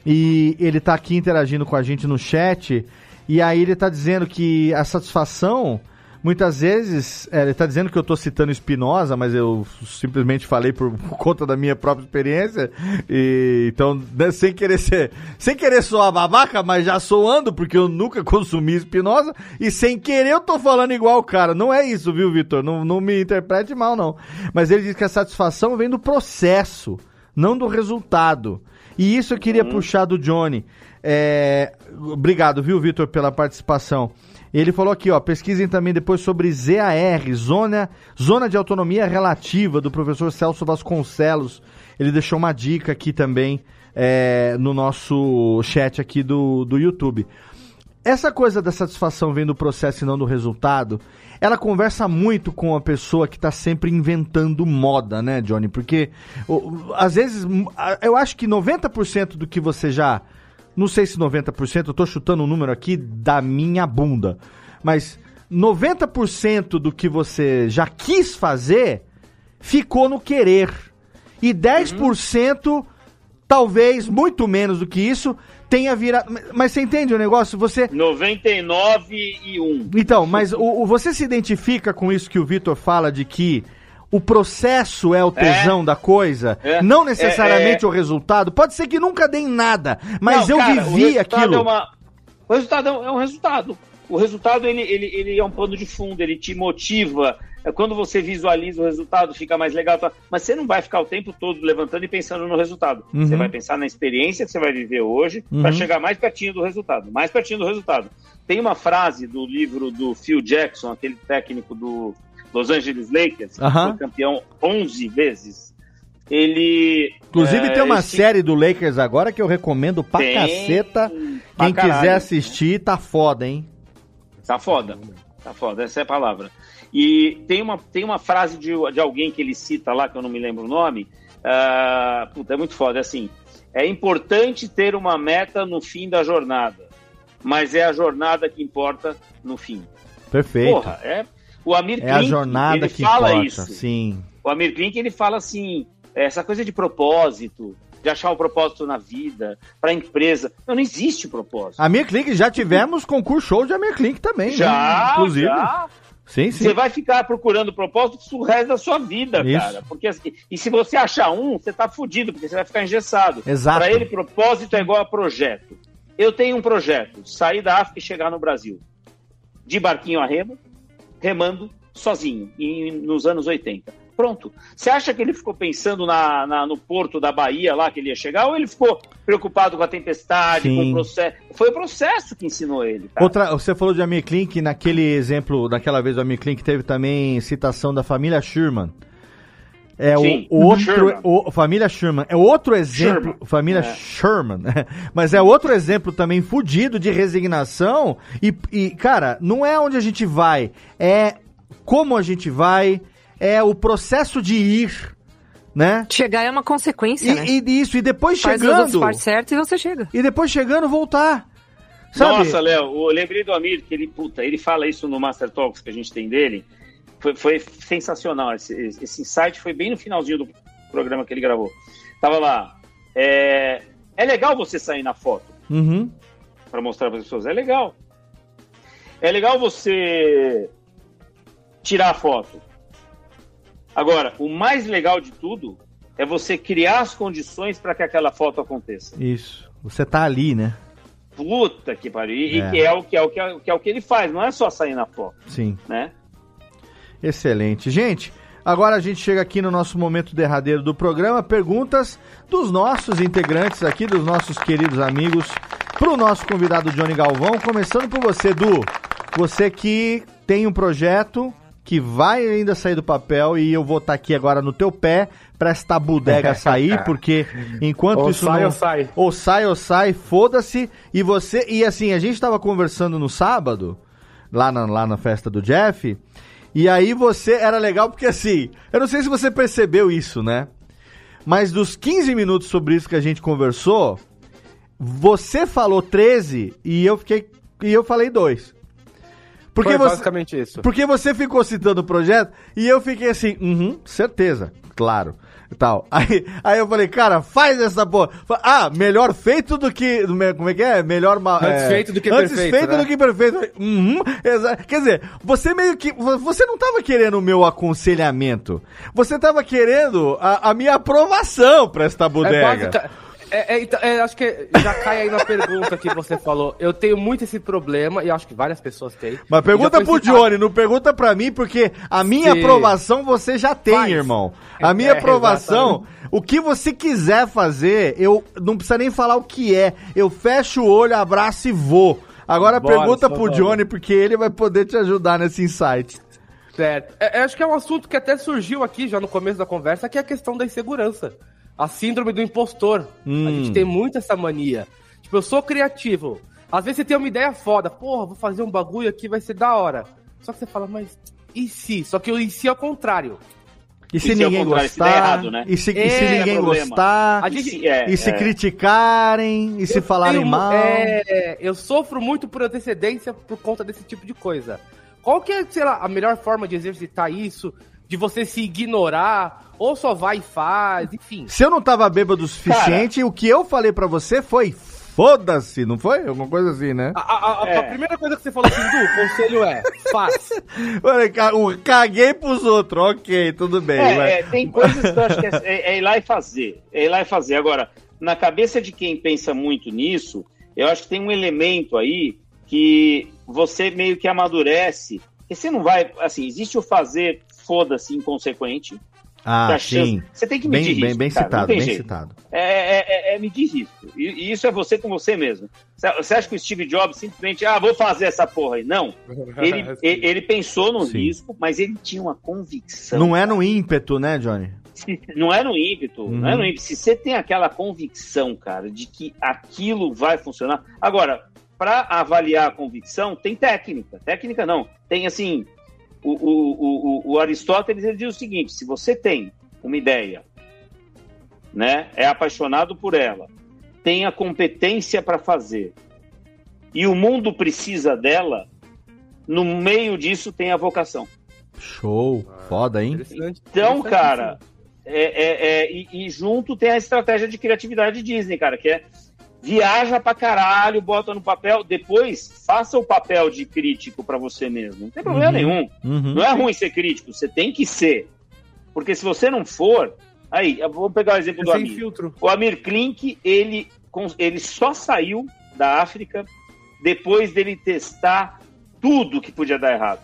E ele tá aqui interagindo com a gente no chat. E aí ele tá dizendo que a satisfação, muitas vezes, é, ele tá dizendo que eu tô citando Spinoza, mas eu simplesmente falei por, <laughs> conta da minha própria experiência. E, então, né, sem querer ser, sem querer soar babaca, mas já soando, porque eu nunca <laughs> consumi Spinoza. E sem querer eu tô falando igual o cara. Não é isso, viu, Vitor? Não, não me interprete mal, não. Mas ele diz que a satisfação vem do processo, não do resultado. E isso eu queria puxar do Johnny. É, obrigado, viu, Vitor, pela participação. Ele falou aqui, ó, pesquisem também depois sobre ZAR, Zona, Zona de Autonomia Relativa, do professor Celso Vasconcelos. Ele deixou uma dica aqui também é, no nosso chat aqui do, do YouTube. Essa coisa da satisfação vem do processo e não do resultado, ela conversa muito com a pessoa que está sempre inventando moda, né, Johnny? Porque às vezes, eu acho que 90% do que você já. Não sei se 90%, eu tô chutando um número aqui da minha bunda. Mas 90% do que você já quis fazer ficou no querer. E 10%, talvez muito menos do que isso, tenha virado. Mas- você entende o negócio? Você. 99 e 1. Então, mas o, o- você se identifica com isso que o Vitor fala de que o processo é o tesão da coisa, É. não necessariamente É, é. o resultado. Pode ser que nunca dê em nada, mas Não, eu cara, o vivi aquilo. é uma- O resultado é é um resultado. O resultado ele, ele, ele é um pano de fundo, ele te motiva. É Quando você visualiza o resultado, fica mais legal. tá? Mas você não vai ficar o tempo todo levantando e pensando no resultado. Uhum. Você vai pensar na experiência que você vai viver hoje Uhum. para chegar mais pertinho do resultado. Mais pertinho do resultado. Tem uma frase do livro do Phil Jackson, aquele técnico do Los Angeles Lakers, que Aham. foi campeão 11 vezes. Ele. Inclusive é, tem uma esse- série do Lakers agora que eu recomendo pra Tem, caceta. pra Quem quiser assistir, tá foda, hein? Tá foda. Tá foda, essa é a palavra. E tem uma, tem uma frase de, de alguém que ele cita lá, que eu não me lembro o nome. ah, puta, é muito foda. É assim: é importante ter uma meta no fim da jornada, mas é a jornada que importa no fim. Perfeito. Porra, é. O Amir é a Klink, jornada ele que fala importa, isso. sim. O Amir Klink, ele fala assim, essa coisa de propósito, de achar um propósito na vida, para empresa. Não, não existe propósito. A Mir Klink, já tivemos concurso show de Amir Klink também, né? Já, Inclusive. já. Sim, sim. Você vai ficar procurando propósito o resto da sua vida, Isso. cara. Porque, assim, e se você achar um, você tá fudido, porque você vai ficar engessado. Exato. Para ele, propósito é igual a projeto. Eu tenho um projeto, sair da África e chegar no Brasil. De barquinho a remo, remando, sozinho, em, nos anos 80. Pronto. Você acha que ele ficou pensando na, na- no porto da Bahia lá que ele ia chegar, ou ele ficou preocupado com a tempestade, Sim. com o processo? Foi o processo que ensinou ele. cara. Outra, você falou de Amir Klink, naquele exemplo, daquela vez do Amir Klink, teve também citação da família Sherman. É Sim, o outro, o, família Sherman. É outro exemplo, Sherman. família É. Sherman, mas é outro exemplo também fudido de resignação e, e, cara, não é onde a gente vai, é como a gente vai, é o processo de ir, né? Chegar é uma consequência, E, né? e isso, e depois Faz chegando, partes certas e você chega. e depois chegando voltar, sabe? Nossa, Léo, eu lembrei do Amir, que ele, puta, ele fala isso no Master Talks que a gente tem dele. Foi, foi sensacional. Esse, esse insight foi bem no finalzinho do programa que ele gravou. Tava lá. É, é legal você sair na foto Uhum. para mostrar para as pessoas. É legal. É legal você tirar a foto. Agora, o mais legal de tudo é você criar as condições para que aquela foto aconteça. Isso. Você tá ali, né? Puta que pariu. E, É. e que, é o, que, é o, que, é, o- que é o que ele faz, não é só sair na foto, Sim. né? Excelente. Gente, agora a gente chega aqui no nosso momento derradeiro do programa. Perguntas dos nossos integrantes aqui, dos nossos queridos amigos, pro nosso convidado Johnny Galvão. Começando por você, Du. Você que tem um projeto que vai ainda sair do papel e eu vou estar aqui agora no teu pé pra esta bodega <laughs> sair, porque enquanto Ou isso sai não... ou sai. Ou sai ou sai, foda-se. E você... E assim, a gente tava conversando no sábado, lá na, lá na festa do Jeff, e aí você... Era legal porque assim, eu não sei se você percebeu isso, né? Mas dos 15 minutos sobre isso que a gente conversou, você falou 13 e eu fiquei... E eu falei 2. Porque Foi você... basicamente isso. Porque você ficou citando o projeto e eu fiquei assim, uhum, certeza, claro. Tal. <laughs> Aí, aí eu falei, cara, faz essa porra. Ah, melhor feito do que. Como é que é? Melhor. Antes é, feito do que antes perfeito, feito né? do que perfeito. Uhum, Quer dizer, você meio que. vo- Você não tava querendo o meu aconselhamento. Você tava querendo a, a minha aprovação pra esta É bodega. básica- é, é, então, é, acho que já cai aí na pergunta que você falou. Eu tenho muito esse problema, e acho que várias pessoas têm. Mas pergunta já pro pensei- Johnny, não pergunta pra mim, porque a minha Sim. aprovação você já tem, Faz. irmão. A minha <laughs> É, aprovação, o que você quiser fazer, eu não precisa nem falar o que é. Eu fecho o olho, abraço e vou. Agora Bora, pergunta pro vamos. Johnny, porque ele vai poder te ajudar nesse insight. Certo. É, é, acho que é um assunto que até surgiu aqui já no começo da conversa, que é a questão da insegurança. A síndrome do impostor. Hum. A gente tem muito essa mania. Tipo, eu sou criativo. Às vezes você tem uma ideia foda. Porra, vou fazer um bagulho aqui, vai ser da hora. Só que você fala, mas e se? Só que o e se é o contrário. E se Isso é o ninguém se gostar? der errado, né? E se, e se É, ninguém problema. gostar? A E gente- se- é, E se é. criticarem? E se Eu falarem tenho- mal? É, eu sofro muito por antecedência por conta desse tipo de coisa. Qual que é, sei lá, a melhor forma de exercitar isso? De você se ignorar? Ou só vai e faz? Enfim. Se eu não tava bêbado o suficiente, o que eu falei pra você foi foda-se, não foi? Alguma coisa assim, né? A, a- a- É. a primeira coisa que você falou assim, Du, o conselho é, faz. <laughs> Falei, ca- o- Caguei pros outros, ok, tudo bem. É, é, tem coisas que eu acho que é, é- é ir lá e fazer. É ir lá e fazer. Agora, na cabeça de quem pensa muito nisso, eu acho que tem um elemento aí que você meio que amadurece. Porque você não vai. Assim, existe o fazer foda-se inconsequente. Ah, sim. Você tem que Bem, medir bem, risco, bem cara, não citado, bem jeito. citado. É, é, é- é medir risco. E, e isso é você com você mesmo. Você- acha que o Steve Jobs simplesmente, ah, vou fazer essa porra aí? Não. <laughs> Ele, ele, ele pensou no Sim. risco, mas ele tinha uma convicção. Não é no ímpeto, né, Johnny? <laughs> Não é no ímpeto, não é Uhum. no ímpeto. Se você tem aquela convicção, cara, de que aquilo vai funcionar. Agora, para avaliar a convicção, tem técnica. Técnica não. Tem assim. O, o, o, o Aristóteles ele diz o seguinte: se você tem uma ideia, né, é apaixonado por ela, tem a competência para fazer, e o mundo precisa dela, no meio disso tem a vocação. Show, foda, hein? Então, cara, é, é- é- e, e junto tem a estratégia de criatividade Disney, cara, que é viaja pra caralho, bota no papel, depois faça o papel de crítico pra você mesmo. Não tem problema Uhum. nenhum. Uhum. Não é ruim ser crítico, você tem que ser. Porque se você não for, aí, eu vou pegar o exemplo do Sem Amir. filtro. O Amir Klink, ele, ele só saiu da África depois dele testar tudo que podia dar errado.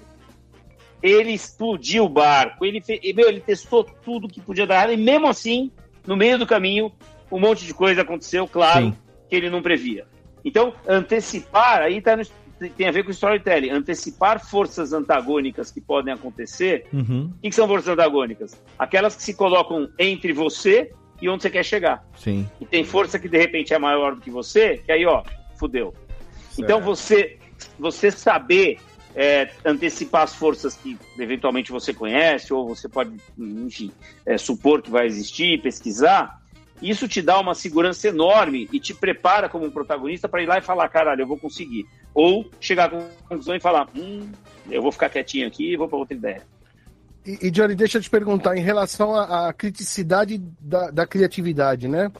Ele explodiu o barco, ele, e, meu, ele testou tudo que podia dar errado, e mesmo assim, no meio do caminho, um monte de coisa aconteceu, claro, Sim. Que ele não previa. Então, antecipar, aí tá no, tem- a ver com storytelling. Antecipar forças antagônicas que podem acontecer. Uhum. O que, que são forças antagônicas? Aquelas que se colocam entre você e onde você quer chegar. Sim. E tem força que de repente é maior do que você, que aí, ó, fudeu. Então você, você saber é, antecipar as forças que eventualmente você conhece, ou você pode, enfim, é, supor que vai existir, pesquisar, isso te dá uma segurança enorme e te prepara como um protagonista para ir lá e falar, caralho, eu vou conseguir. Ou chegar a conclusão e falar, hum, eu vou ficar quietinho aqui e vou para outra ideia. E, e, Johnny, deixa eu te perguntar, em relação à, à criticidade da, da criatividade, né?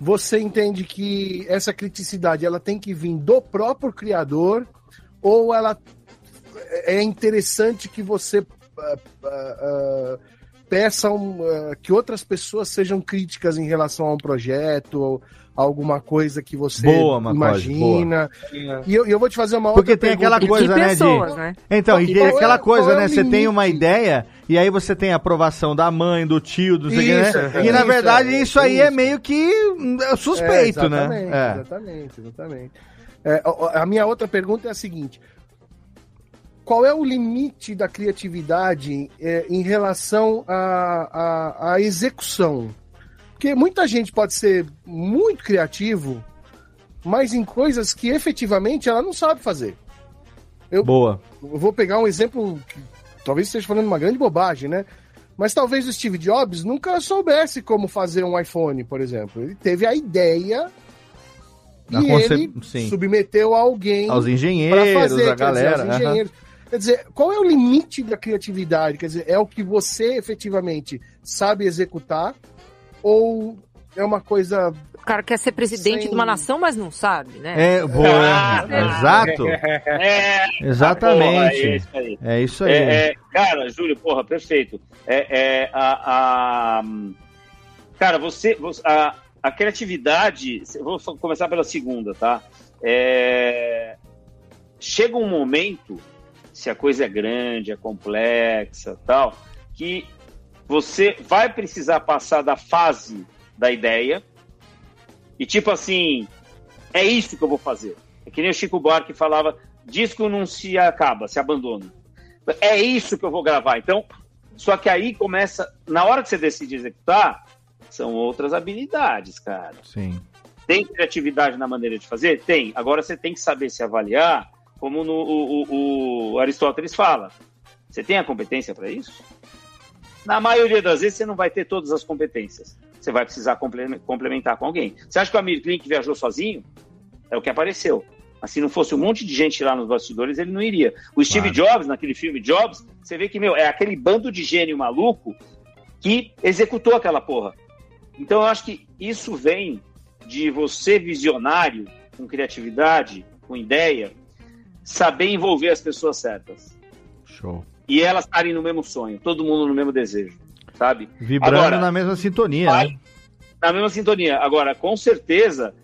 Você entende que essa criticidade ela tem que vir do próprio criador ou ela é interessante que você ah, ah, ah, peça um, ah, que outras pessoas sejam críticas em relação a um projeto ou alguma coisa que você Boa, imagina. E eu, e eu vou te fazer uma Porque outra tem pergunta. aquela coisa, né, de... Então, e E tem qual é- aquela coisa, é né? Você tem uma ideia e aí você tem a aprovação da mãe, do tio, do não sei o Isso, que, né? é E na isso, verdade é, isso é aí é isso. meio que hum, é suspeito, É, exatamente, né? É. Exatamente, exatamente. É, a minha outra pergunta é a seguinte: qual é o limite da criatividade é, em relação à execução? Porque muita gente pode ser muito criativo, mas em coisas que efetivamente ela não sabe fazer. Eu, Boa. eu vou pegar um exemplo que talvez esteja falando uma grande bobagem, né? Mas talvez o Steve Jobs nunca soubesse como fazer um iPhone, por exemplo. Ele teve a ideia Na e concep- ele sim. submeteu a alguém Aos engenheiros, fazer, a dizer, galera, aos engenheiros. Quer dizer, qual é o limite da criatividade? Quer dizer, é o que você efetivamente sabe executar ou é uma coisa O cara quer ser presidente Sem- de uma nação, mas não sabe, né? É, boa. Ah, <laughs> Exato. É, Exatamente. porra, é isso aí. É isso aí. É, é, cara, Júlio, porra, perfeito. É, é, a, a- cara, você, a, a criatividade, vou só começar pela segunda, tá? É, chega um momento, se a coisa é grande, é complexa, tal, que você vai precisar passar da fase da ideia e tipo assim, é isso que eu vou fazer. É que nem o Chico Buarque falava, disco não se acaba, se abandona. É isso que eu vou gravar. Então, só que aí começa, na hora que você decide executar, são outras habilidades, cara. Sim. Tem criatividade na maneira de fazer? Tem. Agora você tem que saber se avaliar, como no, o, o- o Aristóteles fala. Você tem a competência para isso? Na maioria das vezes você não vai ter todas as competências. Você vai precisar comple- complementar com alguém. Você acha que o Amir Klink viajou sozinho? É o que apareceu. Mas se não fosse um monte de gente lá nos bastidores, ele não iria. O Steve Jobs, naquele filme Jobs, você vê que, meu, é aquele bando de gênio maluco que executou aquela porra. Então eu acho que isso vem de você, visionário, com criatividade, com ideia, saber envolver as pessoas certas. Show. E elas estarem no mesmo sonho, todo mundo no mesmo desejo, sabe? Vibrando Agora, na mesma sintonia, vai- né? na mesma sintonia. Agora, com certeza,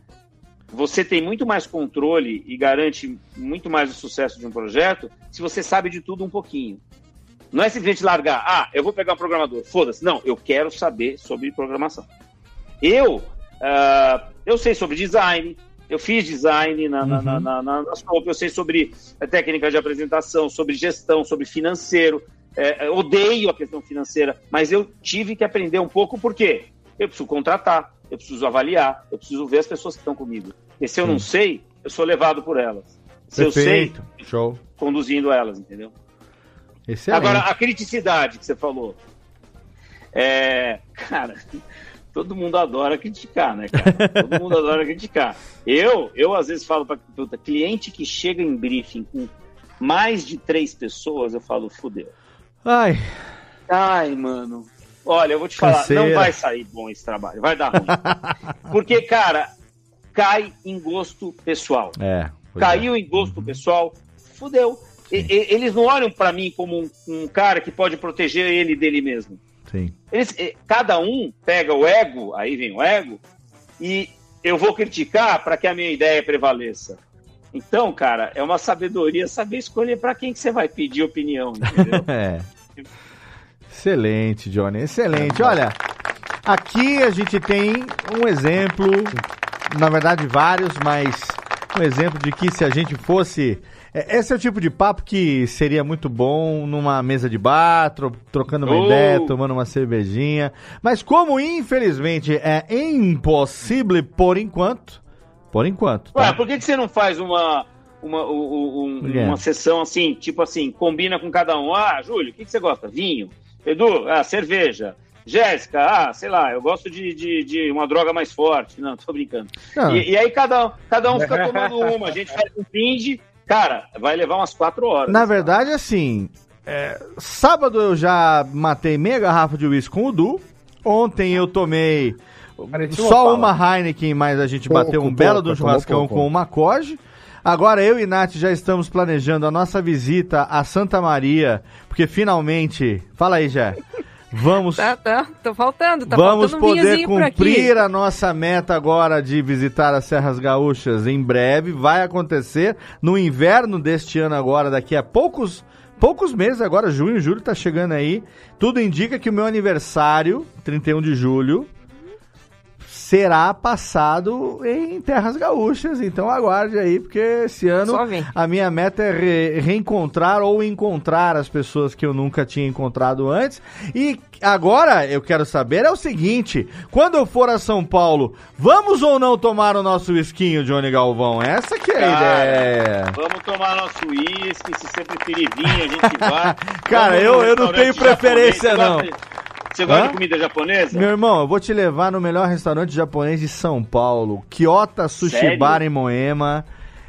você tem muito mais controle e garante muito mais o sucesso de um projeto se você sabe de tudo um pouquinho. Não é simplesmente largar, ah, eu vou pegar um programador, foda-se. Não, eu quero saber sobre programação. Eu, ah, eu sei sobre design, eu fiz design na, na, na, na, na, na eu sei sobre eh, técnica de apresentação, sobre gestão, sobre financeiro. Eh, odeio a questão financeira, mas eu tive que aprender um pouco, por quê? Eu preciso contratar, eu preciso avaliar, eu preciso ver as pessoas que estão comigo. E se eu não sei, eu sou levado por elas. Se Perfeito. eu sei, Show. conduzindo elas, entendeu? Excelente. Agora, a criticidade que você falou. É, <laughs> cara, todo mundo adora criticar, né, cara? Todo mundo adora criticar. Eu, eu às vezes falo para cliente que chega em briefing com mais de três pessoas, eu falo, fudeu. Ai, Ai, mano. Olha, eu vou te falar, Canseira. não vai sair bom esse trabalho, vai dar ruim. <laughs> Porque, cara, cai em gosto pessoal. é. Caiu em gosto pessoal, fudeu. E- eles não olham pra mim como um, um cara que pode proteger ele dele mesmo. Sim. Eles, cada um pega o ego, aí vem o ego, e eu vou criticar para que a minha ideia prevaleça. Então, cara, é uma sabedoria saber escolher para quem que você vai pedir opinião, entendeu? <laughs> É. Excelente, Johnny. Excelente. Olha, aqui a gente tem um exemplo, na verdade vários, mas um exemplo de que se a gente fosse. É, Esse é o tipo de papo que seria muito bom numa mesa de bar, tro- trocando uma Oh. ideia, tomando uma cervejinha. Mas como infelizmente é impossível por enquanto, por enquanto, Ué, tá? por que, que você não faz uma, uma, um- uma sessão assim, tipo assim, combina com cada um? Ah, Júlio, o que, que você gosta? Vinho. Edu, ah, cerveja. Jéssica, ah, sei lá, eu gosto de, de, de uma droga mais forte. Não, tô brincando. Não. E, e aí cada, um- cada um fica tomando uma, a gente faz um brinde, cara, vai levar umas quatro horas. Na verdade, assim, é, sábado eu já matei meia garrafa de uísque com o Du. Ontem eu tomei Parecia uma só bala. uma Heineken, mas a gente Pouco, bateu um belo pouco, do churrascão pouco. com uma Coge. Agora eu e Nath já estamos planejando a nossa visita a Santa Maria, porque finalmente, fala aí, Jé, vamos Tá, tá, tô faltando, tá Vamos faltando um poder cumprir a nossa meta agora de visitar as Serras Gaúchas em breve. Vai acontecer no inverno deste ano agora, daqui a poucos poucos meses agora, junho, julho tá chegando aí. Tudo indica que o meu aniversário, 31 de julho, será passado em terras gaúchas. Então aguarde aí, porque esse ano a minha meta é re- reencontrar ou encontrar as pessoas que eu nunca tinha encontrado antes. E agora eu quero saber é o seguinte: quando eu for a São Paulo, vamos ou não tomar o nosso esquinho, Johnny Galvão? Essa que é a Cara, ideia. Vamos tomar nosso uísque, se você preferir vinho, a gente <laughs> vai. Cara, Vamos eu- eu não tenho preferência, japonês. não. Gosta Você gosta de comida japonesa? Meu irmão, eu vou te levar no melhor restaurante japonês de São Paulo, Kyoto Sushi Sério? Bar em Moema.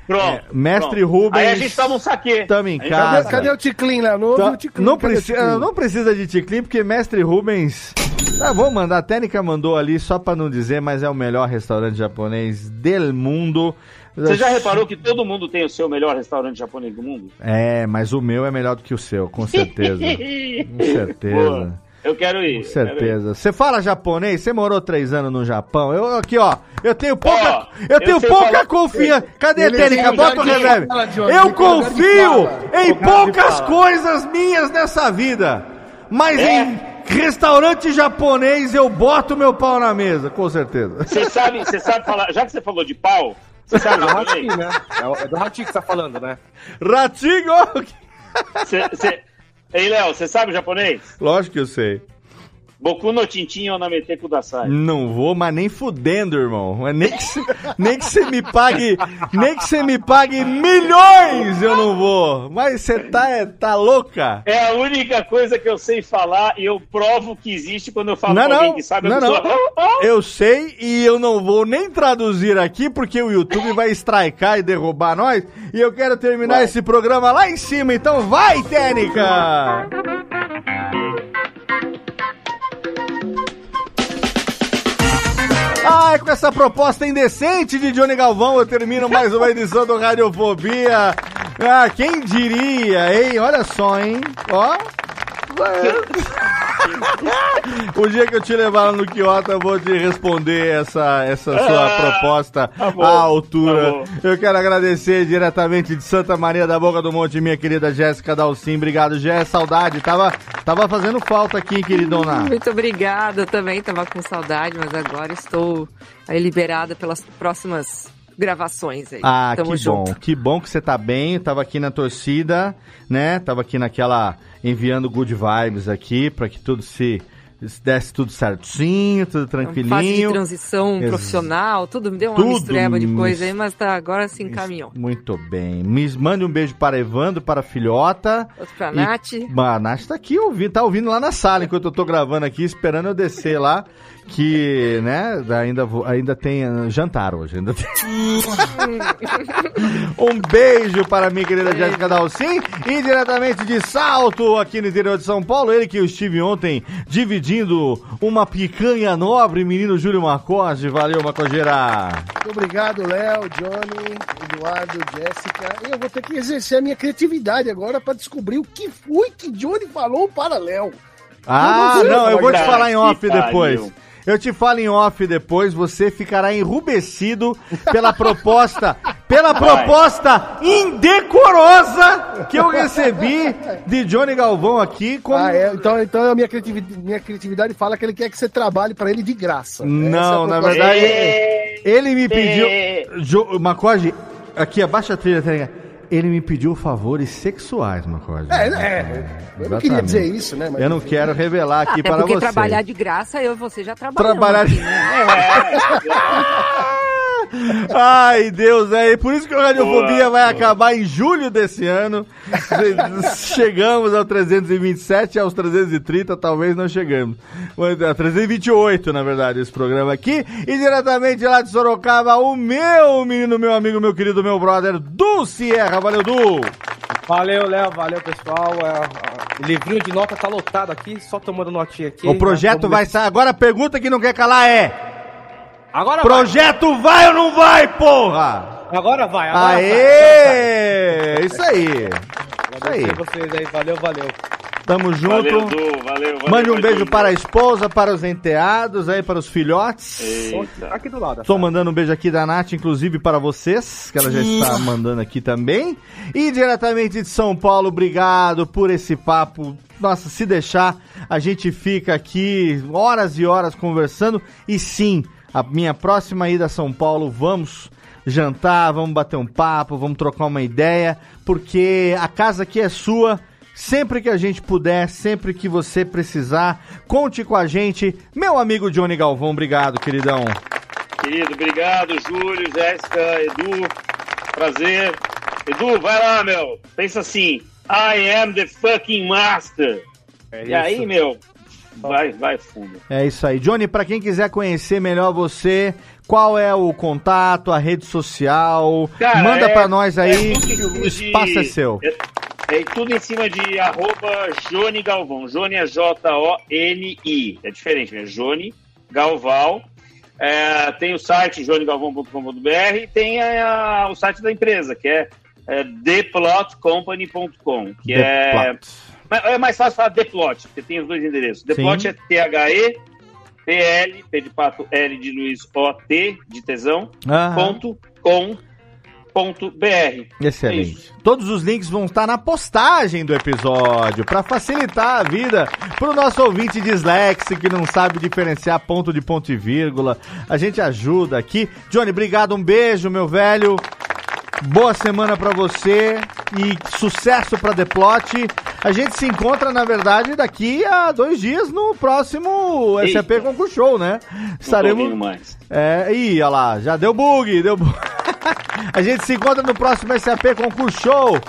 Pronto. É, Mestre pronto. Rubens. Aí a gente toma um saquê. Tamo em casa. Cadê, cadê o Ticlin lá? Não Tá, o Ticlin. não, precisa, Ticlin? não precisa de Ticlin, porque Mestre Rubens. Ah, vou mandar, a técnica mandou ali, só pra não dizer, mas é o melhor restaurante japonês do mundo. Você já reparou que todo mundo tem o seu melhor restaurante japonês do mundo? É, mas o meu é melhor do que o seu, com certeza. <laughs> com certeza. Boa. Eu quero ir. Com certeza. Você fala japonês? Você morou três anos no Japão? Eu aqui, ó. Eu tenho pouca, eu eu tenho sei pouca falar- confiança. Cadê a Ele técnica? Bota o reverb. Eu confio em poucas coisas minhas nessa vida. Mas É. em restaurante japonês eu boto meu pau na mesa, com certeza. Você sabe, você sabe falar. Já que você falou de pau, você sabe É do? Ratinho, né? É É do Ratinho que você tá falando, né? Ratinho! <laughs> Você, você... Ei, Léo, você sabe japonês? Lógico que eu sei. Boku no Tintin Onamete Kudasai. Não vou, mas nem fudendo, irmão. Nem que cê- nem que você me pague, nem que você me pague milhões, eu não vou. Mas você tá, é- tá louca? É a única coisa que eu sei falar e eu provo que existe quando eu falo Não, com alguém não, que sabe. não, não. "Ah, ah". Eu sei e eu não vou nem traduzir aqui porque o YouTube vai strikear e derrubar nós. E eu quero terminar Vai. esse programa lá em cima, então vai, Técnica! Com essa proposta indecente de Johnny Galvão, eu termino mais uma edição do Radiofobia. Ah, quem diria, hein? Olha só, hein? Ó. <laughs> o dia que eu te levar lá no Kyoto, eu vou te responder essa, essa sua Ah, proposta tá bom, à altura. tá eu quero agradecer diretamente de Santa Maria da Boca do Monte, minha querida Jéssica Dalcin. Obrigado, Jé. Saudade. Tava, tava fazendo falta aqui, queridona. Muito obrigada, eu também tava com saudade, mas agora estou aí liberada pelas próximas gravações aí. Ah, Tamo que junto. bom. Que bom que você tá bem. Tava aqui na torcida, né? Tava aqui naquela enviando good vibes aqui para que tudo se se desse tudo certinho, tudo Fase de tranquilinho. transição Ex- profissional, tudo me deu uma Tudo mistureba de coisa aí, mas tá, agora se encaminhou. Muito bem. Me mande um beijo para Evandro, para a filhota. Outro pra E- Nath. Bah, A Nath tá aqui ouvindo, tá ouvindo lá na sala enquanto eu tô gravando aqui, esperando eu descer lá. Que, né, ainda, ainda tem uh, jantar hoje. Ainda tem... <laughs> um beijo para minha querida Jéssica Dalcin e diretamente de Salto, aqui no interior de São Paulo, ele que eu estive ontem dividindo uma picanha nobre, menino Júlio Marcoge. Valeu, Macogeira. Muito obrigado, Léo, Johnny, Eduardo, Jéssica. Eu vou ter que exercer a minha criatividade agora para descobrir o que foi que Johnny falou para Léo. Ah, não eu vou te falar em off pariu. depois. Eu te falo em off depois, você ficará enrubescido pela proposta, pela Vai. proposta indecorosa que eu recebi de Johnny Galvão aqui como Ah, é, então, então a minha criatividade, minha criatividade fala que ele quer que você trabalhe para ele de graça. É Não, a na verdade, É, ele me pediu. é. Jo, Macoge, Aqui, abaixa a trilha, tá ligado? Ele me pediu favores sexuais, Macorde. É, é, eu não queria dizer isso, né? mas Eu não quero revelar aqui Até para porque você. trabalhar de graça, eu e você já trabalhamos. Trabalhar de- aqui, né? <laughs> Ai, Deus, é por isso que o Radiofobia Boa, vai boa. acabar em julho desse ano. Chegamos ao 327, aos 330, talvez não chegamos. É, 328, na verdade, esse programa aqui. E diretamente lá de Sorocaba, o meu menino, meu amigo, meu querido, meu brother, Du Sierra. Valeu, Du! Valeu, Léo, valeu, pessoal. É, é, o livrinho de nota tá lotado aqui, só tomando notinha aqui. O projeto Vamos vai sair. Agora a pergunta que não quer calar é: Agora Projeto vai ou não vai, porra? vai. Agora vai, agora vai. Aê! Isso aí. Isso aí. Vocês aí, valeu, valeu. Tamo junto. Valeu, Du, valeu, valeu. Mande um valeu, beijo para a esposa, para os enteados, aí para os filhotes. Eita. Aqui do lado. Estou mandando um beijo aqui da Nath, inclusive para vocês, que ela já está mandando aqui também. E diretamente de São Paulo, obrigado por esse papo. Nossa, se deixar, a gente fica aqui horas e horas conversando. E sim, a minha próxima ida a São Paulo, vamos jantar, vamos bater um papo, vamos trocar uma ideia, porque a casa aqui é sua. Sempre que a gente puder, sempre que você precisar, conte com a gente. Meu amigo Johnny Galvão, obrigado, queridão. Querido, obrigado, Júlio, Jéssica, Edu, prazer. Edu, vai lá, meu. Pensa assim, I am the fucking master. e aí, meu, vai, vai fundo. É isso aí. Johnny, pra quem quiser conhecer melhor você, qual é o contato, a rede social? Cara, Manda é- pra nós aí, é que cima o de- espaço é seu. É, é tudo em cima de arroba Jone Galvão. Jone é J-O-N-I. É diferente, né? Jone Galval. É, tem o site jonegalvão.com.br e tem a- o site da empresa, que é, é theplotcompany.com, que The é... Plot. É mais fácil falar The Plot, porque tem os dois endereços. The Sim. Plot é T-H-E, P-L, P de pato, L de Luiz, O-T, de tesão, Aham. ponto, com, ponto, BR. É Excelente. isso. Todos os links vão estar na postagem do episódio, pra facilitar a vida pro nosso ouvinte disléxico que não sabe diferenciar ponto de ponto e vírgula. A gente ajuda aqui. Johnny, obrigado, um beijo, meu velho. Boa semana pra você e sucesso pra The Plot. A gente se encontra, na verdade, daqui a dois dias no próximo Eita. SAP Concurso Show, né? Tô ouvindo mais. É, ih, olha lá, já deu bug, deu bug. <laughs> A gente se encontra no próximo SAP Concurso Show.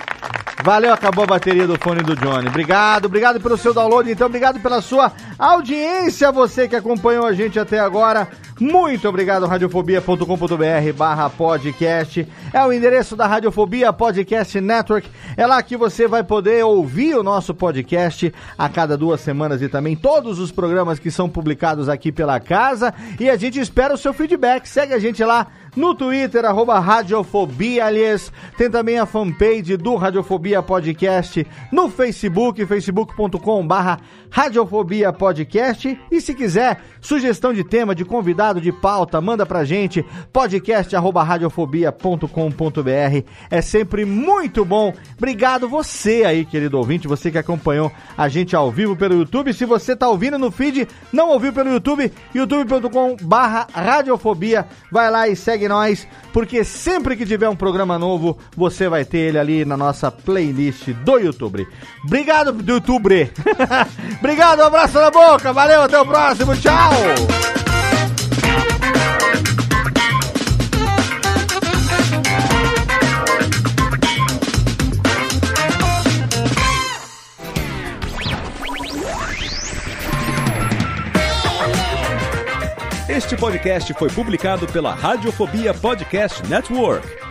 Valeu, acabou a bateria do fone do Johnny. Obrigado, obrigado pelo seu download, então obrigado pela sua audiência, você que acompanhou a gente até agora. Muito obrigado, radiofobia.com.br barra podcast. É o endereço da Radiofobia Podcast Network. É lá que você vai poder ouvir o nosso podcast a cada duas semanas e também todos os programas que são publicados aqui pela casa. E a gente espera o seu feedback. Segue a gente lá no Twitter, arroba Radiofobia, aliás. Tem também a fanpage do Radiofobia Podcast no Facebook, facebook.com barra Radiofobia Podcast. E se quiser, sugestão de tema, de convidado, de pauta, manda pra gente, podcast arroba radiofobia.com.br. É sempre muito bom. Obrigado você aí, querido ouvinte, você que acompanhou a gente ao vivo pelo YouTube. Se você tá ouvindo no feed, não ouviu pelo YouTube, youtube.com barra radiofobia. Vai lá e segue nós, porque sempre que tiver um programa novo, você vai ter ele ali na nossa playlist do YouTube. Obrigado do YouTube. <laughs> Obrigado, um abraço na boca. Valeu, até o próximo. Tchau. Este podcast foi publicado pela Radiofobia Podcast Network.